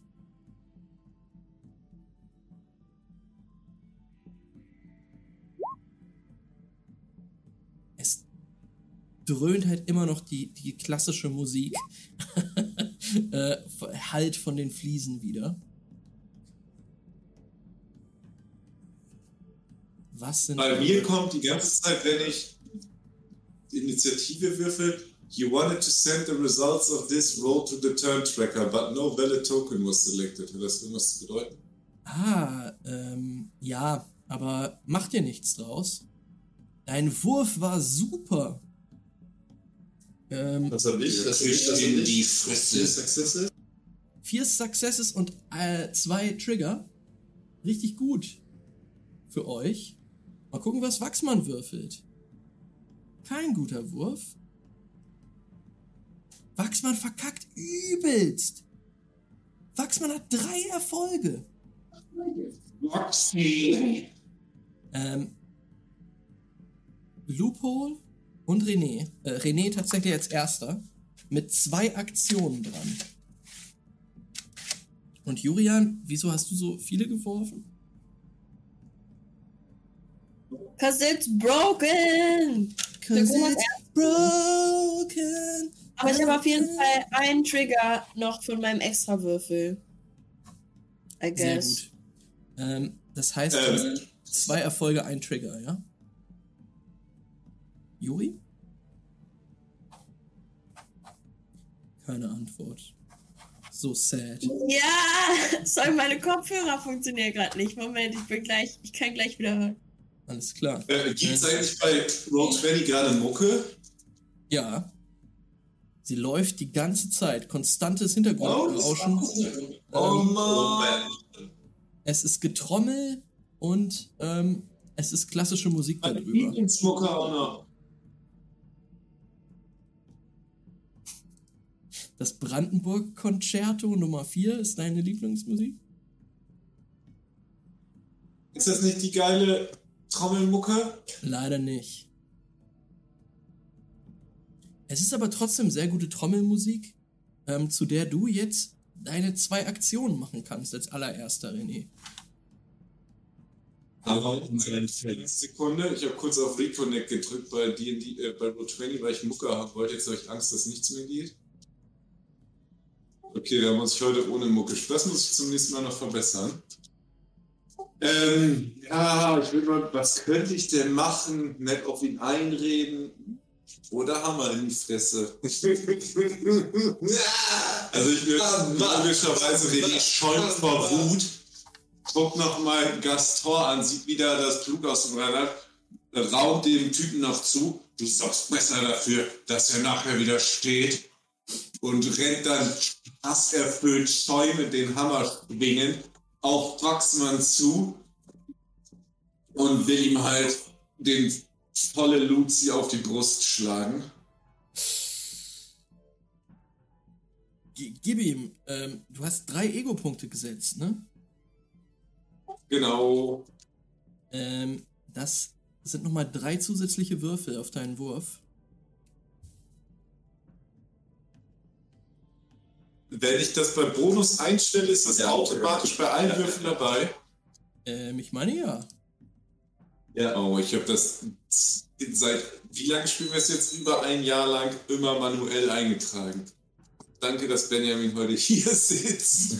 Speaker 1: Es dröhnt halt immer noch die, die klassische Musik. äh, halt von den Fliesen wieder. Was sind.
Speaker 3: Bei mir kommt die ganze Zeit, wenn ich die Initiative würfel, you wanted to send the results of this roll to the turn tracker, but no valid token was selected. Hat das irgendwas zu bedeuten?
Speaker 1: Ah, ähm, ja, aber mach dir nichts draus. Dein Wurf war super. Ähm,
Speaker 5: Was hab ich? Das
Speaker 3: Fisch
Speaker 5: ist
Speaker 3: in die Fresse.
Speaker 5: Successe.
Speaker 1: vier Successes und äh, zwei Trigger. Richtig gut. Für euch. Mal gucken, was Wachsmann würfelt. Kein guter Wurf. Wachsmann verkackt übelst. Wachsmann hat drei Erfolge. Ähm, Loophole und René. Äh, René tatsächlich als erster. Mit zwei Aktionen dran. Und Julian, wieso hast du so viele geworfen?
Speaker 2: Cause it's broken.
Speaker 1: Cause it's broken.
Speaker 2: Aber ich habe auf jeden Fall einen Trigger noch von meinem Extrawürfel. I
Speaker 1: Sehr
Speaker 2: guess.
Speaker 1: gut. Ähm, das heißt,
Speaker 3: Ähm,
Speaker 1: hast zwei Erfolge, ein Trigger, ja? Juri? Keine Antwort. So sad.
Speaker 2: Ja, sorry, meine Kopfhörer funktionieren gerade nicht. Moment, ich bin gleich, ich kann gleich wieder hören.
Speaker 1: Alles klar.
Speaker 3: Äh, Gibt es eigentlich bei Roll20 gerade Mucke?
Speaker 1: Ja. Sie läuft die ganze Zeit. Konstantes
Speaker 3: Oh,
Speaker 1: Hintergrundrauschen.
Speaker 3: Oh
Speaker 1: Ähm,
Speaker 3: Mann.
Speaker 1: es ist Getrommel und ähm, es ist klassische Musik
Speaker 3: Meine
Speaker 1: darüber.
Speaker 3: Lieblingsmucke auch noch.
Speaker 1: Das Brandenburg Concerto Nummer 4 ist deine Lieblingsmusik?
Speaker 3: Ist das nicht die geile Trommelmucke?
Speaker 1: Leider nicht. Es ist aber trotzdem sehr gute Trommelmusik, ähm, zu der du jetzt deine zwei Aktionen machen kannst als allererster, René.
Speaker 3: Aber eine Sekunde, ich habe kurz auf Reconnect gedrückt bei D&D, äh, bei Roll20, weil ich Mucke haben wollte. Jetzt habe ich Angst, dass nichts mehr geht. Okay, da muss ich heute ohne Mucke. Das muss ich zum nächsten Mal noch verbessern. Ähm, ja, ich will mal, was könnte ich denn machen? Nett auf ihn einreden oder Hammer in die Fresse. also ich bin logischerweise René schäumt vor Wut. Guckt nochmal Gastor an, sieht wieder das Blut aus dem Rad, raubt dem Typen noch zu. Du sorgst besser dafür, dass er nachher wieder steht und rennt dann hasserfüllt scheu mit den Hammerschwingen auf Wachsmann zu und will ihm halt den volle Luzi auf die Brust schlagen.
Speaker 1: Gib ihm, ähm, du hast drei Ego-Punkte gesetzt, ne?
Speaker 3: Genau.
Speaker 1: Ähm, das sind nochmal drei zusätzliche Würfel auf deinen Wurf.
Speaker 3: Wenn ich das bei Bonus einstelle, ist das automatisch bei allen Würfeln dabei.
Speaker 1: Ähm, ich meine ja.
Speaker 3: Ja. Oh, ich habe das seit wie lange spielen wir es jetzt? Über ein Jahr lang immer manuell eingetragen. Danke, dass Benjamin heute hier sitzt.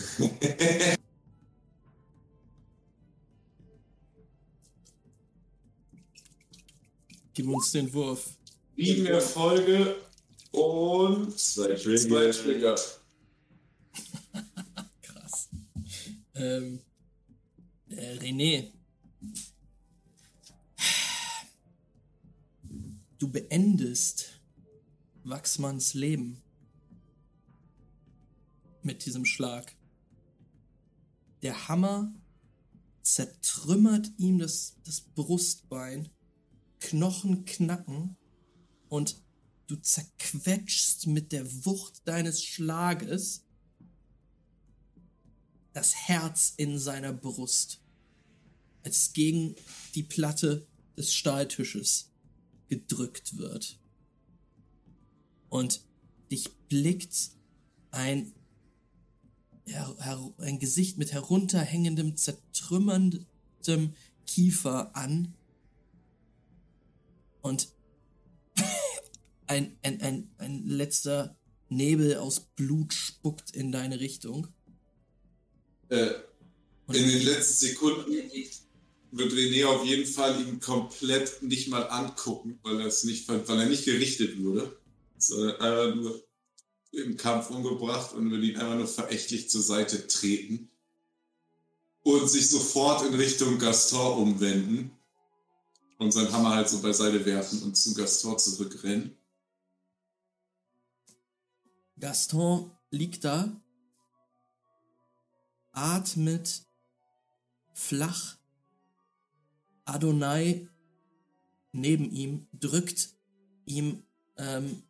Speaker 1: Gib uns den Wurf.
Speaker 3: Sieben Erfolge und
Speaker 5: Zwei
Speaker 3: zwei Trigger.
Speaker 1: Krass. Ähm, äh, René. Du beendest Wachsmanns Leben mit diesem Schlag. der Hammer zertrümmert ihm das, das Brustbein, Knochen knacken und du zerquetschst mit der Wucht deines Schlages das Herz in seiner Brust, als gegen die Platte des Stahltisches gedrückt wird. Und dich blickt ein, her, her, ein Gesicht mit herunterhängendem, zertrümmerndem Kiefer an. Und ein, ein, ein, ein letzter Nebel aus Blut spuckt in deine Richtung.
Speaker 3: Äh,
Speaker 1: Und
Speaker 3: in den letzten Sekunden wird René auf jeden Fall ihn komplett nicht mal angucken, weil er es nicht weil er nicht gerichtet wurde, sondern einfach nur im Kampf umgebracht und will ihn einfach nur verächtlich zur Seite treten und sich sofort in Richtung Gaston umwenden und seinen Hammer halt so beiseite werfen und zu Gaston zurückrennen.
Speaker 1: Gaston liegt da, atmet flach. Adonai neben ihm drückt ihm ähm,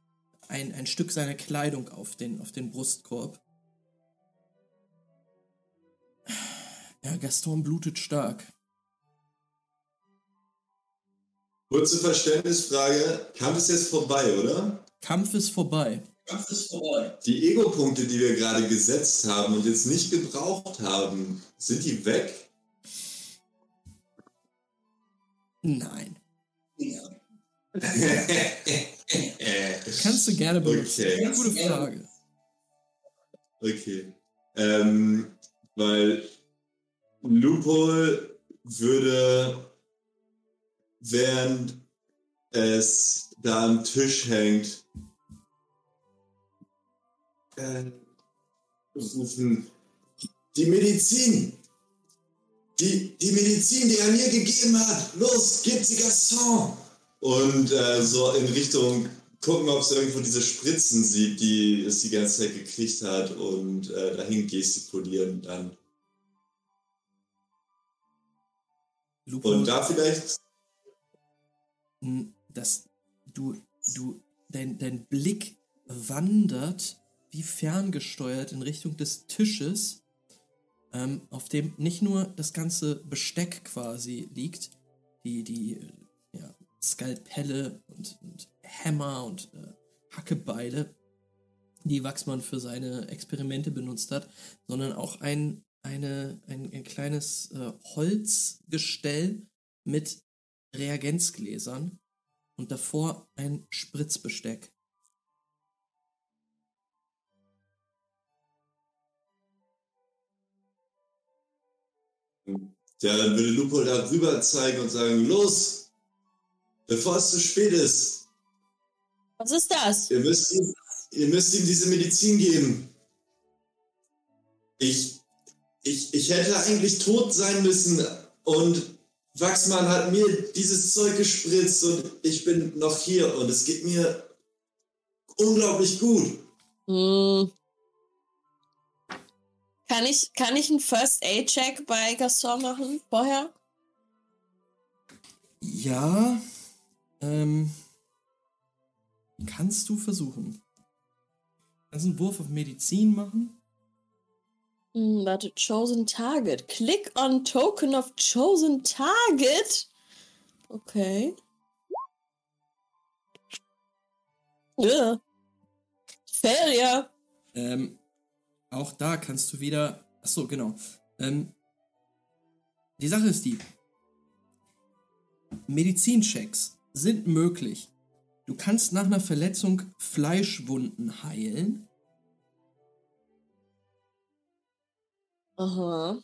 Speaker 1: ein, ein Stück seiner Kleidung auf den, auf den Brustkorb. Ja, Gaston blutet stark.
Speaker 5: Kurze Verständnisfrage. Kampf ist jetzt vorbei, oder?
Speaker 1: Kampf ist vorbei.
Speaker 5: Kampf ist vorbei. Die Ego-Punkte, die wir gerade gesetzt haben und jetzt nicht gebraucht haben, sind die weg?
Speaker 1: Nein.
Speaker 5: Ja.
Speaker 1: Kannst du gerne benutzen.
Speaker 5: Okay.
Speaker 1: Gute Frage.
Speaker 5: Okay. Ähm, weil Loophole würde, während es da am Tisch hängt, äh, rufen, die Medizin! Die, die Medizin, die er mir gegeben hat! Los, gib sie Gaston! Und äh, so in Richtung gucken, ob es irgendwo diese Spritzen sieht, die es die ganze Zeit gekriegt hat und äh, dahin gestikulieren dann.
Speaker 1: Lupo,
Speaker 5: Und da vielleicht,
Speaker 1: n- dass du, du, dein, dein Blick wandert wie ferngesteuert in Richtung des Tisches, ähm, auf dem nicht nur das ganze Besteck quasi liegt, die, die äh, ja, Skalpelle und, und Hämmer und äh, Hackebeile, die Wachsmann für seine Experimente benutzt hat, sondern auch ein, eine, ein, ein kleines äh, Holzgestell mit Reagenzgläsern und davor ein Spritzbesteck.
Speaker 5: Ja, dann würde Lupo da rüber zeigen und sagen, los, bevor es zu spät ist,
Speaker 2: Was ist das?
Speaker 5: ihr müsst ihm, ihr müsst ihm diese Medizin geben. Ich, ich, ich hätte eigentlich tot sein müssen und Wachsmann hat mir dieses Zeug gespritzt und ich bin noch hier und es geht mir unglaublich gut.
Speaker 2: Hm. Kann ich, kann ich einen First Aid Check bei Gaston machen vorher?
Speaker 1: Ja, ähm, kannst du versuchen. Kannst einen Wurf auf Medizin machen?
Speaker 2: Hm, warte, Chosen Target. Click on Token of Chosen Target. Okay. Ja. Failure.
Speaker 1: Ähm, auch da kannst du wieder. Achso, genau. Ähm, die Sache ist die. Medizinchecks sind möglich. Du kannst nach einer Verletzung Fleischwunden heilen.
Speaker 2: Aha.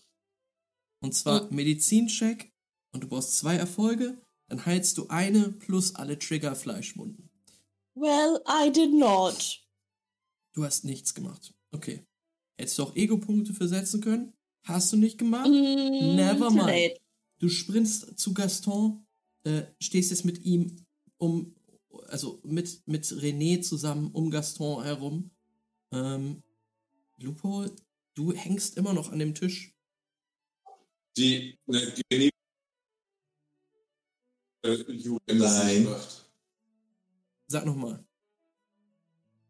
Speaker 1: Und zwar Medizincheck und du brauchst zwei Erfolge. Dann heilst du eine plus alle Trigger-Fleischwunden.
Speaker 2: Well, I did not.
Speaker 1: Du hast nichts gemacht. Okay. Hättest du auch Ego-Punkte für setzen können? Hast du nicht gemacht?
Speaker 2: Mm,
Speaker 1: Never
Speaker 2: too
Speaker 1: mind.
Speaker 2: late.
Speaker 1: Du sprintst zu Gaston, äh, stehst jetzt mit ihm um, also mit, mit René zusammen um Gaston herum. Ähm, Lupo, du hängst immer noch an dem Tisch.
Speaker 3: Die eine Genehmigung äh,
Speaker 5: Nein.
Speaker 1: Sag nochmal.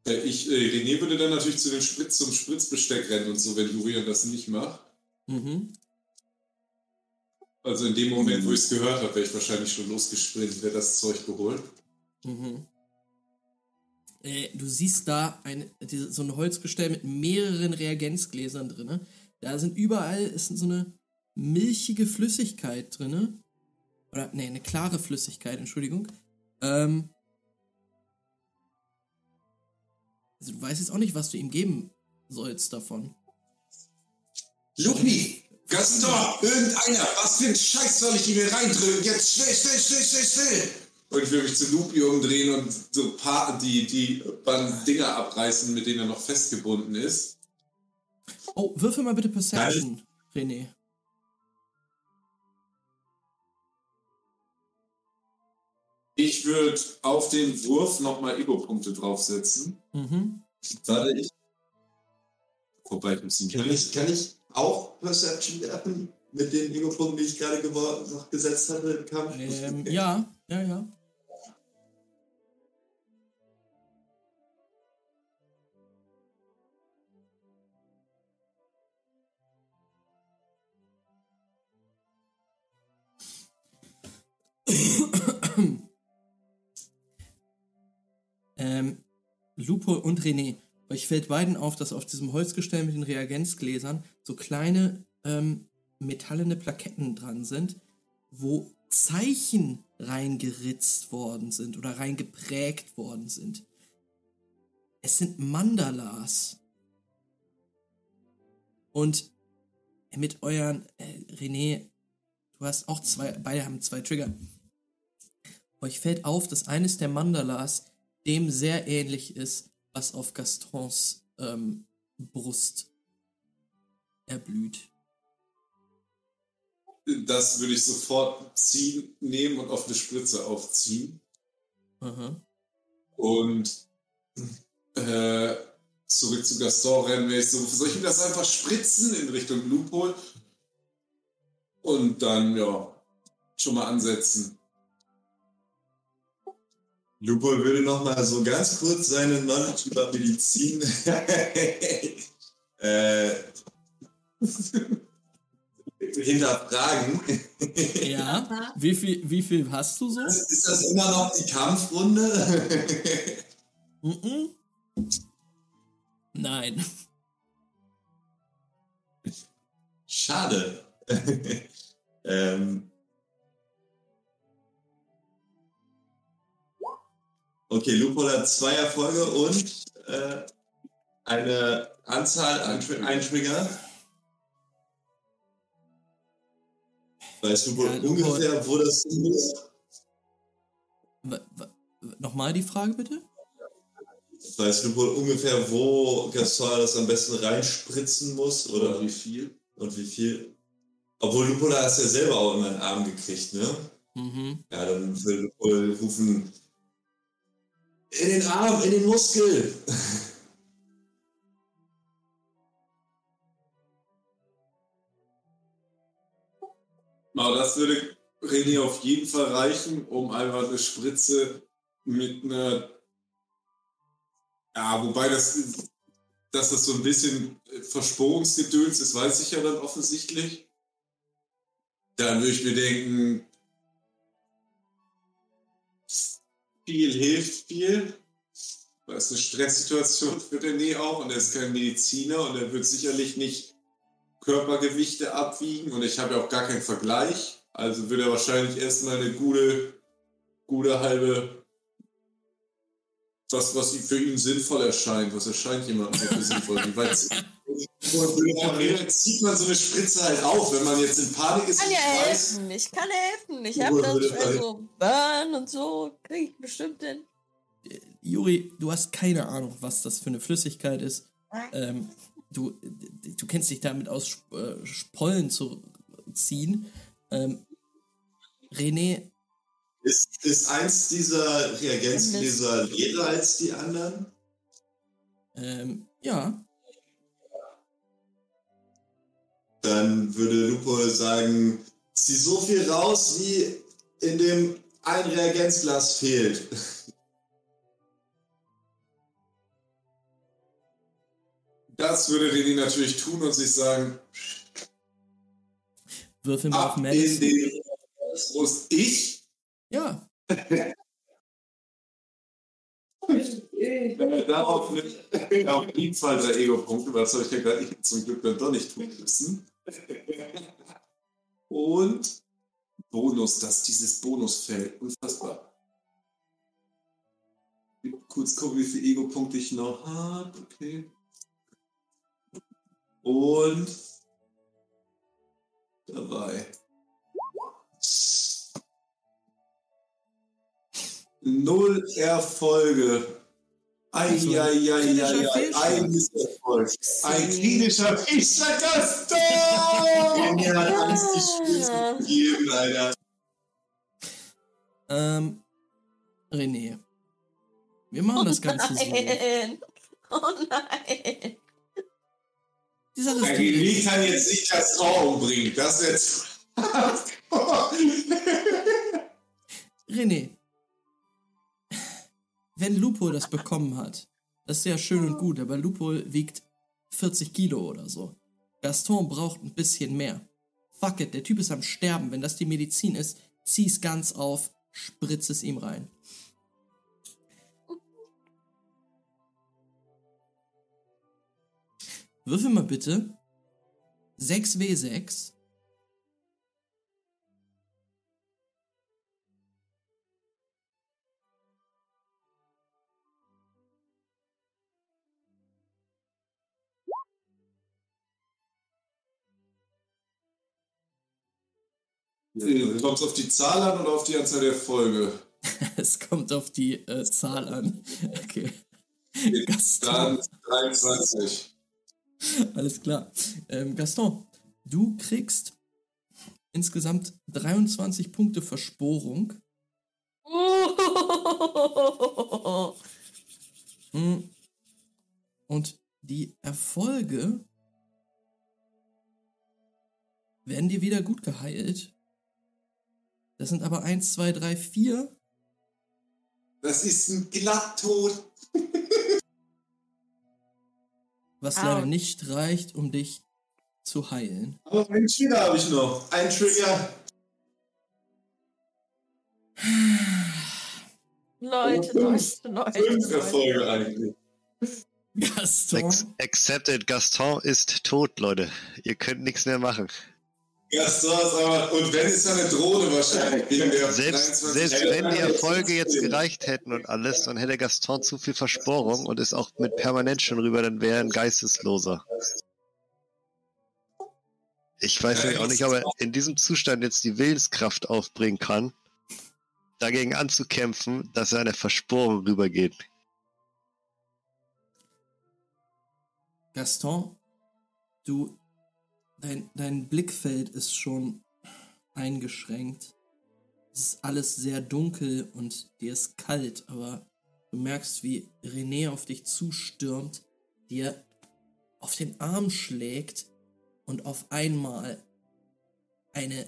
Speaker 3: Ich, äh, René würde dann natürlich zu den Spritz, zum Spritzbesteck rennen und so, wenn Julian das nicht macht.
Speaker 1: Mhm.
Speaker 3: Also in dem Moment, wo ich es gehört habe, wäre ich wahrscheinlich schon losgesprintet, wäre das Zeug geholt.
Speaker 1: Mhm. Äh, du siehst da ein, so ein Holzgestell mit mehreren Reagenzgläsern drin. Da sind überall ist so eine milchige Flüssigkeit drin. Oder, nee, eine klare Flüssigkeit, Entschuldigung. Ähm, also du weißt jetzt auch nicht, was du ihm geben sollst davon.
Speaker 5: Lupi! Gaston! Irgendeiner! Was für ein Scheiß soll ich ihm hier reindrücken? Jetzt schnell, schnell, schnell, schnell, schnell!
Speaker 3: Und ich will mich zu Lupi umdrehen und so paar, die, die Dinger abreißen, mit denen er noch festgebunden ist.
Speaker 1: Oh, würfel mal bitte Perception, René.
Speaker 3: Ich würde auf den Wurf nochmal Ego-Punkte draufsetzen.
Speaker 1: Mhm.
Speaker 5: Warte, ich,
Speaker 3: Wobei ich muss ihn
Speaker 5: kann, ich, kann ich auch Perception werfen? Mit den Ego-Punkten, die ich gerade gesetzt hatte im Kampf?
Speaker 1: Ähm, ja, ja, ja. ähm, Lupo und René, euch fällt beiden auf, dass auf diesem Holzgestell mit den Reagenzgläsern so kleine ähm, metallene Plaketten dran sind, wo Zeichen reingeritzt worden sind oder reingeprägt worden sind. Es sind Mandalas. Und mit euren, äh, René, du hast auch zwei, beide haben zwei Trigger. Euch fällt auf, dass eines der Mandalas dem sehr ähnlich ist, was auf Gastons ähm, Brust erblüht.
Speaker 3: Das würde ich sofort ziehen, nehmen und auf eine Spritze aufziehen.
Speaker 1: Aha.
Speaker 3: Und äh, zurück zu Gaston rennen wir. Ich so, soll ich ihm das einfach spritzen in Richtung Loophole? Und dann, ja, schon mal ansetzen.
Speaker 5: Lupo würde noch mal so ganz kurz seine Knowledge über Medizin äh, hinterfragen.
Speaker 1: Ja. Wie viel, wie viel hast du so?
Speaker 5: Ist das immer noch die Kampfrunde?
Speaker 1: Nein.
Speaker 5: Schade. ähm. Okay, Lupo hat zwei Erfolge und äh, eine Anzahl an Tri-. Weißt du wohl
Speaker 1: Ja, Lupo-
Speaker 5: ungefähr, wo das ist?
Speaker 1: Nochmal die Frage bitte?
Speaker 5: Weißt du wohl ungefähr, wo Gaston das am besten reinspritzen muss? Oder
Speaker 3: Oder wie viel?
Speaker 5: und wie viel? Obwohl Lupo hat es ja selber auch in meinen Arm gekriegt, ne?
Speaker 1: Mhm.
Speaker 5: Ja, dann will Lupo rufen. In den Arm, in den Muskel!
Speaker 3: Das würde René auf jeden Fall reichen, um einfach eine Spritze mit einer. Ja, wobei das, dass das so ein bisschen Versporungsgedöns ist, weiß ich ja dann offensichtlich. Dann würde ich mir denken, viel hilft viel. Das ist eine Stresssituation für René auch und er ist kein Mediziner und er wird sicherlich nicht Körpergewichte abwiegen und ich habe ja auch gar keinen Vergleich. Also wird er wahrscheinlich erstmal eine gute, gute halbe, was, was für ihn sinnvoll erscheint. Was erscheint jemandem so für sinnvoll? Wie weit zieht man so eine Spritze halt auf, wenn man jetzt in Panik ist.
Speaker 2: kann
Speaker 3: und
Speaker 2: ja helfen. Ich kann helfen. Ich habe das also Burn und so. Krieg ich bestimmt hin.
Speaker 1: Juri, du hast keine Ahnung, was das für eine Flüssigkeit ist. Ähm, du, du kennst dich damit aus Sp- äh, Pollen zu ziehen. Ähm, René,
Speaker 5: Ist, ist eins dieser Reagenzgläser Leder als die anderen?
Speaker 1: ähm, ja,
Speaker 5: Dann würde Lupo sagen, zieh so viel raus, wie in dem ein Reagenzglas fehlt.
Speaker 3: Das würde René natürlich tun und sich sagen,
Speaker 1: Würfel mal auf
Speaker 3: ab in
Speaker 1: Medicine.
Speaker 3: Brust. Ich?
Speaker 1: Ja,
Speaker 3: Äh, Darauf nimmt auf Zahl der Ego-Punkte, was habe ich ja gerade zum Glück dann doch nicht tun müssen. Und Bonus, dass dieses Bonusfeld unfassbar. Kurz gucken, wie viele Ego-Punkte ich noch habe. Okay. Und dabei. Null Erfolge.
Speaker 1: Also, klinischer
Speaker 3: Eieieiei,
Speaker 1: Fehlschlag.
Speaker 3: ein Misserfolg. Ein klinischer Fehlschlag, Gaston!
Speaker 5: Mir hat Angst die Spitze gegeben, Alter.
Speaker 1: ähm, René. Wir machen das Ganze so.
Speaker 2: Nein. Oh nein.
Speaker 1: Die Sache ist
Speaker 3: René kann jetzt nicht das Tor umbringen. Das jetzt.
Speaker 1: René. Wenn Lupo das bekommen hat, das ist ja schön und gut, aber Lupo wiegt 40 Kilo oder so. Gaston braucht ein bisschen mehr. Fuck it, der Typ ist am Sterben. Wenn das die Medizin ist, zieh's ganz auf, spritz es ihm rein. Würfel mal bitte 6W6
Speaker 3: Kommt es auf die Zahl an oder auf die Anzahl der Folge?
Speaker 1: Es kommt auf die äh, Zahl an. Okay. Gaston.
Speaker 3: Dann 23.
Speaker 1: Alles klar. Ähm, Gaston, du kriegst insgesamt 23 Punkte Versporung. Mm. Und die Erfolge werden dir wieder gut geheilt. Das sind aber 1, 2, 3, 4.
Speaker 3: Das ist ein Glatttod.
Speaker 1: Was
Speaker 2: Au.
Speaker 1: leider nicht reicht, um dich zu heilen.
Speaker 5: Aber einen Trigger habe ich noch. Ein Trigger.
Speaker 2: Leute,
Speaker 3: Fünf.
Speaker 2: Leute, Leute.
Speaker 3: Fünf
Speaker 2: Leute.
Speaker 3: Erfolge eigentlich.
Speaker 1: Gaston.
Speaker 4: Ex accepted, Gaston ist tot, Leute. Ihr könnt nichts mehr machen.
Speaker 3: Gaston ist aber. Und wenn ist eine Drohne wahrscheinlich. Wegen der
Speaker 4: Selbst,
Speaker 3: 23
Speaker 4: selbst
Speaker 3: Ja,
Speaker 4: wenn die
Speaker 3: ja,
Speaker 4: Erfolge jetzt gereicht hätten und alles, dann hätte Gaston zu viel Versporung und ist auch mit permanent schon rüber, dann wäre er ein Geistesloser. Ich weiß
Speaker 3: Ja,
Speaker 4: nämlich auch nicht, ob er in diesem Zustand jetzt die Willenskraft aufbringen kann, dagegen anzukämpfen, dass er eine Versporung rübergeht.
Speaker 1: Gaston, du, dein, dein Blickfeld ist schon eingeschränkt. Es ist alles sehr dunkel und dir ist kalt, aber du merkst, wie René auf dich zustürmt, dir auf den Arm schlägt und auf einmal eine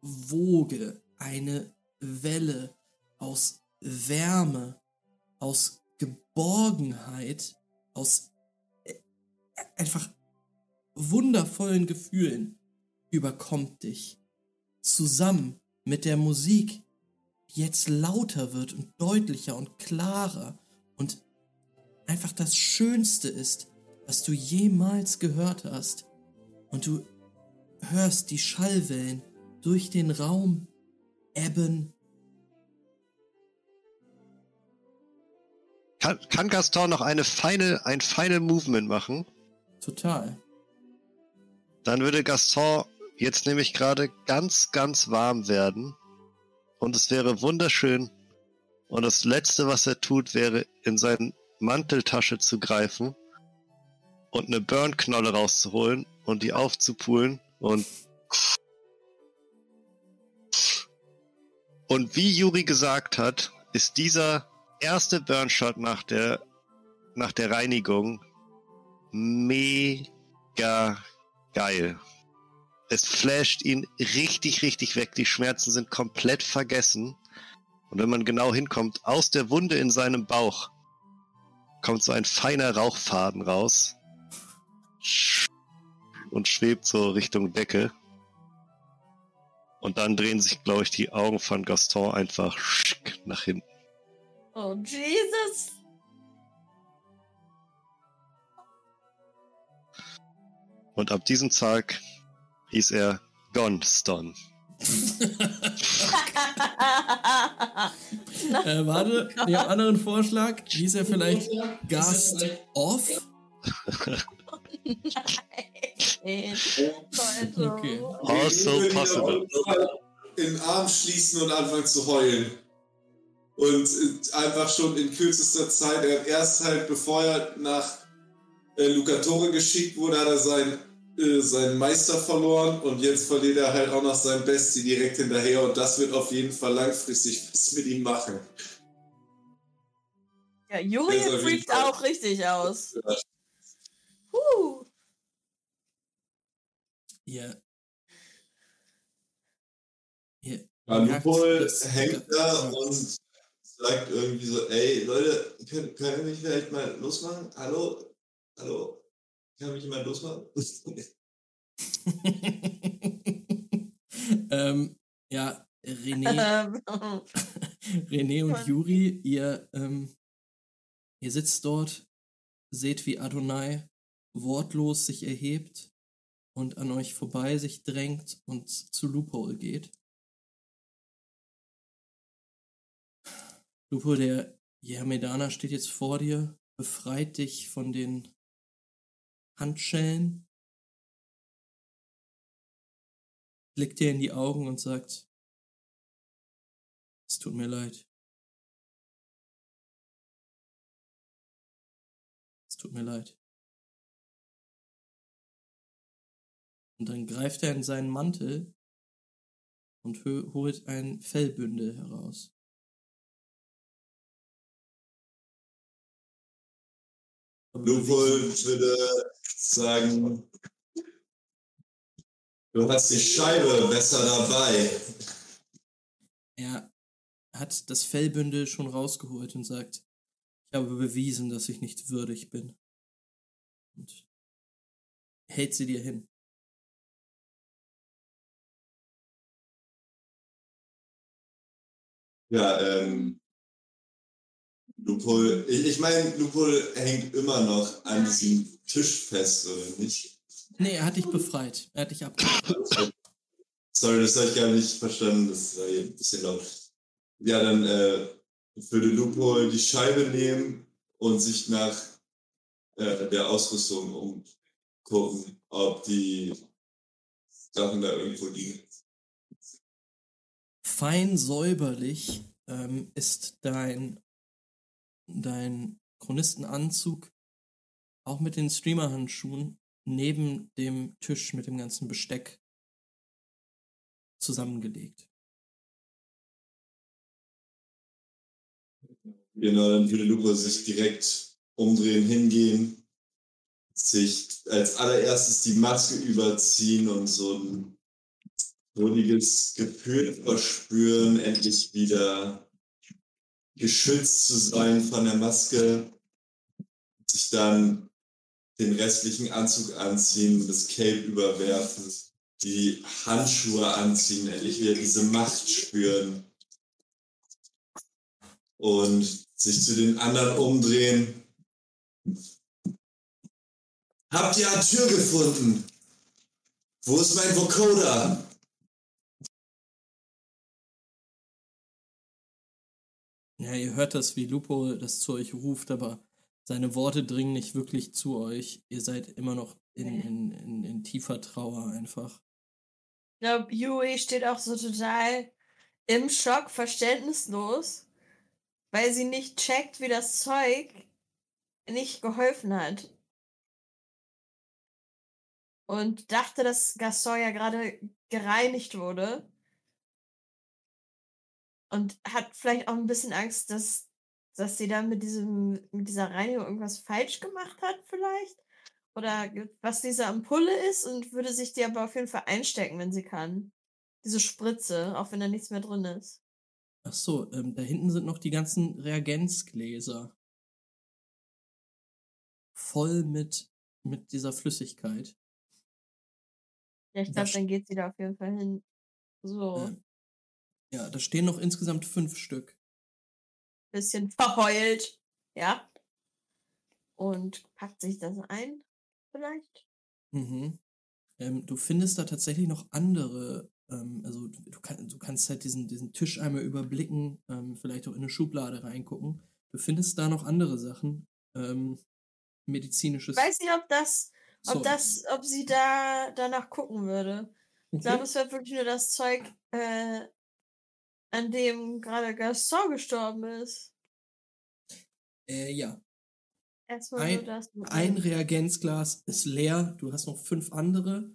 Speaker 1: Woge, eine Welle aus Wärme, aus Geborgenheit, aus äh, einfach wundervollen Gefühlen überkommt dich. Zusammen mit der Musik, die jetzt lauter wird und deutlicher und klarer und einfach das Schönste ist, was du jemals gehört hast. Und du hörst die Schallwellen durch den Raum ebben.
Speaker 4: Kann, kann Gaston noch eine feine, ein Final Movement machen?
Speaker 1: Total.
Speaker 4: Dann würde Gaston jetzt nämlich gerade ganz, ganz warm werden. Und es wäre wunderschön. Und das Letzte, was er tut, wäre in seine Manteltasche zu greifen und eine Burn-Knolle rauszuholen und die aufzupulen und und wie Juri gesagt hat, ist dieser erste Burnshot nach der nach der Reinigung mega geil. Es flasht ihn richtig, richtig weg. Die Schmerzen sind komplett vergessen. Und wenn man genau hinkommt, aus der Wunde in seinem Bauch kommt so ein feiner Rauchfaden raus und schwebt so Richtung Decke. Und dann drehen sich, glaube ich, die Augen von Gaston einfach nach hinten.
Speaker 2: Oh, Jesus.
Speaker 4: Und ab diesem Tag hieß er Gonston.
Speaker 1: äh, warte, ich habe einen anderen Vorschlag. Hieß er vielleicht Gast Off?
Speaker 2: Nein.
Speaker 1: Okay.
Speaker 4: Also
Speaker 3: würde ihn
Speaker 4: possible.
Speaker 3: In den Arm schließen und anfangen zu heulen. Und äh, einfach schon in kürzester Zeit, er hat erst halt, bevor er nach äh, Lucatore geschickt wurde, hat er seinen, äh, seinen Meister verloren und jetzt verliert er halt auch noch seinen Bestie direkt hinterher und das wird auf jeden Fall langfristig was mit ihm machen.
Speaker 2: Ja, Julian freakt auch richtig aus.
Speaker 3: Ja.
Speaker 2: Huh.
Speaker 5: Ja, Lupol
Speaker 1: dass-
Speaker 5: hängt da und sagt irgendwie so, ey Leute, können, können wir mich vielleicht mal losmachen? Hallo? Hallo? Kann mich jemand losmachen?
Speaker 1: ähm, ja, René,
Speaker 2: Ähm,
Speaker 1: René und. Juri, ihr, ähm, ihr sitzt dort, seht, wie Adonai wortlos sich erhebt und an euch vorbei sich drängt und zu Loophole geht. Loophole, der Jermedana steht jetzt vor dir, befreit dich von den Handschellen, blickt dir in die Augen und sagt, es tut mir leid. Es tut mir leid. Und dann greift er in seinen Mantel und holt ein Fellbündel heraus.
Speaker 5: Lupol würde sagen, du hast die Scheibe besser dabei.
Speaker 1: Er hat das Fellbündel schon rausgeholt und sagt, ich habe bewiesen, dass ich nicht würdig bin. Und hält sie dir hin.
Speaker 5: Ja, ähm, Lupol, ich, ich meine, Lupol hängt immer noch an diesem Tisch fest, oder nicht?
Speaker 1: Nee, er hat dich befreit. Er hat dich abgeholt.
Speaker 5: Sorry, das habe ich gar nicht verstanden, das war hier ein bisschen laut. Ja, dann äh, würde Lupol die Scheibe nehmen und sich nach äh, der Ausrüstung umgucken, ob die Sachen da irgendwo liegen.
Speaker 1: Fein säuberlich ähm, ist dein, dein Chronistenanzug auch mit den Streamer-Handschuhen neben dem Tisch mit dem ganzen Besteck zusammengelegt.
Speaker 5: Genau, dann würde Lupo sich direkt umdrehen, hingehen, sich als allererstes die Maske überziehen und so ein wohliges Gefühl verspüren, endlich wieder geschützt zu sein von der Maske, sich dann den restlichen Anzug anziehen, das Cape überwerfen, die Handschuhe anziehen, endlich wieder diese Macht spüren und sich zu den anderen umdrehen. Habt ihr eine Tür gefunden? Wo ist mein Vocoder?
Speaker 1: Ja, ihr hört das, wie Lupo das zu euch ruft, aber seine Worte dringen nicht wirklich zu euch. Ihr seid immer noch in, in, in, in tiefer Trauer einfach.
Speaker 2: Ich glaube, Yui steht auch so total im Schock, verständnislos, weil sie nicht checkt, wie das Zeug nicht geholfen hat. Und dachte, dass Gaston ja gerade gereinigt wurde. Und hat vielleicht auch ein bisschen Angst, dass, dass sie dann mit, diesem, mit dieser Reinigung irgendwas falsch gemacht hat, vielleicht. oder was diese Ampulle ist und würde sich die aber auf jeden Fall einstecken, wenn sie kann. Diese Spritze, auch wenn da nichts mehr drin ist.
Speaker 1: Ach so, ähm, da hinten sind noch die ganzen Reagenzgläser. Voll mit, mit dieser Flüssigkeit.
Speaker 2: Ja, ich
Speaker 1: Da
Speaker 2: glaube, dann geht sie da auf jeden Fall hin. So,
Speaker 1: Ähm, ja, da stehen noch insgesamt fünf Stück.
Speaker 2: bisschen verheult, ja. Und packt sich das ein, vielleicht.
Speaker 1: Mhm. Ähm, du findest da tatsächlich noch andere, ähm, also du, kann, du kannst halt diesen, diesen Tisch einmal überblicken, ähm, vielleicht auch in eine Schublade reingucken. Du findest da noch andere Sachen, ähm, medizinisches.
Speaker 2: Ich weiß nicht, ob das, ob das, ob sie da danach gucken würde. Ich
Speaker 1: Okay.
Speaker 2: glaube, es wird wirklich nur das Zeug, äh, an dem gerade Gaston gestorben ist.
Speaker 1: Äh, ja,
Speaker 2: Erstmal
Speaker 1: Ein-
Speaker 2: nur das.
Speaker 1: ein. Reagenzglas ist leer, du hast noch fünf andere.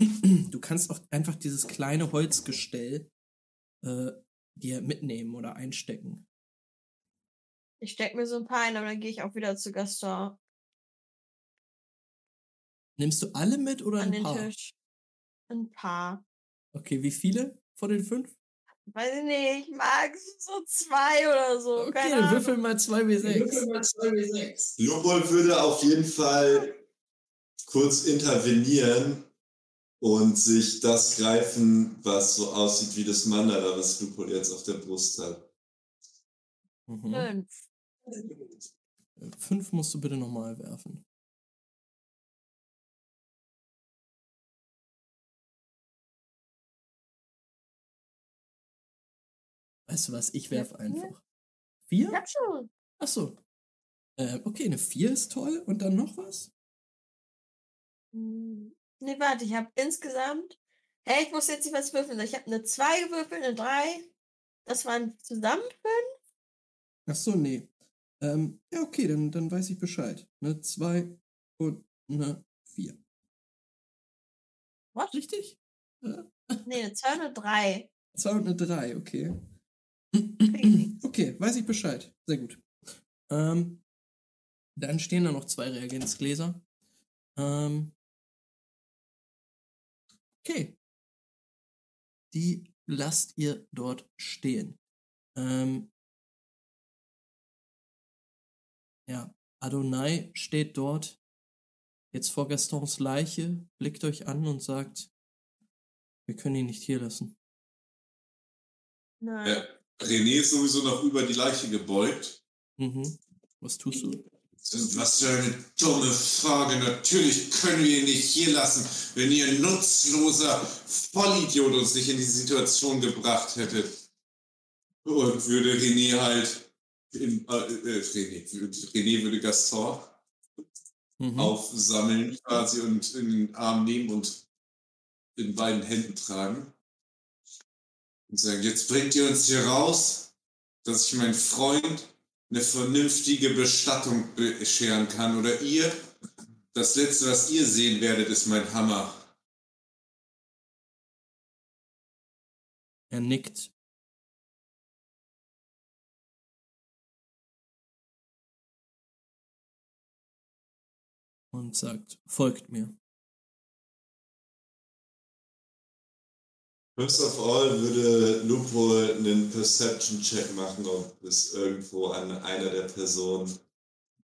Speaker 1: Du kannst auch einfach dieses kleine Holzgestell äh, dir mitnehmen oder einstecken.
Speaker 2: Ich steck mir so ein paar ein, aber dann gehe ich auch wieder zu Gaston
Speaker 1: Nimmst du alle mit oder
Speaker 2: an
Speaker 1: ein
Speaker 2: den
Speaker 1: paar?
Speaker 2: Tisch. Ein paar.
Speaker 1: Okay, wie viele von den fünf?
Speaker 2: Weiß ich nicht, ich mag so zwei oder so.
Speaker 1: Okay,
Speaker 2: keine Ahnung.
Speaker 1: würfel mal 2W6.
Speaker 5: Lupol würde auf jeden Fall kurz intervenieren und sich das greifen, was so aussieht wie das Mandala, was Lupol jetzt auf der Brust hat.
Speaker 1: Mhm.
Speaker 2: Fünf.
Speaker 1: Fünf musst du bitte nochmal werfen. Weißt du was? Ich werf
Speaker 2: vier?
Speaker 1: einfach. Vier?
Speaker 2: Ich hab schon.
Speaker 1: Ach so. Äh, okay, eine vier ist toll. Und dann noch was?
Speaker 2: Hm. Nee, warte, ich habe insgesamt. Hey, ich muss jetzt nicht was würfeln. Ich habe eine 2 gewürfelt, eine 3. Das waren zusammen fünf.
Speaker 1: Ach so, nee. Ähm, ja, okay, dann, dann weiß ich Bescheid. Eine zwei und eine vier.
Speaker 2: What?
Speaker 1: Richtig? Äh,
Speaker 2: Nee, eine 2 und eine 3.
Speaker 1: zwei und eine drei, okay. Okay, weiß ich Bescheid. Sehr gut. Ähm, dann stehen da noch zwei Reagenzgläser. Ähm, okay. Die lasst ihr dort stehen. Ähm, ja, Adonai steht dort jetzt vor Gastons Leiche, blickt euch an und sagt, wir können ihn nicht hier lassen.
Speaker 2: Nein.
Speaker 3: Ja, René ist sowieso noch über die Leiche gebeugt.
Speaker 1: Mhm. Was tust du?
Speaker 3: Was für eine dumme Frage. Natürlich können wir ihn nicht hier lassen, wenn ihr nutzloser Vollidiot uns nicht in die Situation gebracht hättet. Und würde René halt, in, äh, äh, René, würde- René würde Gaston
Speaker 1: Mhm.
Speaker 3: aufsammeln quasi und in den Arm nehmen und in beiden Händen tragen. Und sagen, jetzt bringt ihr uns hier raus, dass ich meinen Freund eine vernünftige Bestattung bescheren kann. Oder ihr, das Letzte, was ihr sehen werdet, ist mein Hammer.
Speaker 1: Er nickt. Und sagt, folgt mir.
Speaker 5: First of all würde Lupo einen Perception-Check machen, ob es irgendwo an einer der Personen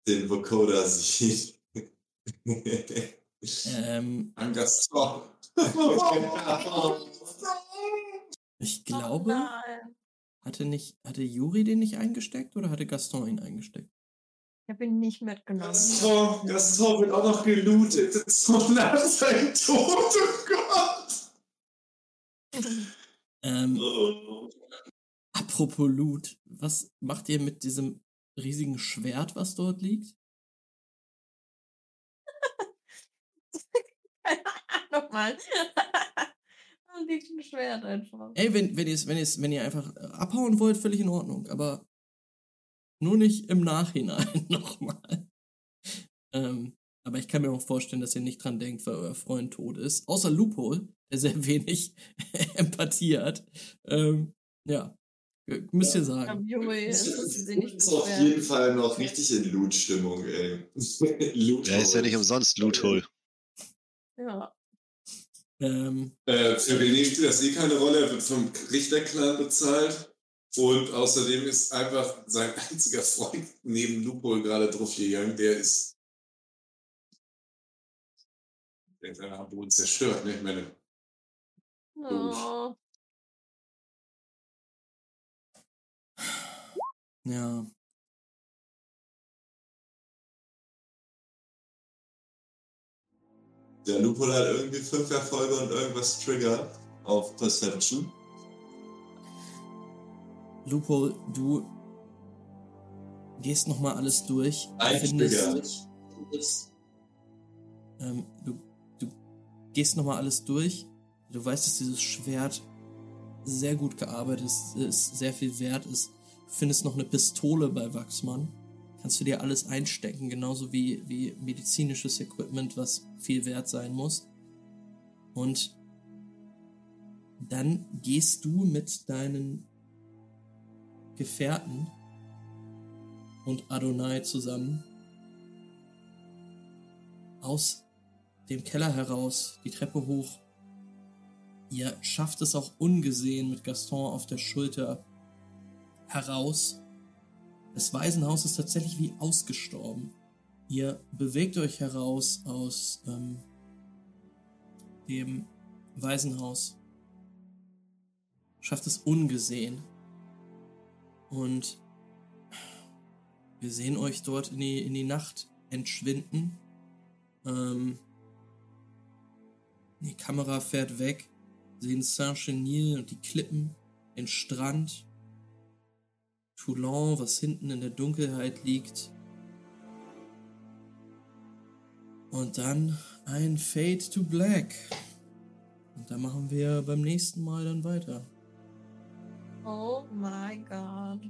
Speaker 5: den Vokoda sieht.
Speaker 1: Ähm,
Speaker 3: An Gaston.
Speaker 1: ich glaube, hatte nicht, hatte Juri den nicht eingesteckt oder hatte Gaston ihn eingesteckt?
Speaker 2: Ich habe ihn nicht mitgenommen.
Speaker 5: Gaston, Gaston wird auch noch gelootet. So nach seinem Tod, oh Gott.
Speaker 1: Ähm, apropos Loot, was macht ihr mit diesem riesigen Schwert, was dort liegt?
Speaker 2: Nochmal. da liegt ein Schwert einfach.
Speaker 1: Ey, wenn, wenn, ihr's, wenn, ihr's, wenn ihr einfach äh, abhauen wollt, völlig in Ordnung, aber nur nicht im Nachhinein nochmal. Ähm, aber ich kann mir auch vorstellen, dass ihr nicht dran denkt, weil euer Freund tot ist. Außer Loophole, der sehr wenig Empathie hat. Ähm, ja, Äh, Müsst ihr sagen.
Speaker 5: Das ist auf jeden Fall noch richtig in Loot-Stimmung, ey. Loot
Speaker 4: Der ist ja nicht umsonst Loothole.
Speaker 2: Ja.
Speaker 1: Ähm,
Speaker 3: Äh, für René spielt das eh keine Rolle, er wird vom Richterclan bezahlt. Und außerdem ist einfach sein einziger Freund neben Lupo gerade drauf gegangen, der ist. Der ist am Boden zerstört, ne? Ich meine,
Speaker 2: Oh.
Speaker 1: ja.
Speaker 5: Der Lupol hat irgendwie fünf Erfolge und irgendwas triggert auf Perception.
Speaker 1: Lupo, du gehst nochmal alles durch.
Speaker 5: Ein
Speaker 1: findest-
Speaker 5: Trigger.
Speaker 1: Ähm, du gehst nochmal alles durch. Du weißt, dass dieses Schwert sehr gut gearbeitet ist, ist, sehr viel wert ist. Du findest noch eine Pistole bei Wachsmann. Kannst du dir alles einstecken, genauso wie, wie medizinisches Equipment, was viel wert sein muss. Und dann gehst du mit deinen Gefährten und Adonai zusammen aus dem Keller heraus, die Treppe hoch. Ihr schafft es auch ungesehen mit Gaston auf der Schulter heraus. Das Waisenhaus ist tatsächlich wie ausgestorben. Ihr bewegt euch heraus aus ähm, dem Waisenhaus. Schafft es ungesehen. Und wir sehen euch dort in die, in die Nacht entschwinden. Ähm, die Kamera fährt weg, sehen Saint-Chenil und die Klippen, den Strand, Toulon, was hinten in der Dunkelheit liegt. Und dann ein Fade to Black. Und da machen wir beim nächsten Mal dann weiter.
Speaker 2: Oh my god.